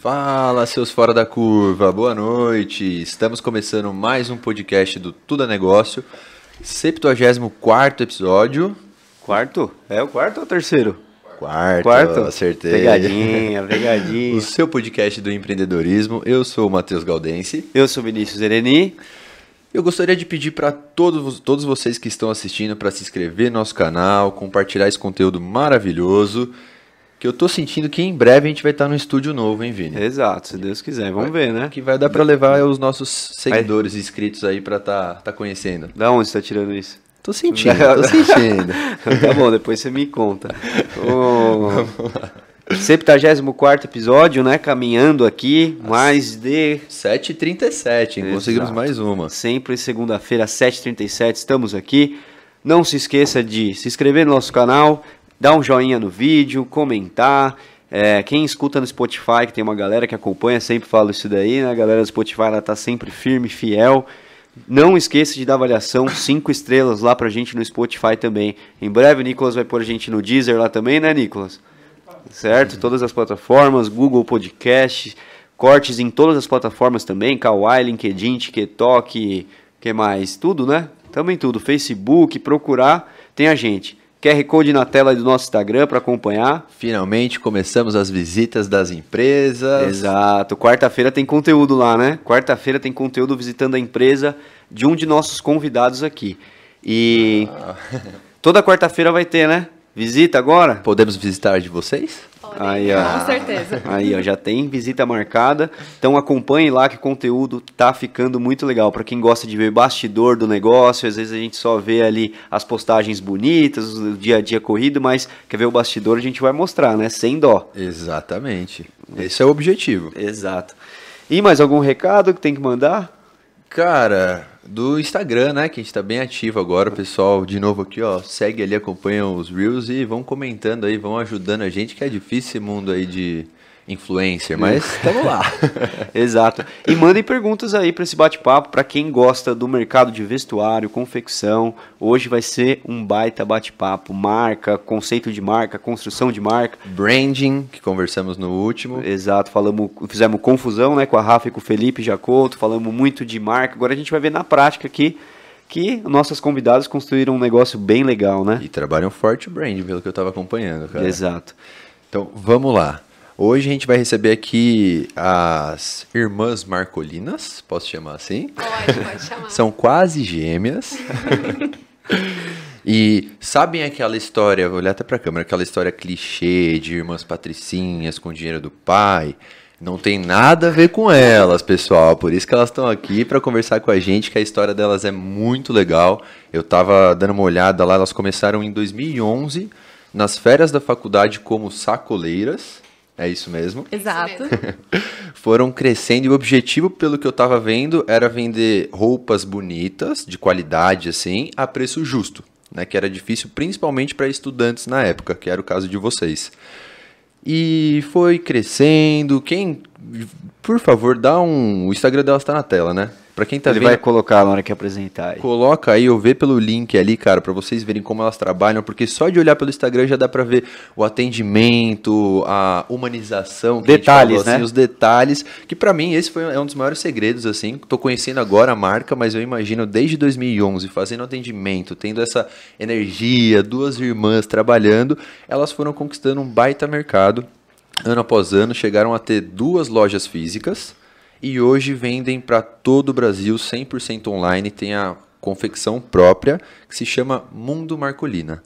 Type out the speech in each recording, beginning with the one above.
Fala, seus fora da curva, boa noite. Estamos começando mais um podcast do Tudo é Negócio, 74 episódio. Quarto? É o quarto ou o terceiro? Quarto, Quarto? acertei. Pegadinha, pegadinha. O seu podcast do empreendedorismo. Eu sou o Matheus Galdense. Eu sou Vinícius Ereni. Eu gostaria de pedir para todos, todos vocês que estão assistindo para se inscrever no nosso canal, compartilhar esse conteúdo maravilhoso. Que eu tô sentindo que em breve a gente vai estar no estúdio novo, hein, Vini? Exato, se Deus quiser. Vamos ver, né? Que vai dar para levar os nossos seguidores inscritos aí para tá, tá conhecendo. Da onde você tá tirando isso? Tô sentindo, tô sentindo. tá bom, depois você me conta. O... 74 episódio, né? Caminhando aqui, mais de 7h37, hein? Conseguimos mais uma. Sempre segunda-feira, 7h37, estamos aqui. Não se esqueça de se inscrever no nosso canal, dar um joinha no vídeo, comentar. É, quem escuta no Spotify, que tem uma galera que acompanha, sempre falo isso daí, né? A galera do Spotify ela tá sempre firme, fiel. Não esqueça de dar avaliação, cinco estrelas lá pra gente no Spotify também. Em breve o Nicolas vai pôr a gente no Deezer lá também, né, Nicolas? Certo? Todas as plataformas, Google Podcast, cortes em todas as plataformas também, Kawaii, LinkedIn, TikTok, que mais? Tudo, né? Também tudo. Facebook, procurar, tem a gente. QR Code na tela do nosso Instagram para acompanhar. Finalmente começamos as visitas das empresas. Exato. Quarta-feira tem conteúdo lá, né? Quarta-feira tem conteúdo visitando a empresa de um de nossos convidados aqui. E toda quarta-feira vai ter, né? Visita agora? Podemos visitar de vocês? Podem, Aí, ó. com certeza. Aí, ó, já tem visita marcada. Então acompanhe lá que o conteúdo tá ficando muito legal. Para quem gosta de ver bastidor do negócio, às vezes a gente só vê ali as postagens bonitas, o dia a dia corrido, mas quer ver o bastidor, a gente vai mostrar, né? Sem dó. Exatamente. Esse é o objetivo. Exato. E mais algum recado que tem que mandar? Cara, do Instagram, né? Que a gente tá bem ativo agora, pessoal, de novo aqui, ó, segue ali, acompanha os Reels e vão comentando aí, vão ajudando a gente, que é difícil esse mundo aí de influencer, mas tamo lá. Exato. E mandem perguntas aí para esse bate-papo para quem gosta do mercado de vestuário, confecção. Hoje vai ser um baita bate-papo, marca, conceito de marca, construção de marca. Branding, que conversamos no último. Exato, falamos, fizemos confusão, né, com a Rafa e com o Felipe Jacoto, falamos muito de marca. Agora a gente vai ver na prática aqui que nossas convidadas construíram um negócio bem legal, né? E trabalham forte o branding, pelo que eu tava acompanhando, cara. Exato. Então, vamos lá. Hoje a gente vai receber aqui as irmãs Marcolinas, posso chamar assim? Pode, pode chamar. São quase gêmeas. e sabem aquela história, vou olhar até pra câmera, aquela história clichê de irmãs patricinhas com dinheiro do pai? Não tem nada a ver com elas, pessoal. Por isso que elas estão aqui para conversar com a gente, que a história delas é muito legal. Eu tava dando uma olhada lá, elas começaram em 2011, nas férias da faculdade como sacoleiras. É isso mesmo Exato. foram crescendo e o objetivo, pelo que eu tava vendo, era vender roupas bonitas, de qualidade assim, a preço justo, né, que era difícil principalmente para estudantes na época, que era o caso de vocês. E foi crescendo. Quem, por favor, dá um, o Instagram delas tá na tela, né? Para quem tá Ele vendo, vai colocar na hora que apresentar aí. Coloca aí, ou vê pelo link ali, cara, pra vocês verem como elas trabalham, porque só de olhar pelo Instagram já dá pra ver o atendimento, a humanização, Detalhes, falou, assim, né? os detalhes, que pra mim esse foi é um dos maiores segredos, assim, tô conhecendo agora a marca, mas eu imagino desde 2011, fazendo atendimento, tendo essa energia, duas irmãs trabalhando, elas foram conquistando um baita mercado, ano após ano, chegaram a ter duas lojas físicas, e hoje vendem para todo o Brasil 100% online, tem a confecção própria que se chama Mundo Marcolina.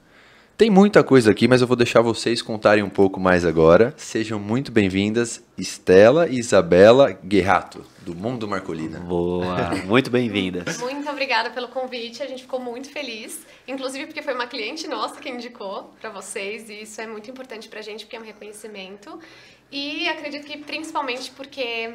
Tem muita coisa aqui, mas eu vou deixar vocês contarem um pouco mais agora. Sejam muito bem-vindas, Estela e Isabela Guerrato, do Mundo Marcolina. Boa, muito bem-vindas. Muito obrigada pelo convite, a gente ficou muito feliz. Inclusive porque foi uma cliente nossa que indicou para vocês, e isso é muito importante pra gente porque é um reconhecimento. E acredito que principalmente porque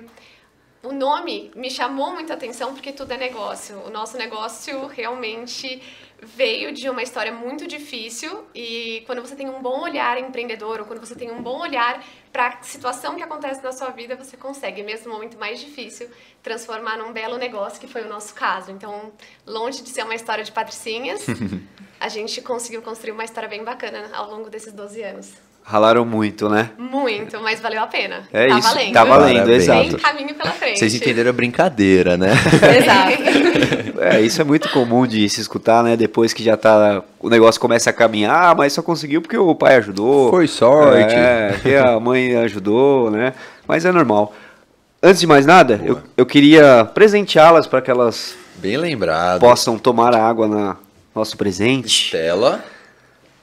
o nome me chamou muita atenção porque tudo é negócio. O nosso negócio realmente veio de uma história muito difícil e quando você tem um bom olhar empreendedor ou quando você tem um bom olhar para a situação que acontece na sua vida, você consegue, mesmo no momento mais difícil, transformar num belo negócio, que foi o nosso caso. Então, longe de ser uma história de patricinhas, a gente conseguiu construir uma história bem bacana ao longo desses 12 anos. Ralaram muito, né? Muito, mas valeu a pena. É tá isso, valendo. tá valendo, Parabéns. exato. Tem caminho pela frente. Vocês entenderam a brincadeira, né? Exato. É, isso é muito comum de se escutar, né? Depois que já tá. O negócio começa a caminhar, ah, mas só conseguiu porque o pai ajudou. Foi sorte. É, que a mãe ajudou, né? Mas é normal. Antes de mais nada, eu, eu queria presenteá-las para que elas Bem lembrado. possam tomar água na nosso presente. Estela.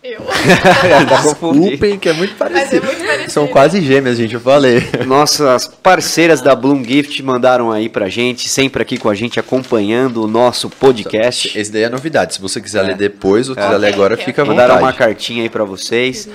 Eu. tá. Desculpem, que é muito Mas parecido. é muito parecido. São quase gêmeas, gente, eu falei. Nossas parceiras da Bloom Gift mandaram aí pra gente, sempre aqui com a gente acompanhando o nosso podcast. Esse daí é novidade. Se você quiser É. ler depois ou quiser Ok, ler agora, fica à ok. Mandaram uma vontade. cartinha aí pra vocês.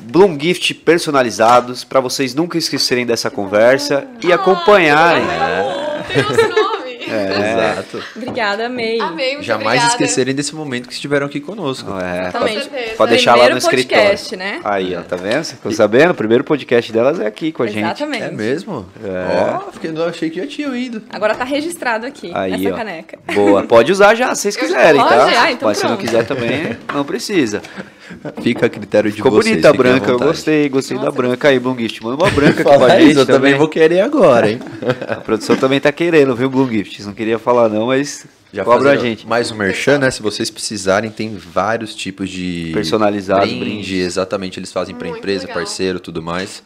Bloom Gift personalizados, pra vocês nunca esquecerem dessa conversa e acompanharem. Ah, nome. É. Exato. Obrigada, amei. Amei, muito Jamais obrigada. esquecerem desse momento que estiveram aqui conosco. É, Exatamente. Pode deixar lá no Primeiro escritório. podcast, né? Aí, ó, tá vendo? Você ficou sabendo? O primeiro podcast delas é aqui com a gente. Exatamente. É mesmo? É. Ó, fiquei, eu achei que já tinham ido. Agora tá registrado aqui, Aí, essa ó. caneca. Boa, pode usar já, se vocês já quiserem, tá? Pode? Ah, então Mas se não pronto. quiser também, não precisa. Fica a critério de Ficou vocês. bonita a branca, eu gostei, gostei da Nossa. branca aí, Bloom Gift. Manda uma branca aqui pra gente isso, eu também vou querer agora, hein? A produção também tá querendo, viu, Bloom Gift? Não queria falar não, mas Já cobra a gente. Mais um merchan, né? Se vocês precisarem, tem vários tipos de Personalizados, brinde, brinde. exatamente, eles fazem para Muito empresa, legal. parceiro, tudo mais.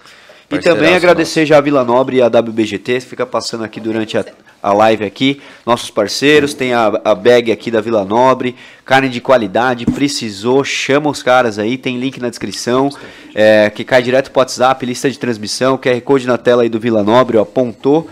E também agradecer já a Vila Nobre e a WBGT, fica passando aqui durante a, a live aqui, nossos parceiros, tem a, a bag aqui da Vila Nobre, carne de qualidade, precisou, chama os caras aí, tem link na descrição, é, que cai direto pro WhatsApp, lista de transmissão, QR Code na tela aí do Vila Nobre, ó, apontou,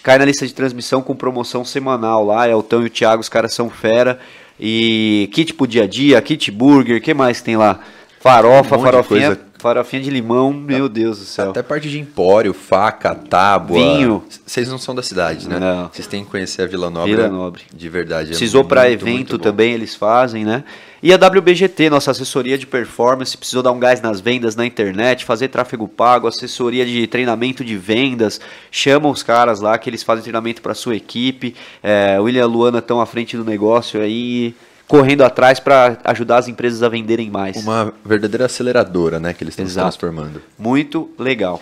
cai na lista de transmissão com promoção semanal lá, Elton e o Thiago, os caras são fera, e kit pro dia a dia, kit burger, que mais tem lá? Farofa, Um farofinha. Farofinha de limão, meu Deus do céu. Até parte de empório, faca, tábua. Vinho. Vocês não são da cidade, né? Não. Vocês têm que conhecer a Vila Nobre. Vila Nobre. De verdade. é Precisou para evento também, eles fazem, né? E a WBGT, nossa assessoria de performance, precisou dar um gás nas vendas na internet, fazer tráfego pago, assessoria de treinamento de vendas, chama os caras lá que eles fazem treinamento para sua equipe. É, William e a Luana estão à frente do negócio aí, correndo atrás para ajudar as empresas a venderem mais. Uma verdadeira aceleradora, né? Que eles estão se transformando. Muito legal.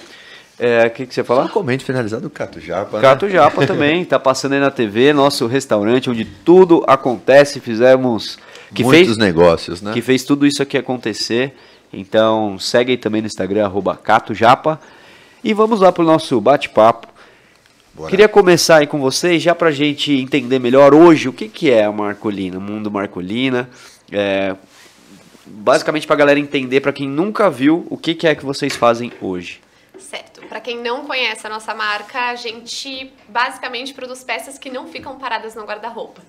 É, O que, que você ia Só falar? um comento finalizado do Cato Japa. né? Cato Japa também, tá passando aí na TV, nosso restaurante onde tudo acontece. Fizemos. Que Muitos fez, negócios, né? que fez tudo isso aqui acontecer. Então segue aí também no Instagram, arroba CatoJapa. E vamos lá pro nosso bate-papo. Bora. Queria começar aí com vocês, já pra gente entender melhor hoje o que, que é a Marcolina, o mundo Marcolina. É, basicamente pra galera entender, pra quem nunca viu, o que, que é que vocês fazem hoje. Certo. Para quem não conhece a nossa marca, a gente basicamente produz peças que não ficam paradas no guarda-roupa.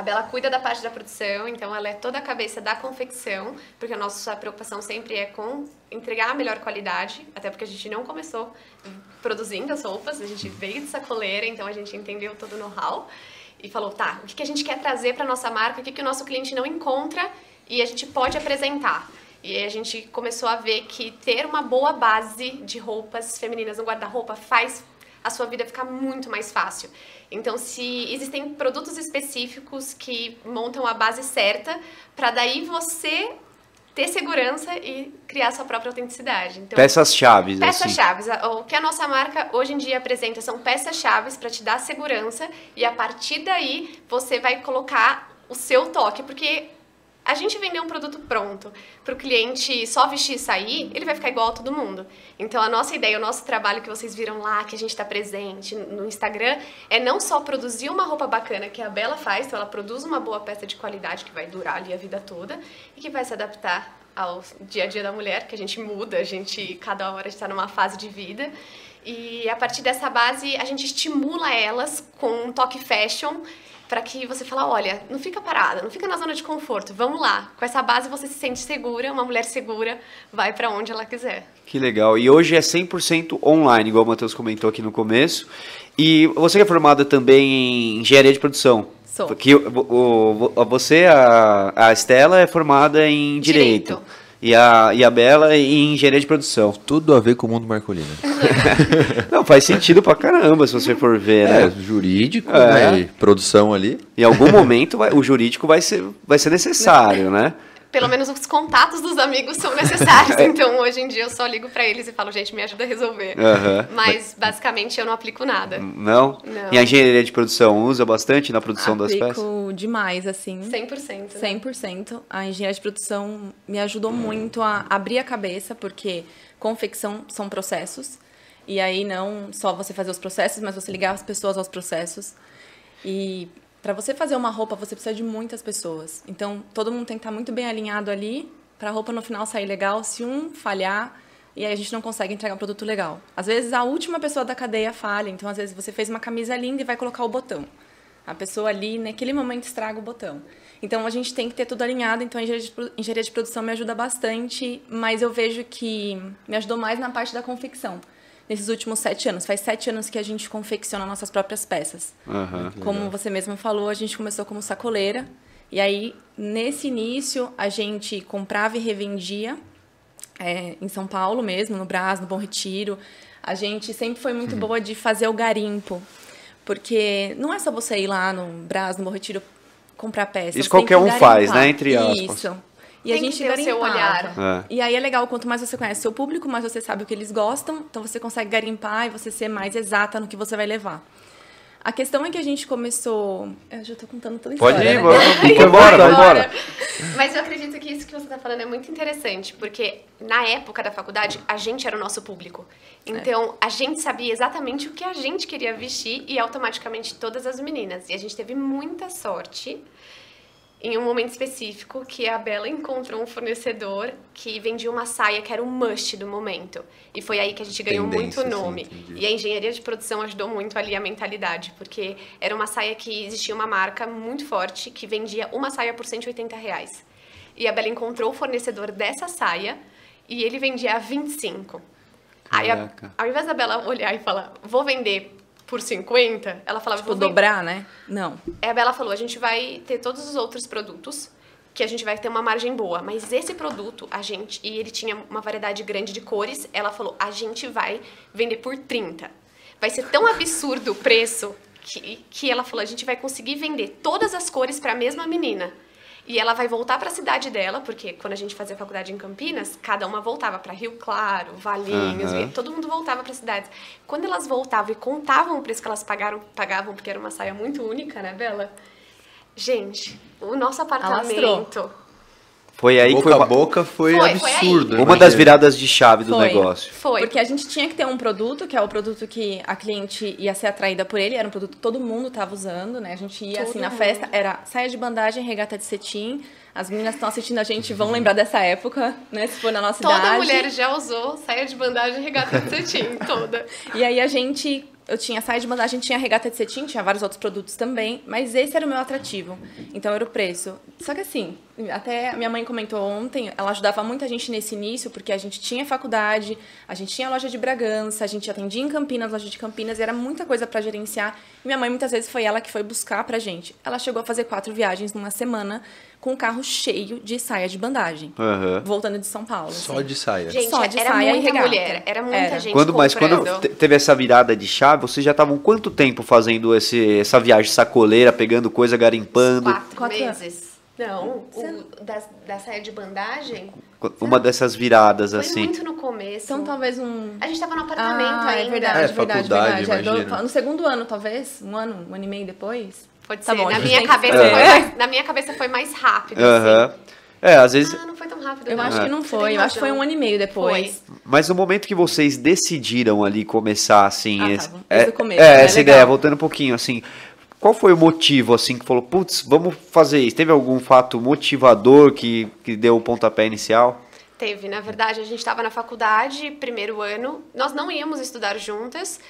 A Bela cuida da parte da produção, então ela é toda a cabeça da confecção, porque a nossa preocupação sempre é com entregar a melhor qualidade, até porque a gente não começou produzindo as roupas, a gente veio de sacoleira, então a gente entendeu todo o know-how e falou, tá, o que a gente quer trazer para nossa marca, o que, o nosso cliente não encontra e a gente pode apresentar. E a gente começou a ver que ter uma boa base de roupas femininas no guarda-roupa faz a sua vida ficar muito mais fácil. Então, se existem produtos específicos que montam a base certa, para daí você ter segurança e criar sua própria autenticidade. Então, Peças-chave, assim. Peças-chaves. O que a nossa marca hoje em dia apresenta são peças-chaves para te dar segurança e a partir daí você vai colocar o seu toque, porque a gente vender um produto pronto para o cliente só vestir e sair, ele vai ficar igual a todo mundo. Então a nossa ideia, o nosso trabalho que vocês viram lá, que a gente está presente no Instagram, é não só produzir uma roupa bacana que a Bela faz, então ela produz uma boa peça de qualidade que vai durar ali a vida toda e que vai se adaptar ao dia a dia da mulher, que a gente muda, a gente cada hora está numa fase de vida. E a partir dessa base, a gente estimula elas com um toque fashion para que você fala, olha, não fica parada, não fica na zona de conforto, vamos lá. Com essa base você se sente segura, uma mulher segura vai para onde ela quiser. Que legal. E hoje é 100% online, igual o Matheus comentou aqui no começo. E você é formada também em engenharia de produção. Sou. Porque o- o- você, a, a Estela, é formada em Direito. Direito. E, a, e a Bela em Engenharia de Produção. Tudo a ver com o mundo marcolino. Não, faz sentido pra caramba se você for ver, É, né? jurídico, É. né? e produção ali. Em algum momento vai- o jurídico vai ser, vai ser necessário, né? Pelo menos os contatos dos amigos são necessários. então, hoje em dia, eu só ligo pra eles e falo, gente, me ajuda a resolver. Aham. Mas, basicamente, eu não aplico nada. Não? Não. E a engenharia de produção usa bastante na produção das peças? Aplico demais, assim. 100%. né? 100%. A engenharia de produção me ajudou muito a abrir a cabeça, porque confecção são processos. E aí não só você fazer os processos, mas você ligar as pessoas aos processos. E para você fazer uma roupa, você precisa de muitas pessoas. Então, todo mundo tem que estar muito bem alinhado ali para a roupa no final sair legal. Se um falhar, e aí a gente não consegue entregar um produto legal. Às vezes a última pessoa da cadeia falha, então às vezes você fez uma camisa linda e vai colocar o botão. A pessoa ali, naquele momento, estraga o botão. Então a gente tem que ter tudo alinhado. Então a engenharia de produção me ajuda bastante, mas eu vejo que me ajudou mais na parte da confecção. Nesses últimos sete anos. Faz sete anos que a gente confecciona nossas próprias peças. Aham. Como você mesmo falou, a gente começou como sacoleira. E aí, nesse início, a gente comprava e revendia é, em São Paulo mesmo, no Brás, no Bom Retiro. A gente sempre foi muito boa de fazer o garimpo. Porque não é só você ir lá no Brás, no Bom Retiro, comprar peça. Isso qualquer que um faz, garimpar. né? Entre aspas. Isso. E a Tem que gente ter o seu garimpava. olhar. É. E aí é legal, quanto mais você conhece seu público, mais você sabe o que eles gostam, então você consegue garimpar e você ser mais exata no que você vai levar. A questão é que a gente começou. Eu já tô contando toda a Pode história, ir, né? vamos vamos embora, vamos embora. Mas eu acredito que isso que você está falando é muito interessante, porque na época da faculdade, a gente era o nosso público. Então, a gente sabia exatamente o que a gente queria vestir e automaticamente todas as meninas. E a gente teve muita sorte em um momento específico que a Bela encontrou um fornecedor que vendia uma saia que era o must do momento. E foi aí que a gente ganhou Tendência, muito sim, nome. entendi. e a engenharia de produção ajudou muito ali a mentalidade, porque era uma saia que existia uma marca muito forte que vendia uma saia por 180 reais. E a Bela encontrou o fornecedor dessa saia e ele vendia a 25. Aí, a, ao invés da Bela olhar e falar, vou vender por 50, ela falava, Tipo, dobrar, né? Não. Aí a Bela falou: a gente vai ter todos os outros produtos que a gente vai ter uma margem boa, mas esse produto a gente e ele tinha uma variedade grande de cores. Ela falou: a gente vai vender por 30. Vai ser tão absurdo o preço que, que ela falou: a gente vai conseguir vender todas as cores para a mesma menina. E ela vai voltar para a cidade dela, porque quando a gente fazia faculdade em Campinas, cada uma voltava para Rio Claro, Valinhos, Aham. todo mundo voltava para cidades. Quando elas voltavam e contavam o preço que elas pagaram, pagavam, porque era uma saia muito única, né, Bela? Gente, o nosso apartamento. Foi aí que boca foi a uma, boca foi, Foi, foi absurdo. uma imagina. das viradas de chave do Foi. negócio. Foi. Porque a gente tinha que ter um produto, que é o produto que a cliente ia ser atraída por ele, era um produto que todo mundo estava usando, né? A gente ia assim Todo na mundo. festa, era saia de bandagem, regata de cetim. As meninas que estão assistindo a gente vão lembrar dessa época, né? Se for na nossa Toda idade. mulher já usou saia de bandagem e regata de cetim, toda. E aí a gente. Eu tinha saia de bandagem, tinha regata de cetim, tinha vários outros produtos também, mas esse era o meu atrativo. Então era o preço. Só que assim, até a minha mãe comentou ontem, ela ajudava muita gente nesse início, porque a gente tinha faculdade, a gente tinha loja de Bragança, a gente atendia em Campinas, loja de Campinas, e era muita coisa para gerenciar. E minha mãe muitas vezes foi ela que foi buscar pra gente. Ela chegou a fazer quatro viagens numa semana com um carro cheio de saia de bandagem, Aham. voltando de São Paulo. Só assim. de saia. Gente, Só de era saia muita regata. mulher, era muita Era. gente Quando, mas quando comprando. teve essa virada de chave, vocês já estavam quanto tempo fazendo esse, essa viagem sacoleira, pegando coisa, garimpando? Quatro, Quatro meses. Não, o, da, da saia de bandagem Uma dessas viradas foi assim. muito no começo. Então talvez um. A gente tava no apartamento Ah, ainda. é verdade, É, verdade, faculdade, verdade. É, do- no segundo ano, talvez? Um ano, um ano e meio depois? Pode Tá ser. bom, a na, minha cabeça esperar. foi mais, na minha cabeça foi mais rápido. Aham. assim. É, às vezes. Ah, não foi tão rápido. Eu não. acho que não foi. Eu acho que foi um ano e meio depois. Foi. Mas no momento que vocês decidiram ali começar assim, Ah, tá, esse- é, desde o começo, é, né? essa Legal. ideia, voltando um pouquinho assim, qual foi o motivo assim que falou, putz, vamos fazer isso? Teve algum fato motivador que, que deu o pontapé inicial? Teve, na verdade, a gente estava na faculdade, primeiro ano. Nós não íamos estudar juntas.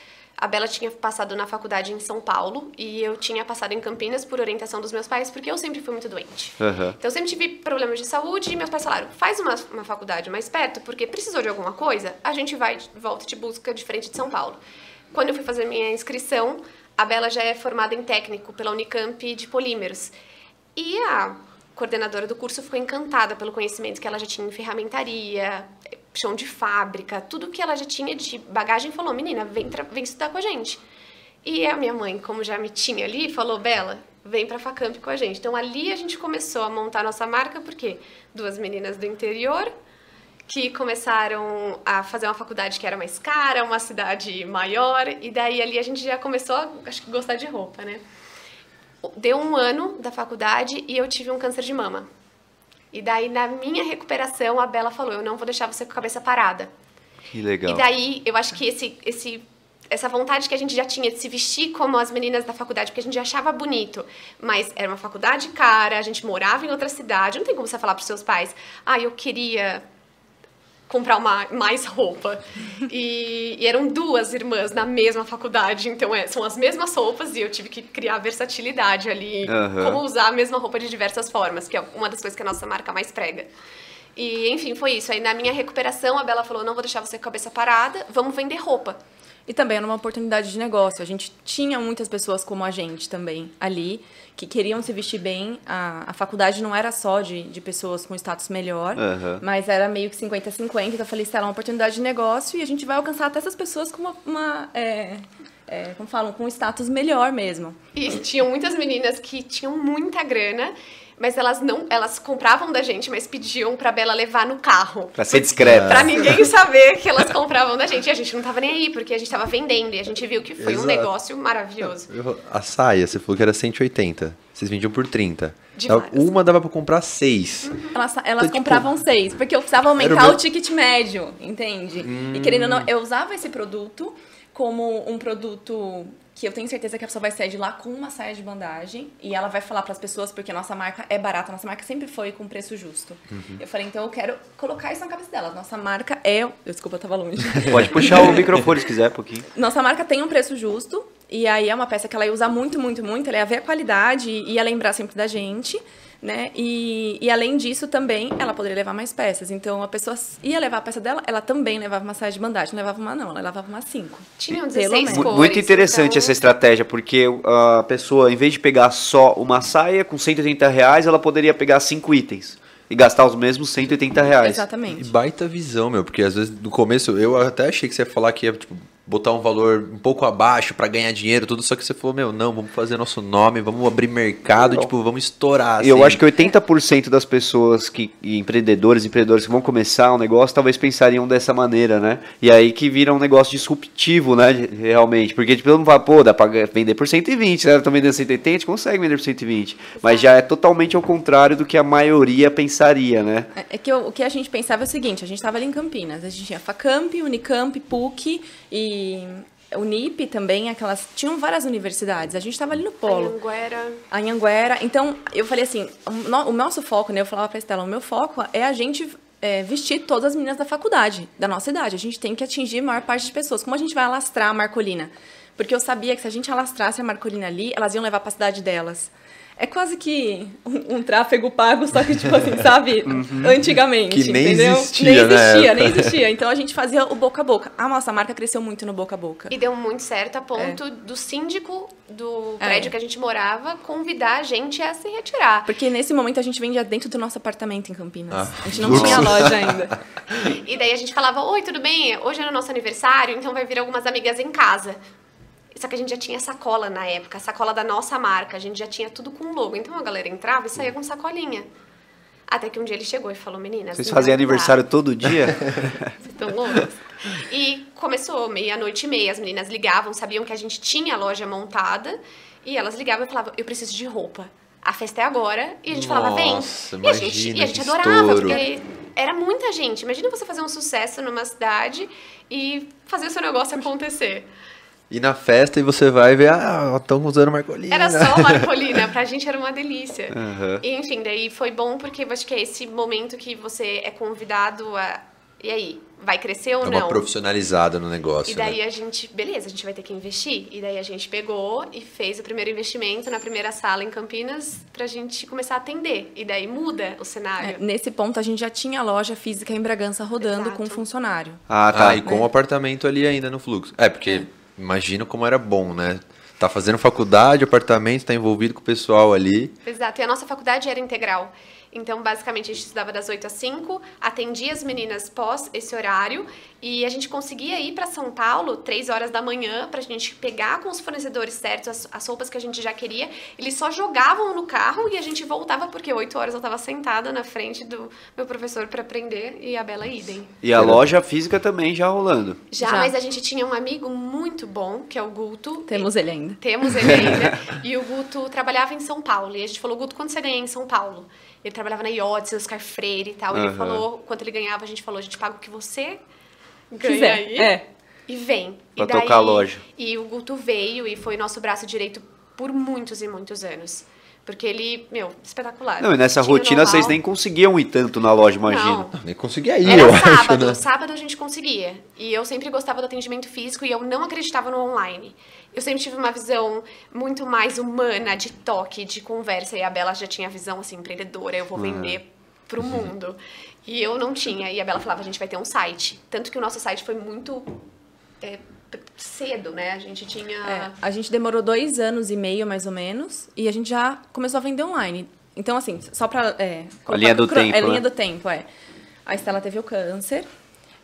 A Bela tinha passado na faculdade em São Paulo e eu tinha passado em Campinas por orientação dos meus pais, porque eu sempre fui muito doente. Aham. Então eu sempre tive problemas de saúde e meus pais falaram: faz uma, uma faculdade mais perto, porque precisou de alguma coisa, a gente vai, volta e te busca diferente de São Paulo. Quando eu fui fazer minha inscrição, a Bela já é formada em técnico pela Unicamp de polímeros. E a coordenadora do curso ficou encantada pelo conhecimento que ela já tinha em ferramentaria, chão de fábrica, tudo que ela já tinha de bagagem, falou: menina, vem, vem estudar com a gente. E a minha mãe, como já me tinha ali, falou: Bela, vem para Facamp com a gente. Então ali a gente começou a montar nossa marca, porque duas meninas do interior que começaram a fazer uma faculdade que era mais cara, uma cidade maior, e daí ali a gente já começou a acho que gostar de roupa, né? Deu um ano da faculdade e eu tive um câncer de mama. E daí, na minha recuperação, a Bela falou: Eu não vou deixar você com a cabeça parada. Que legal. E daí, eu acho que esse, esse, essa vontade que a gente já tinha de se vestir como as meninas da faculdade, porque a gente já achava bonito, mas era uma faculdade cara, a gente morava em outra cidade, não tem como você falar para os seus pais: Ah, eu queria comprar uma, mais roupa. E, e, eram duas irmãs na mesma faculdade, então é, são as mesmas roupas e eu tive que criar versatilidade ali, uhum. como usar a mesma roupa de diversas formas, que é uma das coisas que a nossa marca mais prega. E, enfim, foi isso. Aí, na minha recuperação, a Bela falou: não vou deixar você com a cabeça parada, vamos vender roupa. E também era uma oportunidade de negócio. A gente tinha muitas pessoas como a gente também ali, que queriam se vestir bem. A, a faculdade não era só de, de pessoas com status melhor, uhum. mas era meio que 50-50. Então eu falei, será é uma oportunidade de negócio e a gente vai alcançar até essas pessoas com uma. uma é, é, como falam, com um status melhor mesmo. E tinham muitas meninas que tinham muita grana mas elas não, elas compravam da gente, mas pediam pra Bela levar no carro. Pra ser discreta. Pra ninguém saber que elas compravam da gente. E a gente não tava nem aí, porque a gente tava vendendo. E a gente viu que foi Exato. um negócio maravilhoso. A saia, você falou que era 180. Vocês vendiam por 30. Uma dava pra comprar seis. Uhum. Elas, elas então, compravam tipo, seis, porque eu precisava aumentar o, meu... o, ticket médio, entende? Hum. E querendo ou não, eu usava esse produto como um produto que eu tenho certeza que a pessoa vai sair de lá com uma saia de bandagem e ela vai falar para as pessoas porque a nossa marca é barata, nossa marca sempre foi com preço justo. Uhum. Eu falei, então eu quero colocar isso na cabeça dela. Nossa marca é, desculpa, eu tava longe. Pode puxar o microfone se quiser, um pouquinho. Nossa marca tem um preço justo e aí é uma peça que ela ia usar muito, muito, muito, ela ia ver a qualidade e ia lembrar sempre da gente né? E, e além disso também ela poderia levar mais peças. Então a pessoa ia levar a peça dela, ela também levava uma saia de bandagem. Não levava uma não, ela levava uma cinco. Tinham 16 cores. Muito interessante então... essa estratégia, porque a pessoa, em vez de pegar só uma saia com 180 reais, ela poderia pegar cinco itens e gastar os mesmos 180 reais. Exatamente. E baita visão, meu, porque às vezes no começo eu até achei que você ia falar que ia tipo, botar um valor um pouco abaixo para ganhar dinheiro, tudo, só que você falou, meu, não, vamos fazer nosso nome, vamos abrir mercado, não. tipo, vamos estourar. Assim. Eu acho que 80% das pessoas que, empreendedores, empreendedores que vão começar um negócio, talvez pensariam dessa maneira, né? E aí que vira um negócio disruptivo, né, realmente, porque tipo, todo mundo fala, pô, dá pra vender por 120, né? Estão vendendo 180, a gente consegue vender por 120, mas já é totalmente ao contrário do que a maioria pensaria, né? É, é que o que a gente pensava é o seguinte, a gente estava ali em Campinas, a gente tinha Facamp, Unicamp, PUC e o NIP também, aquelas. Tinham várias universidades. A gente estava ali no polo. Anhanguera. Anhanguera. Então, eu falei assim: o, nosso foco, né? Eu falava para Estela: o meu foco é a gente é, vestir todas as meninas da faculdade, da nossa idade. A gente tem que atingir a maior parte de pessoas. Como a gente vai alastrar a Marcolina? Porque eu sabia que se a gente alastrasse a Marcolina ali, elas iam levar para a cidade delas é quase que um, um, tráfego pago, só que, tipo assim, sabe? Uhum. Antigamente, que nem entendeu? Existia, nem existia, nem existia. Então a gente fazia o boca a boca. A nossa marca cresceu muito no boca a boca. E deu muito certo a ponto é. do síndico do é. prédio é. que a gente morava convidar a gente a se retirar. Porque nesse momento a gente vendia dentro do nosso apartamento em Campinas. Ah, a gente não tinha loja ainda. e daí a gente falava: Oi, tudo bem? Hoje é o nosso aniversário, então vai vir algumas amigas em casa. Só que a gente já tinha sacola na época, sacola da nossa marca, a gente já tinha tudo com logo. Então a galera entrava e saía com sacolinha. Até que um dia ele chegou e falou, meninas. Vocês faziam aniversário todo dia? Vocês estão loucos? E começou meia-noite e meia, as meninas ligavam, sabiam que a gente tinha a loja montada, e elas ligavam e falavam, eu preciso de roupa. A festa é agora, e a gente Nossa, falava, vem. E a gente, e a gente adorava, estouro. porque era muita gente. Imagina você fazer um sucesso numa cidade e fazer o seu negócio acontecer. E na festa e você vai ver, ah, estão usando Marcolina. Era só Marcolina, pra gente era uma delícia. Uhum. E, enfim, daí foi bom porque eu acho que é esse momento que você é convidado a. E aí, vai crescer ou é não? Uma profissionalizada no negócio. E daí né? a gente, beleza, a gente vai ter que investir. E daí a gente pegou e fez o primeiro investimento na primeira sala em Campinas pra gente começar a atender. E daí muda o cenário. É, nesse ponto a gente já tinha loja física em Bragança rodando Exato. com funcionário. Ah, tá. Ah, e com o apartamento ali ainda no fluxo. É, porque. É Imagino como era bom, né? Tá fazendo faculdade, apartamento, tá envolvido com o pessoal ali. Exato, e a nossa faculdade era integral. Então, basicamente, a gente estudava das 8 às 5, atendia as meninas pós esse horário e a gente conseguia ir para São Paulo 3 horas da manhã para a gente pegar com os fornecedores certos as, as, roupas que a gente já queria. Eles só jogavam no carro e a gente voltava porque 8 horas eu estava sentada na frente do meu professor para aprender e a Bela idem. E a loja física também já rolando. Já, já, mas a gente tinha um amigo muito bom, que é o Guto. Temos ele ainda. Temos ele ainda. e o Guto trabalhava em São Paulo. E a gente falou, Guto, quanto você ganha em São Paulo? Ele trabalhava na IOTS, Oscar Freire e tal. Uhum. Ele falou, quanto ele ganhava, a gente falou, a gente paga o que você ganha Quiser. aí. É. E vem. Pra e daí, tocar a loja. E o Guto veio e foi nosso braço direito por muitos e muitos anos. Porque ele, meu, espetacular. Não, e nessa rotina vocês nem conseguiam ir tanto na loja, imagina. Não. Nem conseguia ir, Era eu sábado, acho, né? sábado a gente conseguia. E eu sempre gostava do atendimento físico e eu não acreditava no online. Eu sempre tive uma visão muito mais humana, de toque, de conversa. E a Bela já tinha a visão, assim, empreendedora, eu vou vender pro mundo. E eu não tinha. E a Bela falava, a gente vai ter um site. Tanto que o nosso site foi muito... É, cedo, né? A gente tinha. É, a gente demorou dois anos e meio, mais ou menos, e a gente já começou a vender online. Então, assim, só pra. É, a linha do tempo. É, a linha né? do tempo, é. A Estela teve o câncer.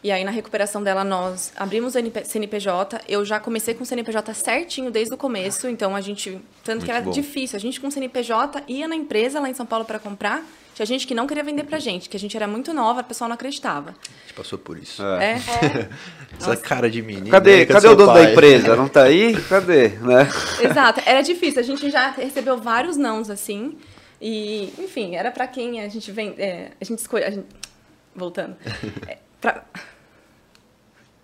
E aí, na recuperação dela, nós abrimos o CNPJ. Eu já comecei com o CNPJ certinho desde o começo. Então, a gente. Tanto Muito que era bom. difícil. A gente, com o CNPJ, ia na empresa lá em São Paulo para comprar. Tinha gente que não queria vender pra gente, que a gente era muito nova, o pessoal não acreditava. A gente passou por isso. É. é. Essa Nossa. cara de menina. Cadê, cadê o dono pai? da empresa? Não tá aí? Cadê? Né? Exato. Era difícil. A gente já recebeu vários nãos, assim. E, enfim, era pra quem a gente vem. É, a gente escolhe. Gente... Voltando. É, pra...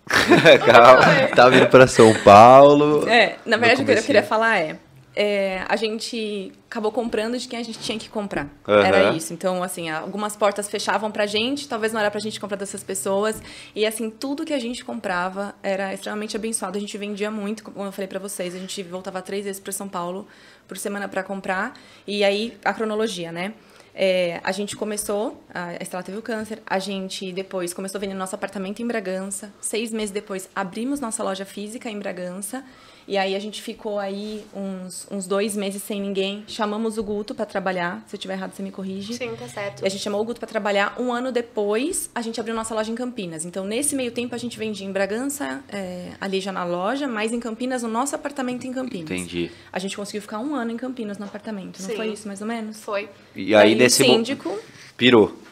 Calma. Tá vindo pra São Paulo. É, na verdade, o que eu queria falar é é, a gente acabou comprando de quem a gente tinha que comprar. Uhum. Era isso. Então, assim, algumas portas fechavam pra gente, talvez não era pra gente comprar dessas pessoas. E, assim, tudo que a gente comprava era extremamente abençoado. A gente vendia muito, como eu falei pra vocês. A gente voltava três vezes para São Paulo por semana para comprar. E aí, a cronologia, né? É, a gente começou, a Estela teve o câncer, a gente depois começou vendendo nosso apartamento em Bragança. Seis meses depois, abrimos nossa loja física em Bragança. E aí a gente ficou aí uns, uns dois meses sem ninguém. Chamamos o Guto para trabalhar. Se eu estiver errado, você me corrige. Sim, tá certo. E a gente chamou o Guto para trabalhar. Um ano depois, a gente abriu nossa loja em Campinas. Então, nesse meio tempo, a gente vendia em Bragança, é, ali já na loja, mas em Campinas, no nosso apartamento em Campinas. Entendi. A gente conseguiu ficar um ano em Campinas no apartamento. Não Sim. foi isso, mais ou menos? Foi. E aí, nesse síndico... Pirou.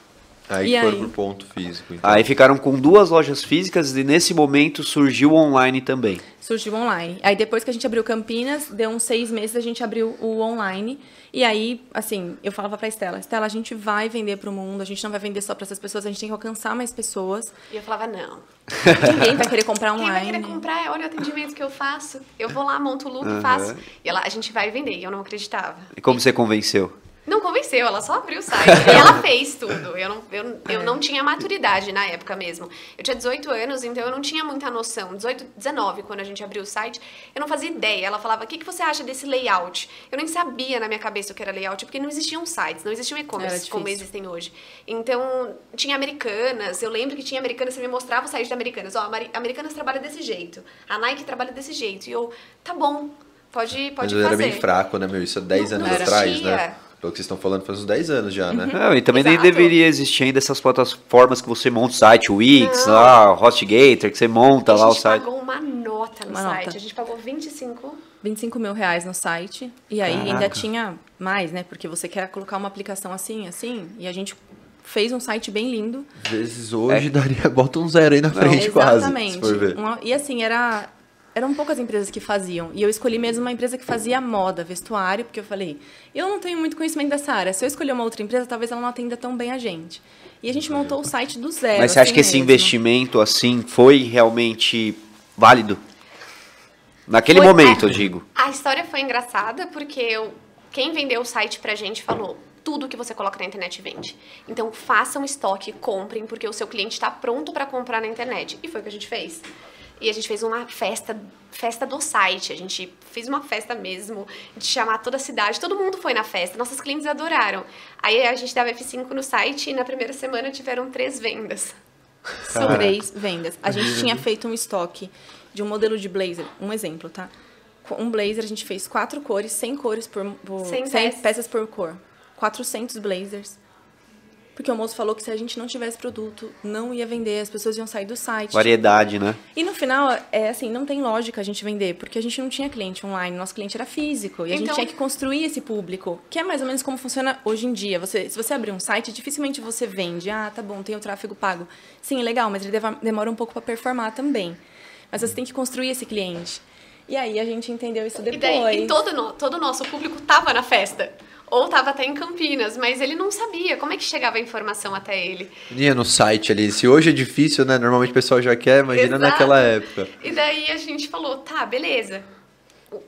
Aí e foram aí? pro ponto físico. Então. Aí ficaram com duas lojas físicas e nesse momento surgiu o online também. Surgiu online. Aí depois que a gente abriu Campinas, deu uns seis meses, a gente abriu o online. E aí, assim, eu falava pra Estela, Estela, a gente vai vender pro mundo, a gente não vai vender só para essas pessoas, a gente tem que alcançar mais pessoas. E eu falava, não. Ninguém vai querer comprar online. Quem vai querer comprar? Olha o atendimento que eu faço. Eu vou lá, monto o look e uhum. faço. E ela, a gente vai vender. E eu não acreditava. E como você convenceu? Não convenceu, ela só abriu o site. e ela fez tudo. Eu não, eu, eu não tinha maturidade na época mesmo. Eu tinha 18 anos, então eu não tinha muita noção. 18, 19, quando a gente abriu o site, eu não fazia ideia. Ela falava, o que, que você acha desse layout? Eu nem sabia na minha cabeça o que era layout, porque não existiam sites, não existiam e-commerce como existem hoje. Então, tinha Americanas, eu lembro que tinha Americanas, você me mostrava o site da Americanas. Ó, a Americanas trabalha desse jeito, a Nike trabalha desse jeito. E eu, tá bom, pode, pode Mas fazer. era bem fraco, né, meu? Isso há 10 anos atrás, né? Pelo que vocês estão falando, faz uns 10 anos já, né? Não, e também nem deveria existir ainda essas plataformas que você monta o site, o Wix, Não. lá, o HostGator, que você monta lá o site. A gente pagou uma nota no uma site. Nota. A gente pagou 25... 25 mil reais no site. E aí Caraca. ainda tinha mais, né? Porque você quer colocar uma aplicação assim, assim. E a gente fez um site bem lindo. Vezes hoje é. daria, bota um zero aí na frente quase. Exatamente. E assim, era eram poucas empresas que faziam. E eu escolhi mesmo uma empresa que fazia moda, vestuário, porque eu falei, eu não tenho muito conhecimento dessa área. Se eu escolher uma outra empresa, talvez ela não atenda tão bem a gente. E a gente montou o site do zero. Mas você acha assim que esse mesmo. investimento, assim, foi realmente válido? Naquele foi, momento, é, eu digo. A história foi engraçada, porque eu, quem vendeu o site pra gente falou, tudo que você coloca na internet vende. Então, façam estoque, comprem, porque o seu cliente está pronto para comprar na internet. E foi o que a gente fez. E a gente fez uma festa, festa do site. A gente fez uma festa mesmo, de chamar toda a cidade. Todo mundo foi na festa. Nossos clientes adoraram. Aí a gente dava F5 no site e na primeira semana tiveram três vendas. São três vendas. A gente tinha feito um estoque de um modelo de blazer, um exemplo, tá? um blazer, a gente fez quatro cores, 100 cores por, por 100 100 peças. peças por cor. 400 blazers. Porque o moço falou que se a gente não tivesse produto, não ia vender, as pessoas iam sair do site. Variedade, né? E no final, é assim, não tem lógica a gente vender, porque a gente não tinha cliente online, nosso cliente era físico. E a gente Então- tinha que construir esse público, que é mais ou menos como funciona hoje em dia. Você, se você abrir um site, dificilmente você vende. Ah, tá bom, tem o tráfego pago. Sim, é legal, mas ele demora um pouco para performar também. Mas você tem que construir esse cliente. E aí a gente entendeu isso E depois. daí, e todo, no- todo o nosso público tava na festa. Ou tava até em Campinas, mas ele não sabia como é que chegava a informação até ele. Ia no site ali. Se hoje é difícil, né? Normalmente o pessoal já quer, imagina Exato. naquela época. E daí a gente falou, tá, beleza.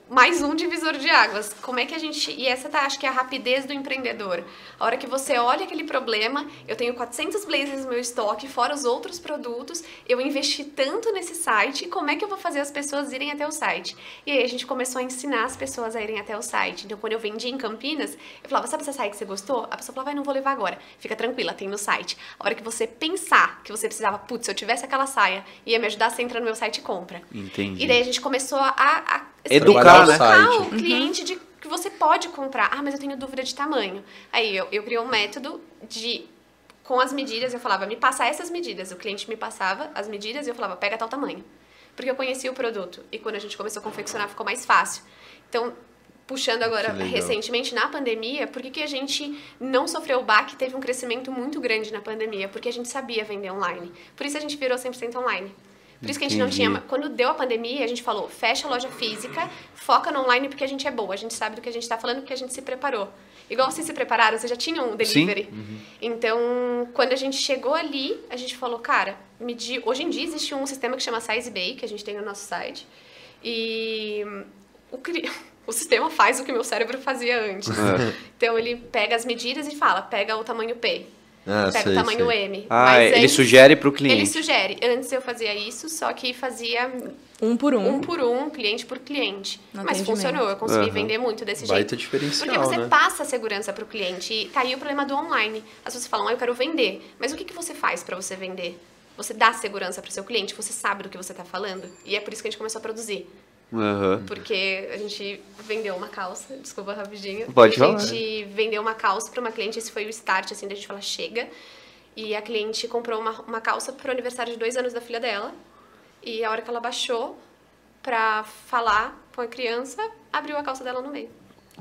Mais um divisor de águas. Como é que a gente. E essa tá, acho que é a rapidez do empreendedor. A hora que você olha aquele problema, eu tenho 400 blazers no meu estoque, fora os outros produtos, eu investi tanto nesse site, como é que eu vou fazer as pessoas irem até o site? E aí a gente começou a ensinar as pessoas a irem até o site. Então, quando eu vendi em Campinas, eu falava, sabe essa saia que você gostou? A pessoa falava, vai, não vou levar agora. Fica tranquila, tem no site. A hora que você pensar que você precisava, putz, se eu tivesse aquela saia, ia me ajudar, você entra no meu site e compra. Entendi. E daí a gente começou a, a Educar, né? educar Site. o cliente de que você pode comprar. Ah, mas eu tenho dúvida de tamanho. Aí eu, eu criei um método de com as medidas, eu falava, me passa essas medidas. O cliente me passava as medidas e eu falava, pega tal tamanho. Porque eu conhecia o produto. E quando a gente começou a confeccionar, ficou mais fácil. Então, puxando agora Que legal. recentemente na pandemia, por que, que a gente não sofreu o baque e teve um crescimento muito grande na pandemia? Porque a gente sabia vender online. Por isso a gente virou 100% online. Por isso que a gente não Entendi. tinha. Quando deu a pandemia, a gente falou: fecha a loja física, foca no online porque a gente é boa, a gente sabe do que a gente está falando porque a gente se preparou. Igual vocês se prepararam, vocês já tinham um delivery. Então, quando a gente chegou ali, a gente falou: cara, medir. Hoje em dia existe um sistema que chama Size Bay, que a gente tem no nosso site. E o, o sistema faz o que meu cérebro fazia antes. É. Então, ele pega as medidas e fala: pega o tamanho P. Ah, Pega sei, o tamanho sei. M. Ah, Mas ele antes- sugere pro Ele cliente. sugere. Antes eu fazia isso, só que fazia Um por um. um por um, cliente por cliente. No Mas funcionou, eu consegui Aham. vender muito desse Baita jeito. diferencial, Porque você né? passa a segurança pro cliente. E tá aí o problema do online. As pessoas falam, ah, eu quero vender. Mas o que, que você faz para você vender? Você dá segurança pro seu cliente? Você sabe do que você tá falando? E é por isso que a gente começou a produzir. Aham. Porque a gente vendeu uma calça, desculpa rapidinho. Pode a falar. gente vendeu uma calça para uma cliente, esse foi o start, assim, da gente falar, chega. E a cliente comprou uma, uma calça pro aniversário de dois anos da filha dela. E a hora que ela baixou pra falar com a criança, abriu a calça dela no meio.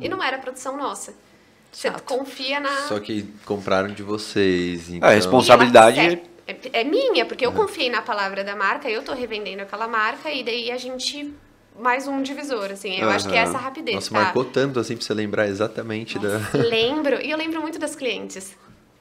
E não era produção nossa. Você Chato. confia na... Só que compraram de vocês. Então... A responsabilidade- é, é minha, porque eu confiei na palavra da marca, eu tô revendendo aquela marca e daí a gente mais um divisor, assim. Eu acho que é essa rapidez, Nossa, tá? marcou tanto assim pra você lembrar exatamente da. Lembro, e eu lembro muito das clientes.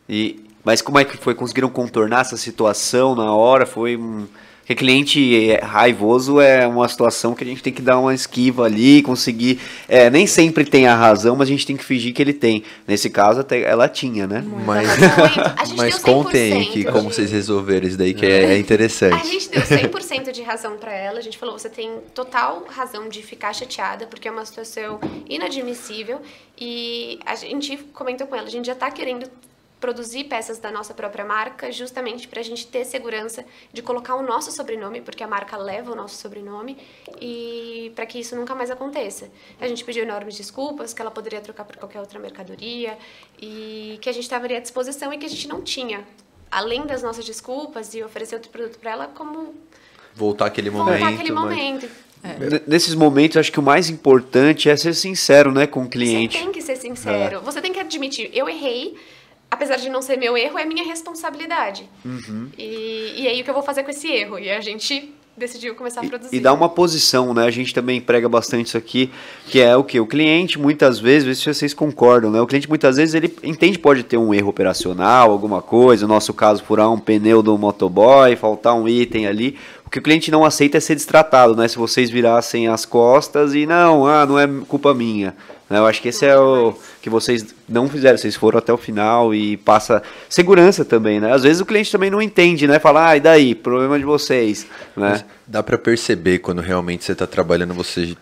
E, mas como é que foi? Conseguiram contornar essa situação na hora? Foi um. Porque cliente raivoso é uma situação que a gente tem que dar uma esquiva ali, conseguir. é, nem sempre tem a razão, mas a gente tem que fingir que ele tem. Nesse caso, até ela tinha, né? Mas, Muito. Mas deu contem 100% aqui como de- vocês resolveram isso daí, que é, é interessante. A gente deu 100% de razão pra ela. A gente falou, você tem total razão de ficar chateada, porque é uma situação inadmissível. E a gente comentou com ela, a gente já tá querendo produzir peças da nossa própria marca, justamente pra gente ter segurança de colocar o nosso sobrenome, porque a marca leva o nosso sobrenome, e para que isso nunca mais aconteça. A gente pediu enormes desculpas, que ela poderia trocar por qualquer outra mercadoria, e que a gente estaria à disposição e que a gente não tinha. Além das nossas desculpas e oferecer outro produto para ela, como Voltar aquele momento. voltar aquele mas- momento. N- Nesses momentos, acho que o mais importante é ser sincero, né, com o cliente. Você tem que ser sincero. Você tem que admitir, eu errei, apesar de não ser meu erro, é minha responsabilidade. Uhum. E, e aí o que eu vou fazer com esse erro? E a gente decidiu começar a produzir. E, e dá uma posição, né? A gente também prega bastante isso aqui, que é o que? O cliente, muitas vezes, se vocês concordam, né? O cliente, muitas vezes, ele entende que pode ter um erro operacional, alguma coisa, no nosso caso, furar um pneu do motoboy, faltar um item ali. Que o cliente não aceita é ser destratado, né? Se vocês virassem as costas e não, ah, não é culpa minha. Né? Eu acho que esse é o que vocês não fizeram, vocês foram até o final e passa segurança também, né? Às vezes o cliente também não entende, né? Fala, ah, e daí? Problema de vocês, né? Mas Dá pra perceber quando realmente você tá trabalhando, você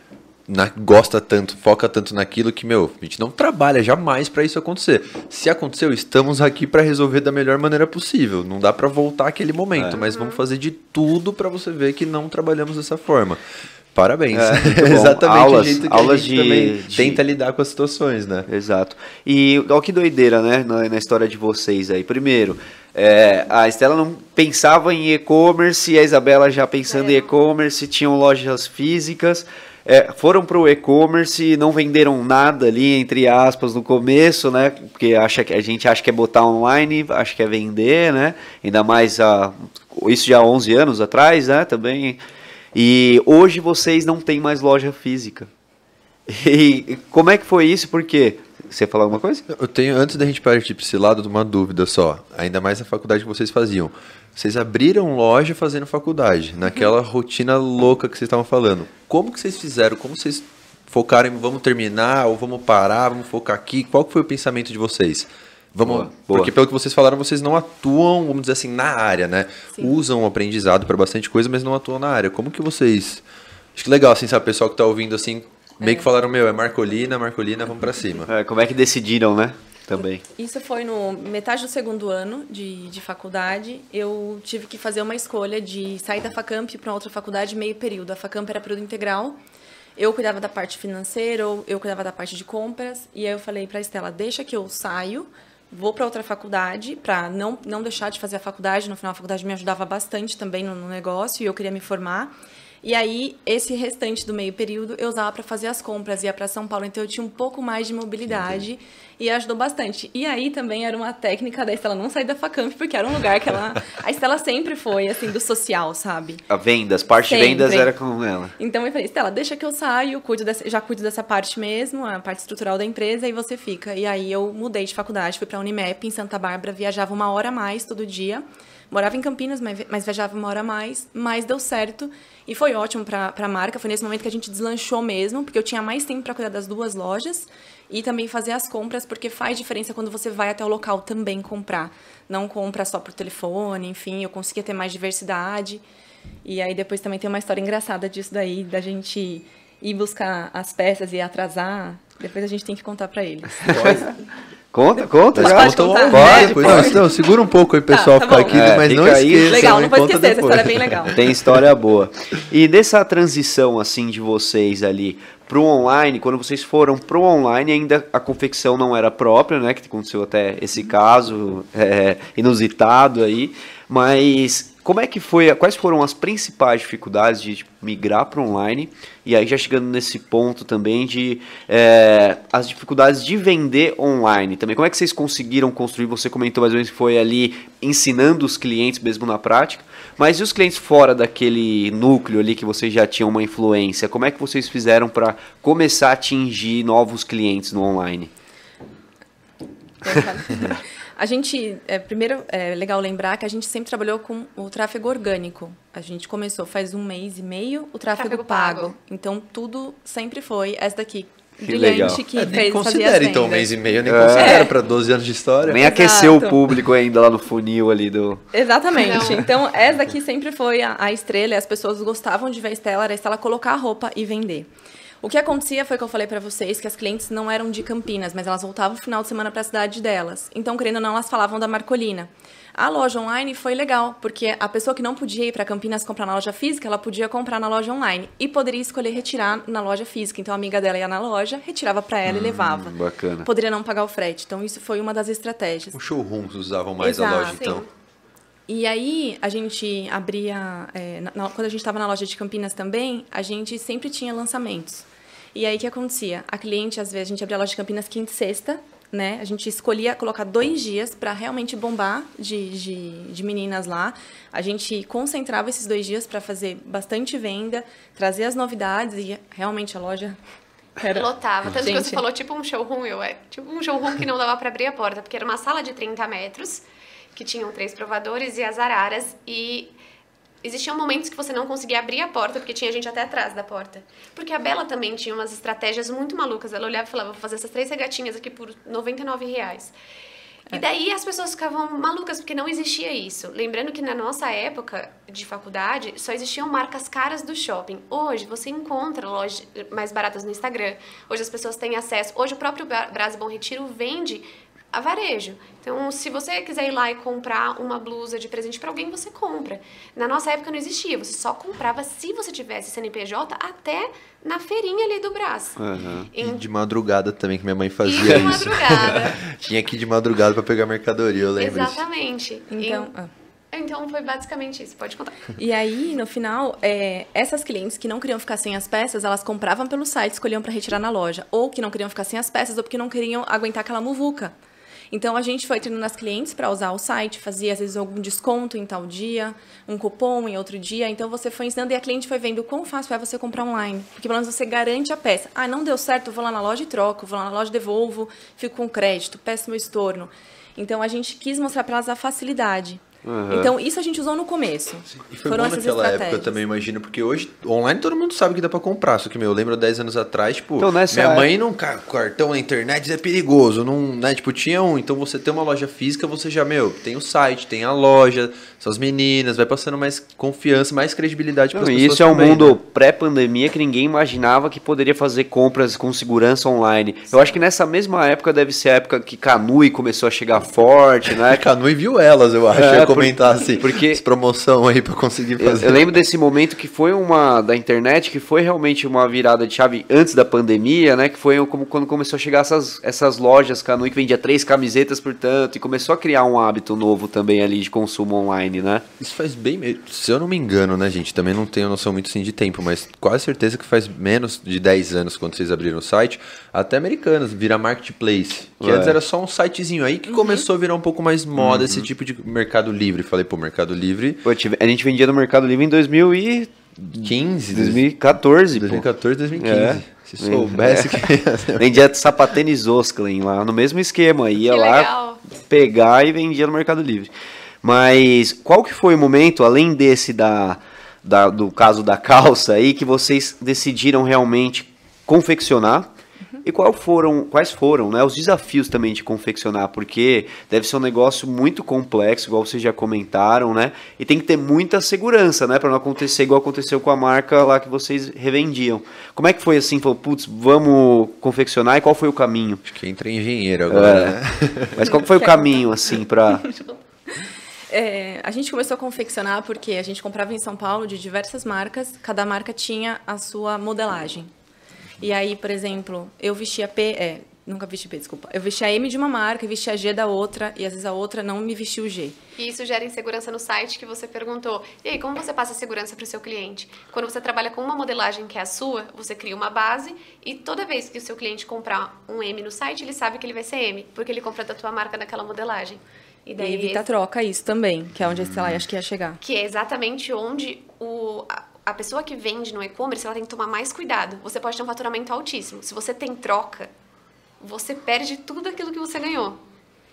na- gosta tanto, foca tanto naquilo que, meu, a gente não trabalha jamais para isso acontecer. Se aconteceu, estamos aqui para resolver da melhor maneira possível. Não dá para voltar aquele momento, mas vamos fazer de tudo para você ver que não trabalhamos dessa forma. Parabéns. É. Exatamente Aulas- o jeito que aulas a gente de- também de- tenta lidar com as situações, né? Exato. E olha que doideira, né, na, na história de vocês aí. Primeiro, é, a Estela não pensava em e-commerce, a Isabela já pensando É. em e-commerce, tinham lojas físicas. É, foram para o e-commerce, não venderam nada ali, entre aspas, no começo, né? Porque acha que, a gente acha que é botar online, acha que é vender, né? Ainda mais a, isso já há 11 anos atrás, né? Também. E hoje vocês não têm mais loja física. E como é que foi isso? Por quê? Você falar alguma coisa? Eu tenho, antes da gente partir para esse lado, uma dúvida só. Ainda mais na faculdade que vocês faziam. Vocês abriram loja fazendo faculdade, naquela rotina louca que vocês estavam falando. Como que vocês fizeram? Como vocês focaram em vamos terminar ou vamos parar, vamos focar aqui? Qual foi o pensamento de vocês? Vamos, Boa, boa. porque pelo que vocês falaram, vocês não atuam, vamos dizer assim, na área, né? Sim. Usam o aprendizado para bastante coisa, mas não atuam na área. Como que vocês Acho que legal assim, sabe, o pessoal que tá ouvindo assim, meio que falaram, meu, é Marcolina, Marcolina, vamos para cima. É, como é que decidiram, né? Também. Isso foi no metade do segundo ano de, de faculdade. Eu tive que fazer uma escolha de sair da Facamp para outra faculdade meio período. A Facamp era período integral. Eu cuidava da parte financeira, eu cuidava da parte de compras. E aí eu falei para Estela, deixa que eu saio, vou para outra faculdade, para não, não deixar de fazer a faculdade. No final, a faculdade me ajudava bastante também no, no negócio e eu queria me formar. E aí, esse restante do meio período eu usava para fazer as compras, ia para São Paulo, então eu tinha um pouco mais de mobilidade e ajudou bastante. E aí também era uma técnica da Estela não sair da Facamp, porque era um lugar que ela. A Estela sempre foi, assim, do social, sabe? A vendas, parte de Sempre. vendas era com ela. Então eu falei, Estela, deixa que eu saio, cuido dessa, já cuido dessa parte mesmo, a parte estrutural da empresa, e você fica. E aí eu mudei de faculdade, fui para Unimep em Santa Bárbara, viajava uma hora a mais todo dia. Morava em Campinas, mas, mas viajava uma hora a mais, mas deu certo e foi ótimo para a marca. Foi nesse momento que a gente deslanchou mesmo, porque eu tinha mais tempo para cuidar das duas lojas e também fazer as compras, porque faz diferença quando você vai até o local também comprar. Não compra só por telefone, enfim, eu conseguia ter mais diversidade. E aí depois também tem uma história engraçada disso daí, da gente ir buscar as peças e atrasar. Depois a gente tem que contar para eles. Conta, conta. Mas já. pode contar? Pode, pode. Não, não, segura um pouco aí, pessoal, Tá, ficar tá bom. aqui, É, mas não aí. esqueça. Legal, não conta esquecer, essa depois. história é bem legal. Tem história boa. E nessa transição assim de vocês ali pro online, quando vocês foram pro online, ainda a confecção não era própria, né? Que aconteceu até esse caso é, inusitado aí. Mas como é que foi? Quais foram as principais dificuldades de tipo, migrar para online? E aí já chegando nesse ponto também de é, as dificuldades de vender online também. Como é que vocês conseguiram construir? Você comentou mais ou menos que foi ali ensinando os clientes mesmo na prática. Mas e os clientes fora daquele núcleo ali que vocês já tinham uma influência? Como é que vocês fizeram para começar a atingir novos clientes no online? A gente, é, primeiro, é legal lembrar que a gente sempre trabalhou com o tráfego orgânico. A gente começou faz um mês e meio o tráfego, Tráfego pago. pago. Então, tudo sempre foi essa daqui. Que legal. Brilhante que É, nem fez as considera então um mês e meio, nem É. considera para 12 anos de história. Nem Exato. aqueceu o público ainda lá no funil ali do. Exatamente. Não. Então, essa daqui sempre foi a, a estrela e as pessoas gostavam de ver a Estela, era a Estela colocar a roupa e vender. O que acontecia foi que eu falei pra vocês que as clientes não eram de Campinas, mas elas voltavam no final de semana para a cidade delas. Então, querendo ou não, elas falavam da Marcolina. A loja online foi legal, porque a pessoa que não podia ir para Campinas comprar na loja física, ela podia comprar na loja online e poderia escolher retirar na loja física. Então, a amiga dela ia na loja, retirava para ela e levava. bacana. Poderia não pagar o frete. Então, isso foi uma das estratégias. Os showrooms usavam mais a Exato. loja, então. Sim. E aí, a gente abria. é, na- na- quando a gente estava na loja de Campinas também, a gente sempre tinha lançamentos. E aí, o que acontecia? A cliente, às vezes, a gente abria a loja de Campinas quinta e sexta, né? A gente escolhia colocar dois dias para realmente bombar de, de, de meninas lá. A gente concentrava esses dois dias para fazer bastante venda, trazer as novidades e realmente a loja. Era... Lotava. Tanto que Gente. você falou tipo um showroom, eu é. Tipo um showroom que não dava pra abrir a porta, porque era uma sala de 30 metros, que tinham três provadores e as araras, e existiam momentos que você não conseguia abrir a porta, porque tinha gente até atrás da porta. Porque a Bela também tinha umas estratégias muito malucas. Ela olhava e falava, vou fazer essas três regatinhas aqui por 99 reais. E daí as pessoas ficavam malucas, porque não existia isso. Lembrando que na nossa época de faculdade, só existiam marcas caras do shopping. Hoje, você encontra lojas mais baratas no Instagram. Hoje as pessoas têm acesso. Hoje o próprio Brás Bom Retiro vende a varejo. Então, se você quiser ir lá e comprar uma blusa de presente para alguém, você compra. Na nossa época não existia, você só comprava se você tivesse CNPJ até na feirinha ali do braço. Uhum. Em... E de madrugada também, que minha mãe fazia e de isso. madrugada. Tinha que ir de madrugada para pegar mercadoria, eu lembro Exatamente. Então... Ah. Então foi basicamente isso, pode contar. E aí, no final, é, essas clientes que não queriam ficar sem as peças, elas compravam pelo site, escolhiam para retirar na loja. Ou que não queriam ficar sem as peças, ou porque não queriam aguentar aquela muvuca. Então a gente foi treinando as clientes para usar o site, fazia às vezes algum desconto em tal dia, um cupom em outro dia. Então você foi ensinando e a cliente foi vendo o quão fácil é você comprar online. Porque pelo menos você garante a peça. Ah, não deu certo, vou lá na loja e troco, vou lá na loja e devolvo, fico com crédito, peço meu estorno. Então a gente quis mostrar para elas a facilidade. Uhum. Então, isso a gente usou no começo. E foi Foram bom naquela época, eu também imagino, porque hoje, online, todo mundo sabe que dá pra comprar. Só que, meu, eu lembro 10 anos atrás, tipo, então, minha mãe não. Cartão na internet é perigoso. Não, né? Tipo, tinha um. Então, você tem uma loja física, você já, meu, tem o site, tem a loja, são as meninas, vai passando mais confiança, mais credibilidade para as pessoas. Isso é um mundo né? pré-pandemia que ninguém imaginava que poderia fazer compras com segurança online. Sim. Eu acho que nessa mesma época deve ser a época que Canui começou a chegar forte, né? Canui viu elas, eu acho. É, comentar assim, porque promoção aí para conseguir fazer. Eu, eu, lembro desse momento que foi uma da internet que foi realmente uma virada de chave antes da pandemia, né? Que foi como quando começou a chegar essas, essas lojas Canui que vendia três camisetas por tanto e começou a criar um hábito novo também ali de consumo online, né? Isso faz bem, se eu não me engano, né, gente? Também não tenho noção muito sim de tempo, mas quase certeza que faz menos de 10 anos quando vocês abriram o site, até americanas, vira marketplace, que é. antes era só um sitezinho aí que uhum. começou a virar um pouco mais moda uhum. esse tipo de mercado livre. Falei, pô, Mercado Livre. Pô, a gente vendia no Mercado Livre em 2015, 2014. 2014, 2015. É. Se soubesse é. que. vendia sapatênis Osklen lá, no mesmo esquema. Ia que lá legal. pegar e vendia no Mercado Livre. Mas qual que foi o momento, além desse da, da, do caso da calça aí, que vocês decidiram realmente confeccionar? E qual foram, quais foram né, os desafios também de confeccionar? Porque deve ser um negócio muito complexo, igual vocês já comentaram, né? E tem que ter muita segurança, né? Para não acontecer igual aconteceu com a marca lá que vocês revendiam. Como é que foi assim? Falou, putz, vamos confeccionar e qual foi o caminho? Acho que entra engenheiro agora, é. né? Mas qual foi o caminho, assim, para... É, a gente começou a confeccionar porque a gente comprava em São Paulo de diversas marcas, cada marca tinha a sua modelagem. E aí, por exemplo, eu vestia P, é, nunca vesti P, desculpa. Eu vestia M de uma marca e vestia G da outra, e às vezes a outra não me vestia o G. E isso gera insegurança no site que você perguntou. E aí, como você passa segurança para o seu cliente? Quando você trabalha com uma modelagem que é a sua, você cria uma base e toda vez que o seu cliente comprar um M no site, ele sabe que ele vai ser M, porque ele compra da tua marca naquela modelagem. E daí e evita a troca isso também, que é onde, sei lá, acho que ia chegar. Que é exatamente onde o, a pessoa que vende no e-commerce, ela tem que tomar mais cuidado. Você pode ter um faturamento altíssimo. Se você tem troca, você perde tudo aquilo que você ganhou.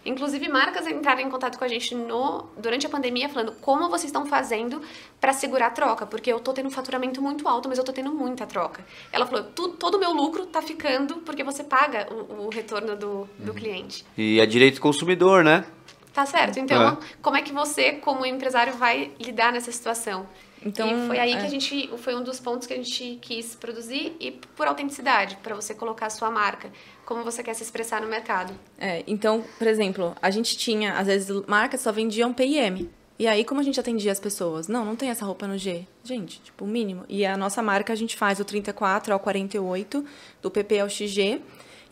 Inclusive, marcas entraram em contato com a gente no, durante a pandemia, falando como vocês estão fazendo para segurar a troca, porque eu tô tendo um faturamento muito alto, mas eu tô tendo muita troca. Ela falou, todo o meu lucro tá ficando porque você paga o, o retorno do, do uhum. cliente. E é direito do consumidor, né? Tá certo. Então, é. como é que você, como empresário, vai lidar nessa situação? Então, e foi aí é. que a gente, foi um dos pontos que a gente quis produzir e por autenticidade, para você colocar a sua marca, como você quer se expressar no mercado. É, então, por exemplo, a gente tinha, às vezes, marcas só vendiam P&M. E aí, como a gente atendia as pessoas? Não, não tem essa roupa no G. Gente, tipo, o mínimo. E a nossa marca, a gente faz o 34 ao 48, do PP ao XG.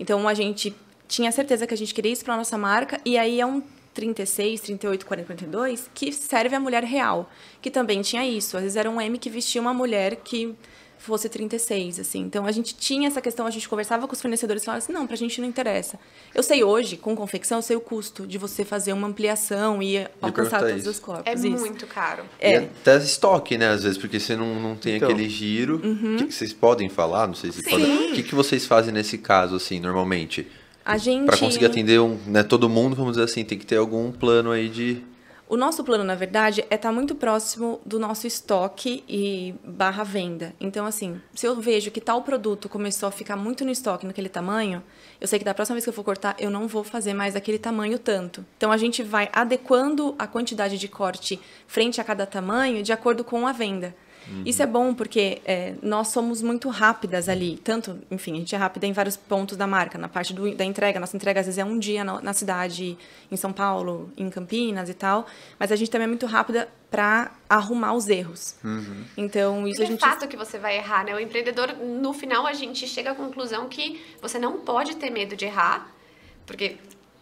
Então, a gente tinha certeza que a gente queria isso para nossa marca. E aí, é um 36, 38, 40, 42, que serve a mulher real, que também tinha isso. Às vezes era um M que vestia uma mulher que fosse 36, assim. Então a gente tinha essa questão, a gente conversava com os fornecedores e falava assim: "Não, pra gente não interessa". Eu sei hoje, com confecção, eu sei o custo de você fazer uma ampliação e alcançar todos isso. os corpos. É isso. muito caro. É. E até estoque, né, às vezes, porque você não, não tem então, aquele giro. Uhum. O que, que, vocês podem falar? Não sei se podem. O que, que vocês fazem nesse caso assim, normalmente? A gente... Para conseguir atender um, né, todo mundo, vamos dizer assim, tem que ter algum plano aí de... O nosso plano, na verdade, é estar muito próximo do nosso estoque e barra venda. Então, assim, se eu vejo que tal produto começou a ficar muito no estoque, naquele tamanho, eu sei que da próxima vez que eu for cortar, eu não vou fazer mais daquele tamanho tanto. Então, a gente vai adequando a quantidade de corte frente a cada tamanho de acordo com a venda. Isso é bom porque é, nós somos muito rápidas ali. Tanto, enfim, a gente é rápida em vários pontos da marca. Na parte do, da entrega, nossa entrega às vezes é um dia na, na, cidade, em São Paulo, em Campinas e tal. Mas a gente também é muito rápida para arrumar os erros. Uhum. Então, isso e a gente. É fato que você vai errar, né? O empreendedor, no final, a gente chega à conclusão que você não pode ter medo de errar, porque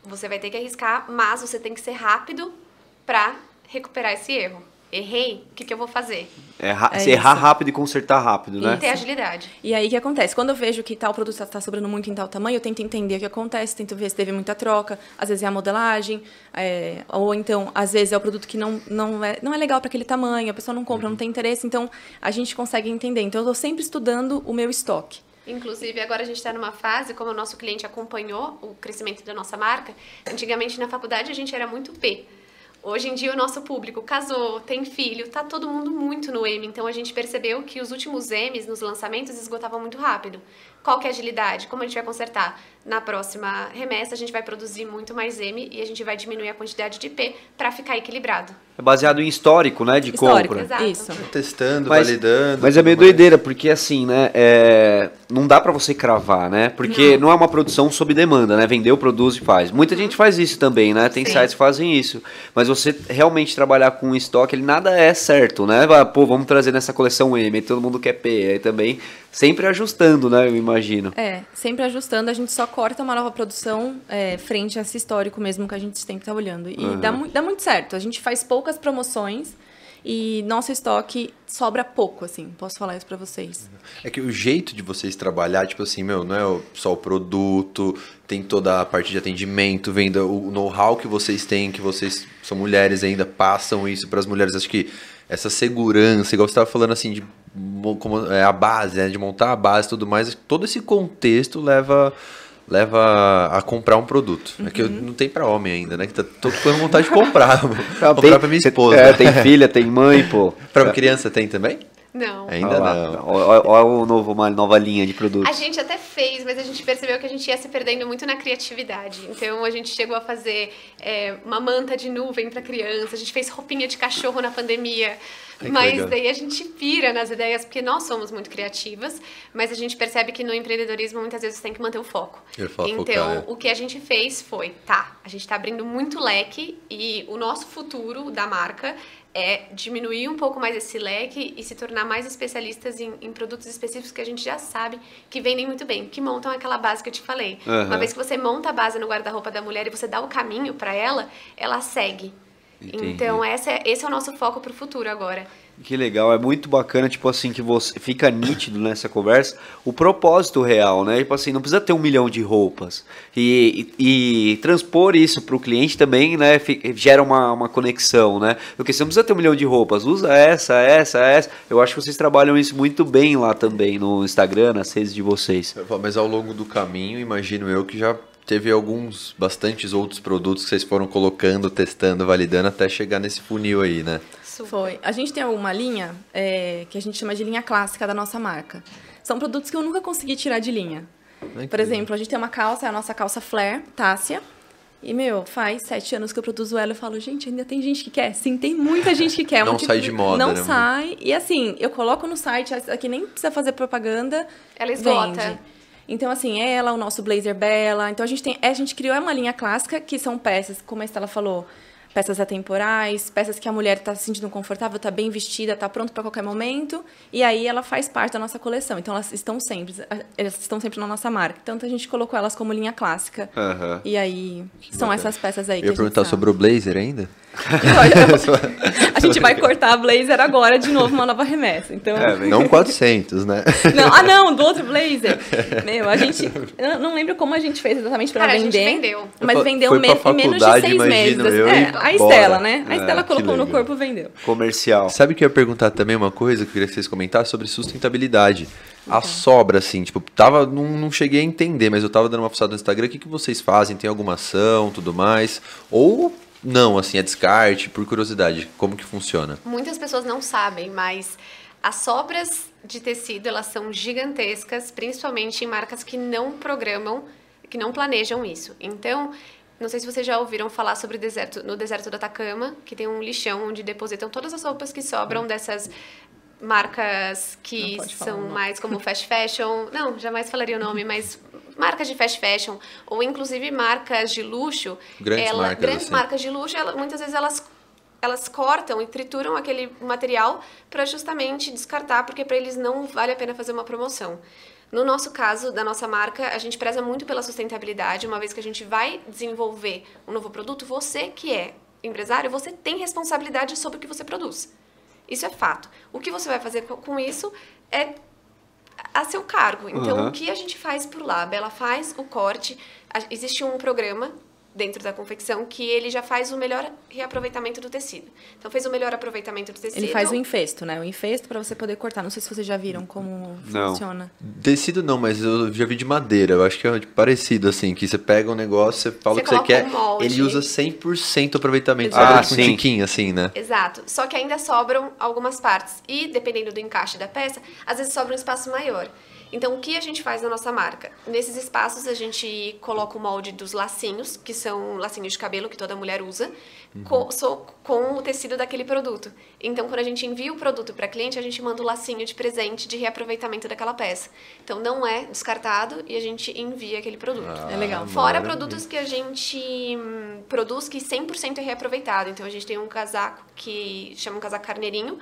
você vai ter que arriscar, mas você tem que ser rápido para recuperar esse erro errei, o que, que eu vou fazer? É, é se errar rápido e consertar rápido, né? E ter agilidade. E aí o que acontece? Quando eu vejo que tal produto está sobrando muito em tal tamanho, eu tento entender o que acontece, tento ver se teve muita troca, às vezes é a modelagem, é, ou então, às vezes é o produto que não, não, é, não é legal para aquele tamanho, a pessoa não compra, uhum. não tem interesse, então a gente consegue entender. Então eu estou sempre estudando o meu estoque. Inclusive, agora a gente está numa fase, como o nosso cliente acompanhou o crescimento da nossa marca, antigamente na faculdade a gente era muito P. Hoje em dia o nosso público casou, tem filho, tá todo mundo muito no M, então a gente percebeu que os últimos M's nos lançamentos esgotavam muito rápido. Qual que é a agilidade? Como a gente vai consertar? Na próxima remessa a gente vai produzir muito mais M e a gente vai diminuir a quantidade de P para ficar equilibrado. É baseado em histórico, né, de histórico, compra. Exato. Isso. Testando, mas, validando. Mas é meio mais. doideira, porque assim, né, é... não dá para você cravar, né? Porque não. não. é uma produção sob demanda, né? Vendeu, produz e faz. Muita gente faz isso também, né? Tem Sim. sites que fazem isso. Mas você realmente trabalhar com um estoque, ele nada é certo, né? Pô, vamos trazer nessa coleção M, todo mundo quer P, aí também sempre ajustando, né? Eu imagino. É, sempre ajustando. A gente só corta uma nova produção é, frente a esse histórico mesmo que a gente tem que estar tá olhando. E uhum. dá, dá muito certo. A gente faz poucas promoções e nosso estoque sobra pouco, assim, posso falar isso para vocês. É que o jeito de vocês trabalhar, tipo assim, meu, não é só o produto, tem toda a parte de atendimento, venda, o know-how que vocês têm, que vocês são mulheres ainda, passam isso para as mulheres, acho que essa segurança, igual você estava falando assim, de como é a base, né, de montar a base e tudo mais, todo esse contexto leva leva a comprar um produto. Uhum. É que eu, uhum. não tem para homem ainda, né? Que tá todo com vontade de comprar. comprar tem, pra minha esposa. É, tem filha, tem mãe, pô. pra criança tem também? Não. Ainda não. Olha o novo, uma nova linha de produtos. A gente até fez, mas a gente percebeu que a gente ia se perdendo muito na criatividade. Então a gente chegou a fazer é, uma manta de nuvem para criança, a gente fez roupinha de cachorro na pandemia. Mas legal. daí a gente pira nas ideias, porque nós somos muito criativas, mas a gente percebe que no empreendedorismo muitas vezes você tem que manter o foco. então, focar, é. o que a gente fez foi, tá, a gente está abrindo muito leque e o nosso futuro da marca é diminuir um pouco mais esse leque e se tornar mais especialistas em, em, produtos específicos que a gente já sabe que vendem muito bem, que montam aquela base que eu te falei. Uhum. Uma vez que você monta a base no guarda-roupa da mulher e você dá o caminho para ela, ela segue. Entendi. Então, essa é, esse é o nosso foco para o futuro agora. Que legal, é muito bacana, tipo assim, que você fica nítido nessa conversa o propósito real, né? Tipo assim, não precisa ter um milhão de roupas. E, e, e transpor isso para o cliente também, né? Gera uma, uma conexão, né? Porque você não precisa ter um milhão de roupas, usa essa, essa, essa. Eu acho que vocês trabalham isso muito bem lá também no Instagram, nas redes de vocês. Mas ao longo do caminho, imagino eu que já teve alguns, bastantes outros produtos que vocês foram colocando, testando, validando até chegar nesse funil aí, né? Foi. A gente tem uma linha é, que a gente chama de linha clássica da nossa marca. São produtos que eu nunca consegui tirar de linha. Por exemplo, a gente tem uma calça, é a nossa calça Flare, Tássia. E, meu, faz sete anos que eu produzo ela. Eu falo, gente, ainda tem gente que quer? Sim, tem muita gente que quer. não sai de moda, Não né? sai. E, assim, eu coloco no site, aqui nem precisa fazer propaganda. Ela esgota. Vende. Então, assim, ela, o nosso blazer Bela. Então, a gente tem, a gente criou uma linha clássica, que são peças, como a Estela falou, peças atemporais, peças que a mulher está se sentindo confortável, está bem vestida, está pronta para qualquer momento, e aí ela faz parte da nossa coleção. Então elas estão sempre, elas estão sempre na nossa marca. Então a gente colocou elas como linha clássica. Uhum. E aí são Bacana. essas peças aí. Eu ia perguntar sobre o blazer ainda? a gente vai cortar a blazer agora de novo, uma nova remessa. Então... É, não 400, né? Não, ah, não, do outro blazer. Meu, a gente. Eu não lembro como a gente fez exatamente para vender. A gente vendeu. Mas vendeu me em menos de seis meses. Eu, é, a Estela, né? A Estela é, colocou no corpo vendeu. Comercial. Sabe que eu ia perguntar também uma coisa que eu queria que vocês comentassem sobre sustentabilidade. A então. sobra, assim, tipo, tava, não, não cheguei a entender, mas eu tava dando uma fuçada no Instagram, o que, que vocês fazem? Tem alguma ação, tudo mais? Ou não, assim, é descarte, por curiosidade, como que funciona? Muitas pessoas não sabem, mas as sobras de tecido, elas são gigantescas, principalmente em marcas que não programam, que não planejam isso. Então, não sei se vocês já ouviram falar sobre o deserto, no deserto do Atacama, que tem um lixão onde depositam todas as roupas que sobram dessas marcas que falar são nome. mais como fast fashion. Não, jamais falaria o nome, mas marcas de fast fashion ou inclusive marcas de luxo, Grandes ela- marcas, grandes assim. marcas de luxo, ela- muitas vezes elas elas cortam e trituram aquele material para justamente descartar, porque para eles não vale a pena fazer uma promoção. No nosso caso, da nossa marca, a gente preza muito pela sustentabilidade, uma vez que a gente vai desenvolver um novo produto, você que é empresário, você tem responsabilidade sobre o que você produz. Isso é fato. O que você vai fazer co- com isso é a seu cargo. Então, Aham. o que a gente faz por lá? A Bela faz o corte. A- Existe um programa dentro da confecção que ele já faz o melhor reaproveitamento do tecido. Então, fez o melhor aproveitamento do tecido. Ele faz o infesto, né? O infesto para você poder cortar. Não sei se vocês já viram como Não. funciona. Tecido não, mas eu já vi de madeira. Eu acho que é parecido, assim, que você pega um negócio, você fala Você o que você quer, um ele usa 100% aproveitamento. Ah, Sabe, tipo um sim. tiquinho, assim, né? Exato. Só que ainda sobram algumas partes. E, dependendo do encaixe da peça, às vezes sobra um espaço maior. Então, o que a gente faz na nossa marca? Nesses espaços, a gente coloca o molde dos lacinhos, que são lacinhos de cabelo que toda mulher usa, com, so- com o tecido daquele produto. Então, quando a gente envia o produto para cliente, a gente manda o lacinho de presente de reaproveitamento daquela peça. Então, não é descartado e a gente envia aquele produto. É legal. Fora maravilha. produtos que a gente hum, produz que 100% é reaproveitado. Então a gente tem um casaco que chama um casaco carneirinho.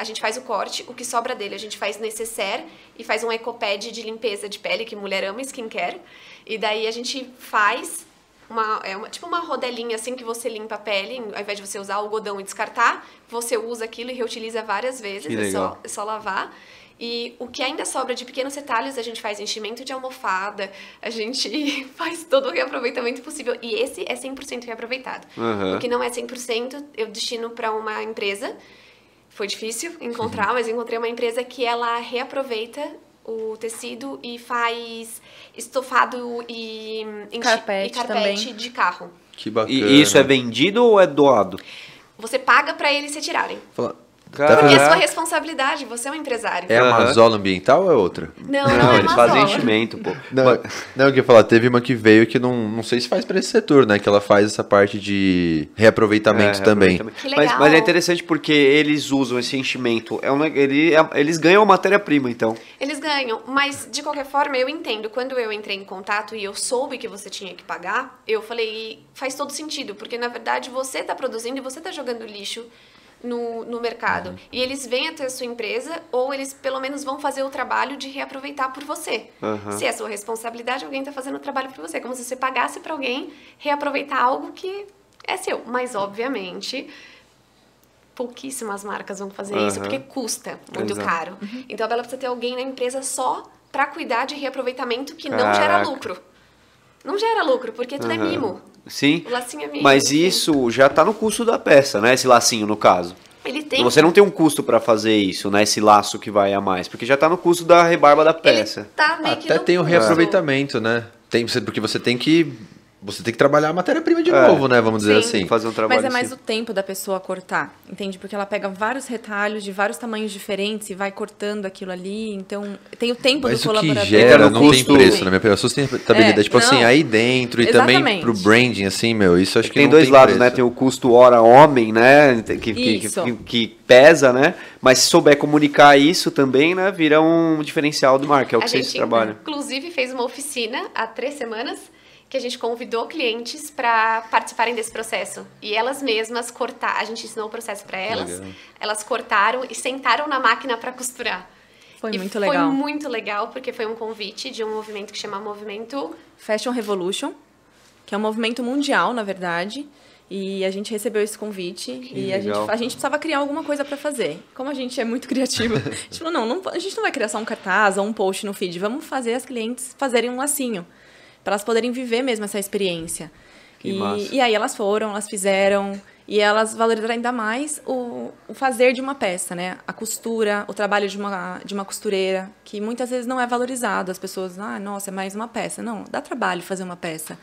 A gente faz o corte, o que sobra dele a gente faz necessaire e faz um ecopad de limpeza de pele, que mulher ama skincare. E daí a gente faz uma, é uma, tipo uma rodelinha assim que você limpa a pele, ao invés de você usar algodão e descartar, você usa aquilo e reutiliza várias vezes, é só, é só lavar. E o que ainda sobra de pequenos retalhos, a gente faz enchimento de almofada, a gente faz todo o reaproveitamento possível. E esse é 100% reaproveitado. Aham. O que não é 100%, eu destino para uma empresa. Foi difícil encontrar, mas eu encontrei uma empresa que ela reaproveita o tecido e faz estofado e, Carpete e carpete também. de carro. Que bacana. E isso é vendido ou é doado? Você paga para eles retirarem. Fala- Caraca. Porque é sua responsabilidade, você é um empresário. É a Aham. Mazola Ambiental ou é outra? Não, não, Não, é eles uma fazem sola. enchimento, pô. Não, não, eu queria falar, teve uma que veio que não, não sei se faz para esse setor, né? Que ela faz essa parte de reaproveitamento É, também. Que Mas, legal. mas é interessante porque eles usam esse enchimento. É um, ele, é- eles ganham a matéria-prima, então. Eles ganham, mas de qualquer forma eu entendo. Quando eu entrei em contato e eu soube que você tinha que pagar, eu falei, faz todo sentido, porque na verdade você está produzindo e você está jogando lixo no, no mercado. E eles vêm até a sua empresa, ou eles pelo menos vão fazer o trabalho de reaproveitar por você. Aham. Se é sua responsabilidade, alguém está fazendo o trabalho por você. Como se você pagasse para alguém reaproveitar algo que é seu. Mas, obviamente, pouquíssimas marcas vão fazer isso, Aham. porque custa muito Exato. caro. Então, a Bela precisa ter alguém na empresa só para cuidar de reaproveitamento que não Caraca. gera lucro. Não gera lucro, porque tudo é Aham. mimo. Sim. O lacinho é. Mas enfim. isso já tá no custo da peça, né? Esse lacinho, no caso. Ele tem. Você não tem um custo pra fazer isso, né? Esse laço que vai a mais. Porque já tá no custo da rebarba da peça. Ele tá meio que Até no tem o custo. reaproveitamento, né? Tem, porque você tem que. Você tem que trabalhar a matéria-prima de É. novo, né? Vamos dizer Sim. assim. Fazer um trabalho Mas é mais assim. o tempo da pessoa cortar, entende? Porque ela pega vários retalhos de vários tamanhos diferentes e vai cortando aquilo ali. Então, tem o tempo Mas do o que colaborador. gera não tem custo- preço, na minha opinião. A sustentabilidade, É, tipo assim, não. aí dentro e também Exatamente. pro branding, assim, meu, isso acho que Tem não dois tem lados, preço. né? Tem o custo hora homem, né? Que, que, que, Isso. que- que pesa, né? Mas se souber comunicar isso também, né? Vira um diferencial do marca, é o que a vocês gente, trabalham. inclusive, fez uma oficina há três semanas que a gente convidou clientes para participarem desse processo. E elas mesmas cortaram. A gente ensinou o processo para elas. legal. Elas cortaram e sentaram na máquina para costurar. Foi E muito legal. Foi muito legal, porque foi um convite de um movimento que chama Movimento Fashion Revolution, que é um movimento mundial, na verdade. E a gente recebeu esse convite e a gente, a gente precisava criar alguma coisa pra fazer. Como a gente é muito criativo, a gente falou, não, não, a gente não vai criar só um cartaz ou um post no feed, vamos fazer as clientes fazerem um lacinho, para elas poderem viver mesmo essa experiência. Que massa. E, e aí elas foram, elas fizeram, e elas valorizaram ainda mais o, o fazer de uma peça, né? A costura, o trabalho de uma, de uma costureira, que muitas vezes não é valorizado. As pessoas, ah, nossa, é mais uma peça. Não, dá trabalho fazer uma peça.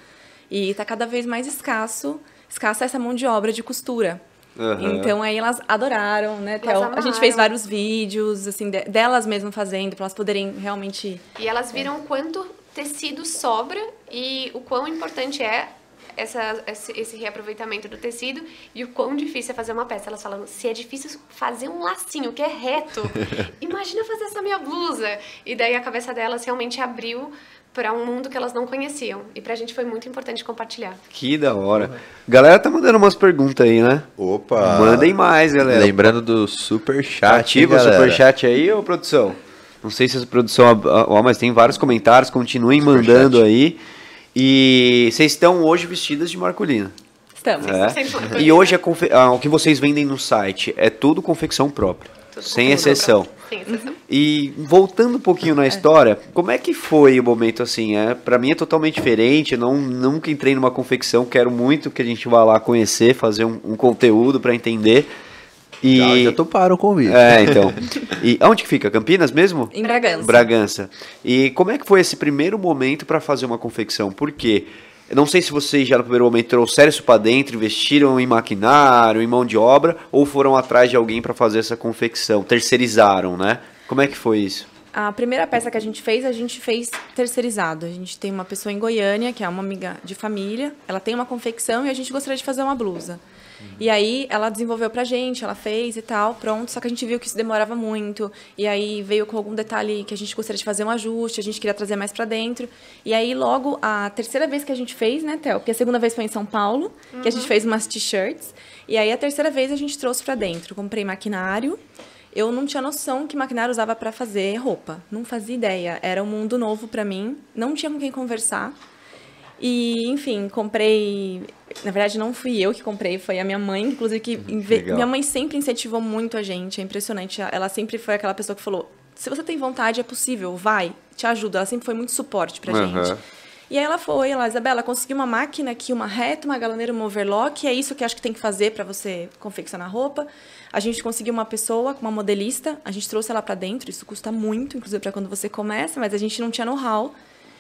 E está cada vez mais escasso escassa essa mão de obra de costura. Aham. Então aí elas adoraram, né? Elas? A gente fez vários vídeos, assim, de- delas mesmo fazendo, para elas poderem realmente. E elas viram o quanto tecido sobra e o quão importante é essa, esse, esse reaproveitamento do tecido e o quão difícil é fazer uma peça. Elas falam, se é difícil fazer um lacinho que é reto, imagina fazer essa minha blusa. E daí a cabeça delas realmente abriu para um mundo que elas não conheciam. E pra gente foi muito importante compartilhar. Que da hora. Galera tá mandando umas perguntas aí, né? Opa! Mandem mais, galera. Lembrando do super chat. Ativa o galera. superchat aí, ô produção. Não sei se a produção. Ó, mas tem vários comentários, continuem Superchat. mandando aí. E vocês estão hoje vestidas de marcolina. Estamos. É. E hoje a confe- ah, o que vocês vendem no site é tudo confecção própria. Tudo sem exceção. tudo Sem exceção. E voltando um pouquinho na história, como é que foi o momento assim? É, para mim é totalmente diferente. Eu não nunca entrei numa confecção. Quero muito que a gente vá lá conhecer, fazer um, um conteúdo para entender. E Já, já toparam o convite. é, então. E aonde que fica? Campinas mesmo? Em Bragança. Bragança. E como é que foi esse primeiro momento para fazer uma confecção? Por quê? Eu não sei se vocês já no primeiro momento trouxeram isso para dentro, investiram em maquinário, em mão de obra, ou foram atrás de alguém para fazer essa confecção, terceirizaram, né? Como é que foi isso? A primeira peça que a gente fez, a gente fez terceirizado. A gente tem uma pessoa em Goiânia, que é uma amiga de família. Ela tem uma confecção e a gente gostaria de fazer uma blusa. E aí ela desenvolveu pra gente, ela fez e tal, pronto. Só que a gente viu que isso demorava muito. E aí veio com algum detalhe que a gente gostaria de fazer um ajuste, a gente queria trazer mais pra dentro. E aí logo a terceira vez que a gente fez, né, Theo? Porque a segunda vez foi em São Paulo, que a gente fez umas t-shirts. E aí a terceira vez a gente trouxe pra dentro. Comprei maquinário. Eu não tinha noção que maquinário usava para fazer roupa. Não fazia ideia. Era um mundo novo para mim. Não tinha com quem conversar. E, enfim, comprei. Na verdade, não fui eu que comprei, foi a minha mãe, inclusive, que. inve- Legal. Minha mãe sempre incentivou muito a gente, é impressionante. Ela sempre foi aquela pessoa que falou: se você tem vontade, é possível, vai, te ajuda. Ela sempre foi muito suporte pra Aham. gente. E aí ela foi, ela, Isabela, consegui uma máquina aqui, uma reta, uma galoneira, uma overlock, é isso que acho que tem que fazer para você confeccionar roupa. A gente conseguiu uma pessoa, uma modelista, a gente trouxe ela para dentro, isso custa muito, inclusive para quando você começa, mas a gente não tinha know-how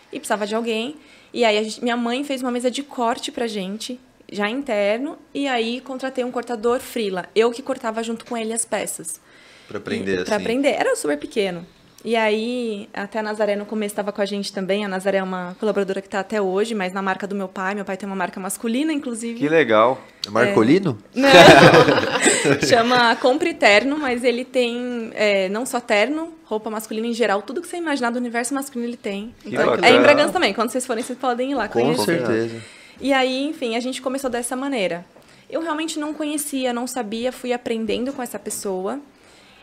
e precisava de alguém. E aí a gente- minha mãe fez uma mesa de corte pra gente, já interno, e aí contratei um cortador frila. Eu que cortava junto com ele as peças. Pra aprender, Pra assim. aprender. Era super pequeno. E aí, até a Nazaré no começo estava com a gente também. A Nazaré é uma colaboradora que está até hoje, mas na marca do meu pai. Meu pai tem uma marca masculina, inclusive. Que legal. Marcolino? Não. Chama Compre Terno, mas ele tem é, não só terno, roupa masculina em geral, tudo que você imaginar do universo masculino ele tem. Então, é em Bragança também. Quando vocês forem, vocês podem ir lá Com conhecer. certeza. E aí, enfim, a gente começou dessa maneira. Eu realmente não conhecia, não sabia, fui aprendendo com essa pessoa.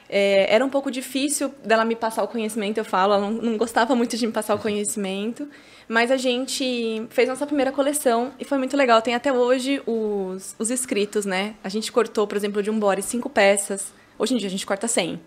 É, era um pouco difícil dela me passar o conhecimento, eu falo, ela não, não gostava muito de me passar o conhecimento, mas a gente fez nossa primeira coleção e foi muito legal. Tem até hoje os, os escritos, né? A gente cortou, por exemplo, de um body cinco peças. Hoje em dia a gente corta 100,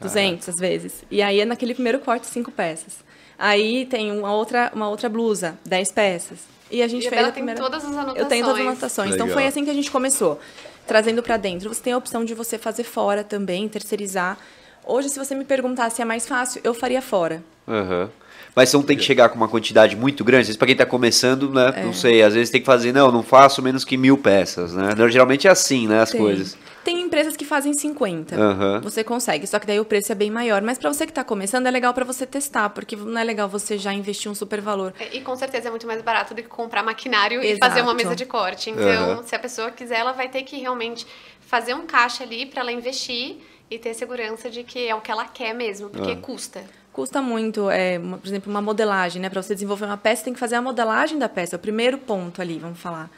200 às vezes. E aí é naquele primeiro corte cinco peças. Aí tem uma outra, uma outra blusa, 10 peças. E a gente E a fez Bela a tem primeira... todas as anotações. Eu tenho todas as anotações. Então Legal. foi assim que a gente começou, trazendo para dentro. Você tem a opção de você fazer fora também, terceirizar. Hoje, se você me perguntar se é mais fácil, eu faria fora. Aham. Mas você não tem que chegar com uma quantidade muito grande. Às vezes, pra quem tá começando, né? É. Não sei, às vezes tem que fazer, não, não faço menos que mil peças, né? Geralmente é assim, né? As Tem. coisas. Tem empresas que fazem 50. Aham. Você consegue, só que daí o preço é bem maior. Mas para você que está começando, é legal para você testar, porque não é legal você já investir um super valor. É, E com certeza é muito mais barato do que comprar maquinário e Exato. fazer uma mesa de corte. Então, Aham. se a pessoa quiser, ela vai ter que realmente fazer um caixa ali para ela investir e ter segurança de que é o que ela quer mesmo, porque custa. Custa muito, é, uma- por exemplo, uma modelagem, né? Para você desenvolver uma peça, tem que fazer a modelagem da peça, é o primeiro ponto ali, vamos falar.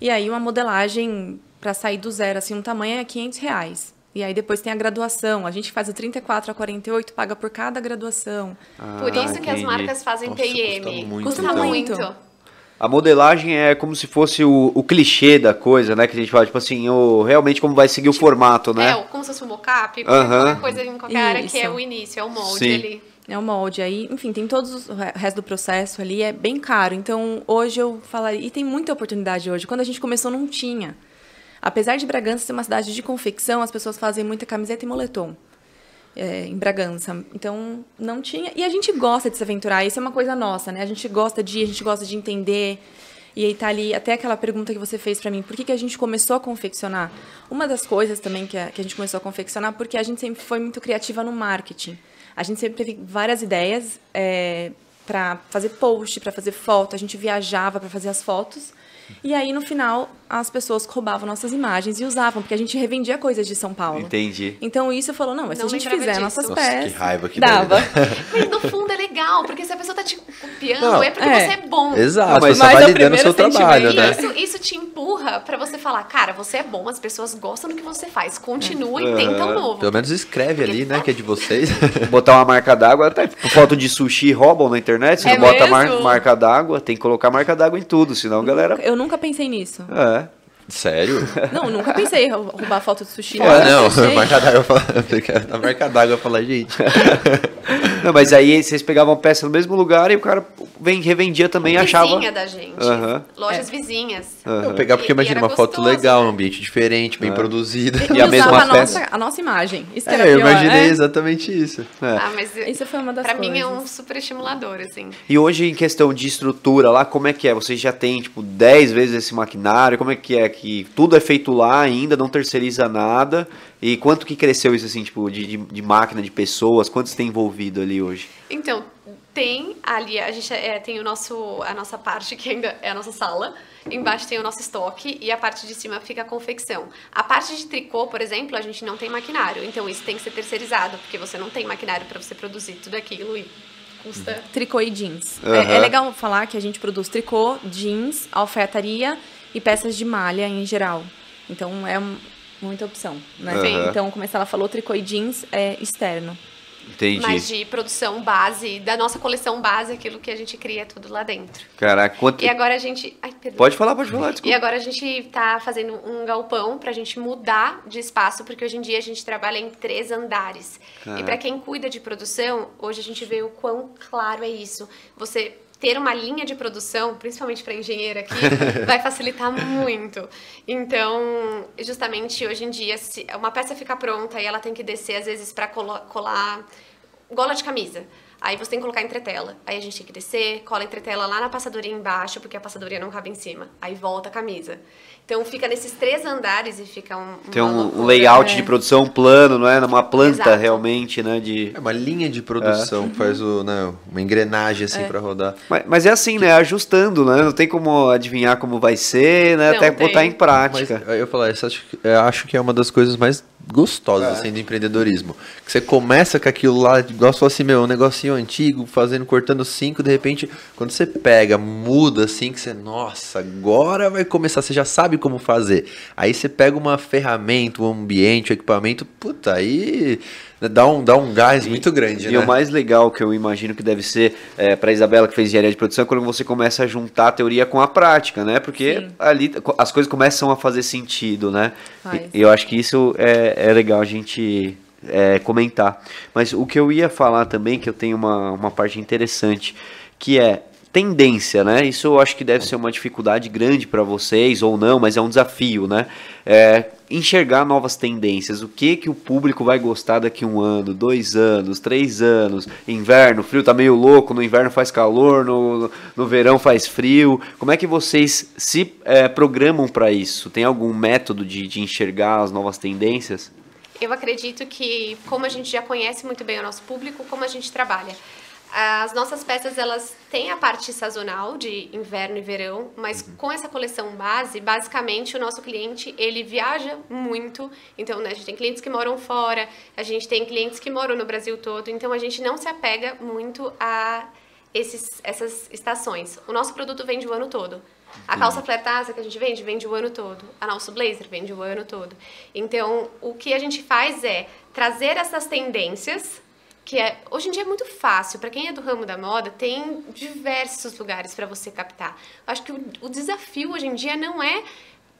E aí uma modelagem para sair do zero, assim, um tamanho é 500 reais. E aí depois tem a graduação. A gente faz o 34 a 48, paga por cada graduação. Por Ah, isso que as marcas fazem Nossa, TIM. custa muito, Custa então. muito. A modelagem é como se fosse o, o clichê da coisa, né? Que a gente fala, tipo assim, o, realmente como vai seguir o formato, né? É, como se fosse um mockup, Aham. qualquer coisa em qualquer área que é Isso. o início, é o molde Sim. ali. É o molde. Aí, enfim, tem todos os- o re- resto do processo ali, é bem caro. Então, hoje eu falaria. E tem muita oportunidade hoje. Quando a gente começou, não tinha. Apesar de Bragança ser uma cidade de confecção, as pessoas fazem muita camiseta e moletom. é, em Bragança. Então, não tinha. E a gente gosta de se aventurar. Isso é uma coisa nossa, né? A gente gosta de ir, a gente gosta de entender. E aí tá ali até aquela pergunta que você fez para mim, por que, que a gente começou a confeccionar? Uma das coisas também que a, que a gente começou a confeccionar, porque a gente sempre foi muito criativa no marketing. A gente sempre teve várias ideias é, para fazer post, para fazer foto, a gente viajava para fazer as fotos. E aí, no final, as pessoas roubavam nossas imagens e usavam, porque a gente revendia coisas de São Paulo. Entendi. Então isso falou, não, mas Não se a gente fizer disso. nossas Nossa, peças. que raiva que dava. Mas no fundo é legal, porque se a pessoa tá te copiando, Não, é porque é. você é bom. Exato, Mas- você tá é o validando o seu primeiro trabalho, né? Isso, isso te empurra pra você falar, cara, você é bom, as pessoas gostam do que você faz. Continua e Aham. tenta um novo. Pelo menos escreve ali, né, que é de vocês. Botar uma marca d'água, até foto de sushi roubam na internet, você É não bota mar- mesmo? marca d'água, tem que colocar marca d'água em tudo, senão a galera. Eu nunca pensei nisso. É. Sério? Não, nunca pensei em rou- roubar foto de sushi. Ah, não, Nunca pensei. a marca d'água. A marca d'água fala, gente. Não, mas aí vocês pegavam a peça no mesmo lugar e o cara vem, revendia também e achava. Vizinha da gente. Lojas vizinhas. Aham. Eu pegar porque E- e imagina era uma foto gostoso, legal, né? um ambiente diferente, bem produzida. E a usava mesma a peça. nossa, a nossa imagem. Isso que era É, eu pior, imaginei né? exatamente isso. É. Ah, mas Isso foi uma das pra coisas. mim é um super estimulador, assim. E hoje, em questão de estrutura lá, como é que é? Vocês já têm, tipo, 10 vezes esse maquinário? Como é que é? Que tudo é feito lá ainda, não terceiriza nada? E quanto que cresceu isso, assim, tipo, de, de, de máquina, de pessoas? Quantos tem envolvido ali hoje? Então, tem ali, a gente é, tem o nosso, a nossa parte que ainda é a nossa sala. Embaixo tem o nosso estoque e a parte de cima fica a confecção. A parte de tricô, por exemplo, a gente não tem maquinário. Então isso tem que ser terceirizado, porque você não tem maquinário para você produzir tudo aquilo e custa. Tricô e jeans. Aham. É, é legal falar que a gente produz tricô, jeans, alfaiataria e peças de malha em geral. Então é muita opção, né? Aham. Então, como ela falou, tricô e jeans é externo. Entendi. Mas de produção base, da nossa coleção base, aquilo que a gente cria é tudo lá dentro. Caraca, quanto... E agora a gente. Ai, perdão. Pode falar, pode falar, E desculpa. agora a gente tá fazendo um galpão pra gente mudar de espaço, porque hoje em dia a gente trabalha em três andares. Caraca. E pra quem cuida de produção, hoje a gente vê o quão claro é isso. Você ter uma linha de produção, principalmente para engenheiro aqui, vai facilitar muito. Então, justamente hoje em dia, se uma peça fica pronta e ela tem que descer às vezes para colar gola de camisa. Aí você tem que colocar entretela. Aí a gente tem que descer, cola a entretela lá na passadoria embaixo, porque a passadoria não cabe em cima. Aí volta a camisa. Então fica nesses três andares e fica um. Tem um, um loucura. layout É. de produção um plano, não é? Uma planta Exato. realmente, né? De... É uma linha de produção que faz o, né, uma engrenagem assim pra rodar. Mas, mas é assim, né? Ajustando, né? Não tem como adivinhar como vai ser, né? Não Até tem. botar em Mas prática. eu ia falar, isso acho, que- eu acho que é uma das coisas mais gostosas assim, do empreendedorismo. Que você começa com aquilo lá, igual se fosse meu, um negocinho antigo, fazendo, cortando cinco, de repente, quando você pega, muda assim, que você, nossa, agora vai começar, você já sabe como fazer. Aí você pega uma ferramenta, um ambiente, um equipamento, puta, aí dá um, dá um gás muito grande, E né? o mais legal que eu imagino que deve ser é, para Isabela que fez engenharia de produção é quando você começa a juntar a teoria com a prática, né? Porque Sim. ali as coisas começam a fazer sentido, né? Faz. E, e eu acho que isso é, é legal a gente é, comentar. Mas o que eu ia falar também, que eu tenho uma, uma parte interessante, que é tendência, né? Isso eu acho que deve ser uma dificuldade grande para vocês ou não, mas é um desafio, né? É, enxergar novas tendências. O que que o público vai gostar daqui um ano, dois anos, três anos? Inverno, frio tá meio louco. No inverno faz calor, no, no verão faz frio. Como é que vocês se é, programam para isso? Tem algum método de, de enxergar as novas tendências? Eu acredito que, como a gente já conhece muito bem o nosso público, como a gente trabalha. As nossas peças, elas têm a parte sazonal de inverno e verão, mas com essa coleção base, basicamente o nosso cliente, ele viaja muito. Então, né, a gente tem clientes que moram fora, a gente tem clientes que moram no Brasil todo, então a gente não se apega muito a esses, essas estações. O nosso produto vende o ano todo. A calça flertada que a gente vende, vende o ano todo. A nosso blazer vende o ano todo. Então, o que a gente faz é trazer essas tendências, que é, hoje em dia é muito fácil. Para quem é do ramo da moda, tem diversos lugares para você captar. Eu acho que o, o desafio hoje em dia não é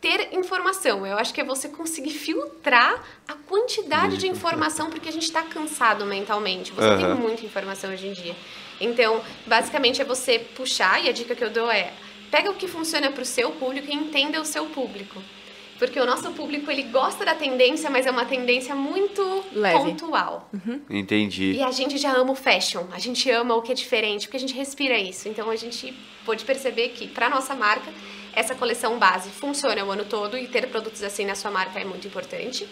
ter informação. Eu acho que é você conseguir filtrar a quantidade de informação, porque a gente está cansado mentalmente. Você tem Aham. muita informação hoje em dia. Então, basicamente é você puxar, e a dica que eu dou é: pega o que funciona para o seu público e entenda o seu público. Porque o nosso público, ele gosta da tendência, mas é uma tendência muito Leve. pontual. Entendi. E a gente já ama o fashion, a gente ama o que é diferente, porque a gente respira isso. Então a gente pôde perceber que, para nossa marca, essa coleção base funciona o ano todo e ter produtos assim na sua marca é muito importante.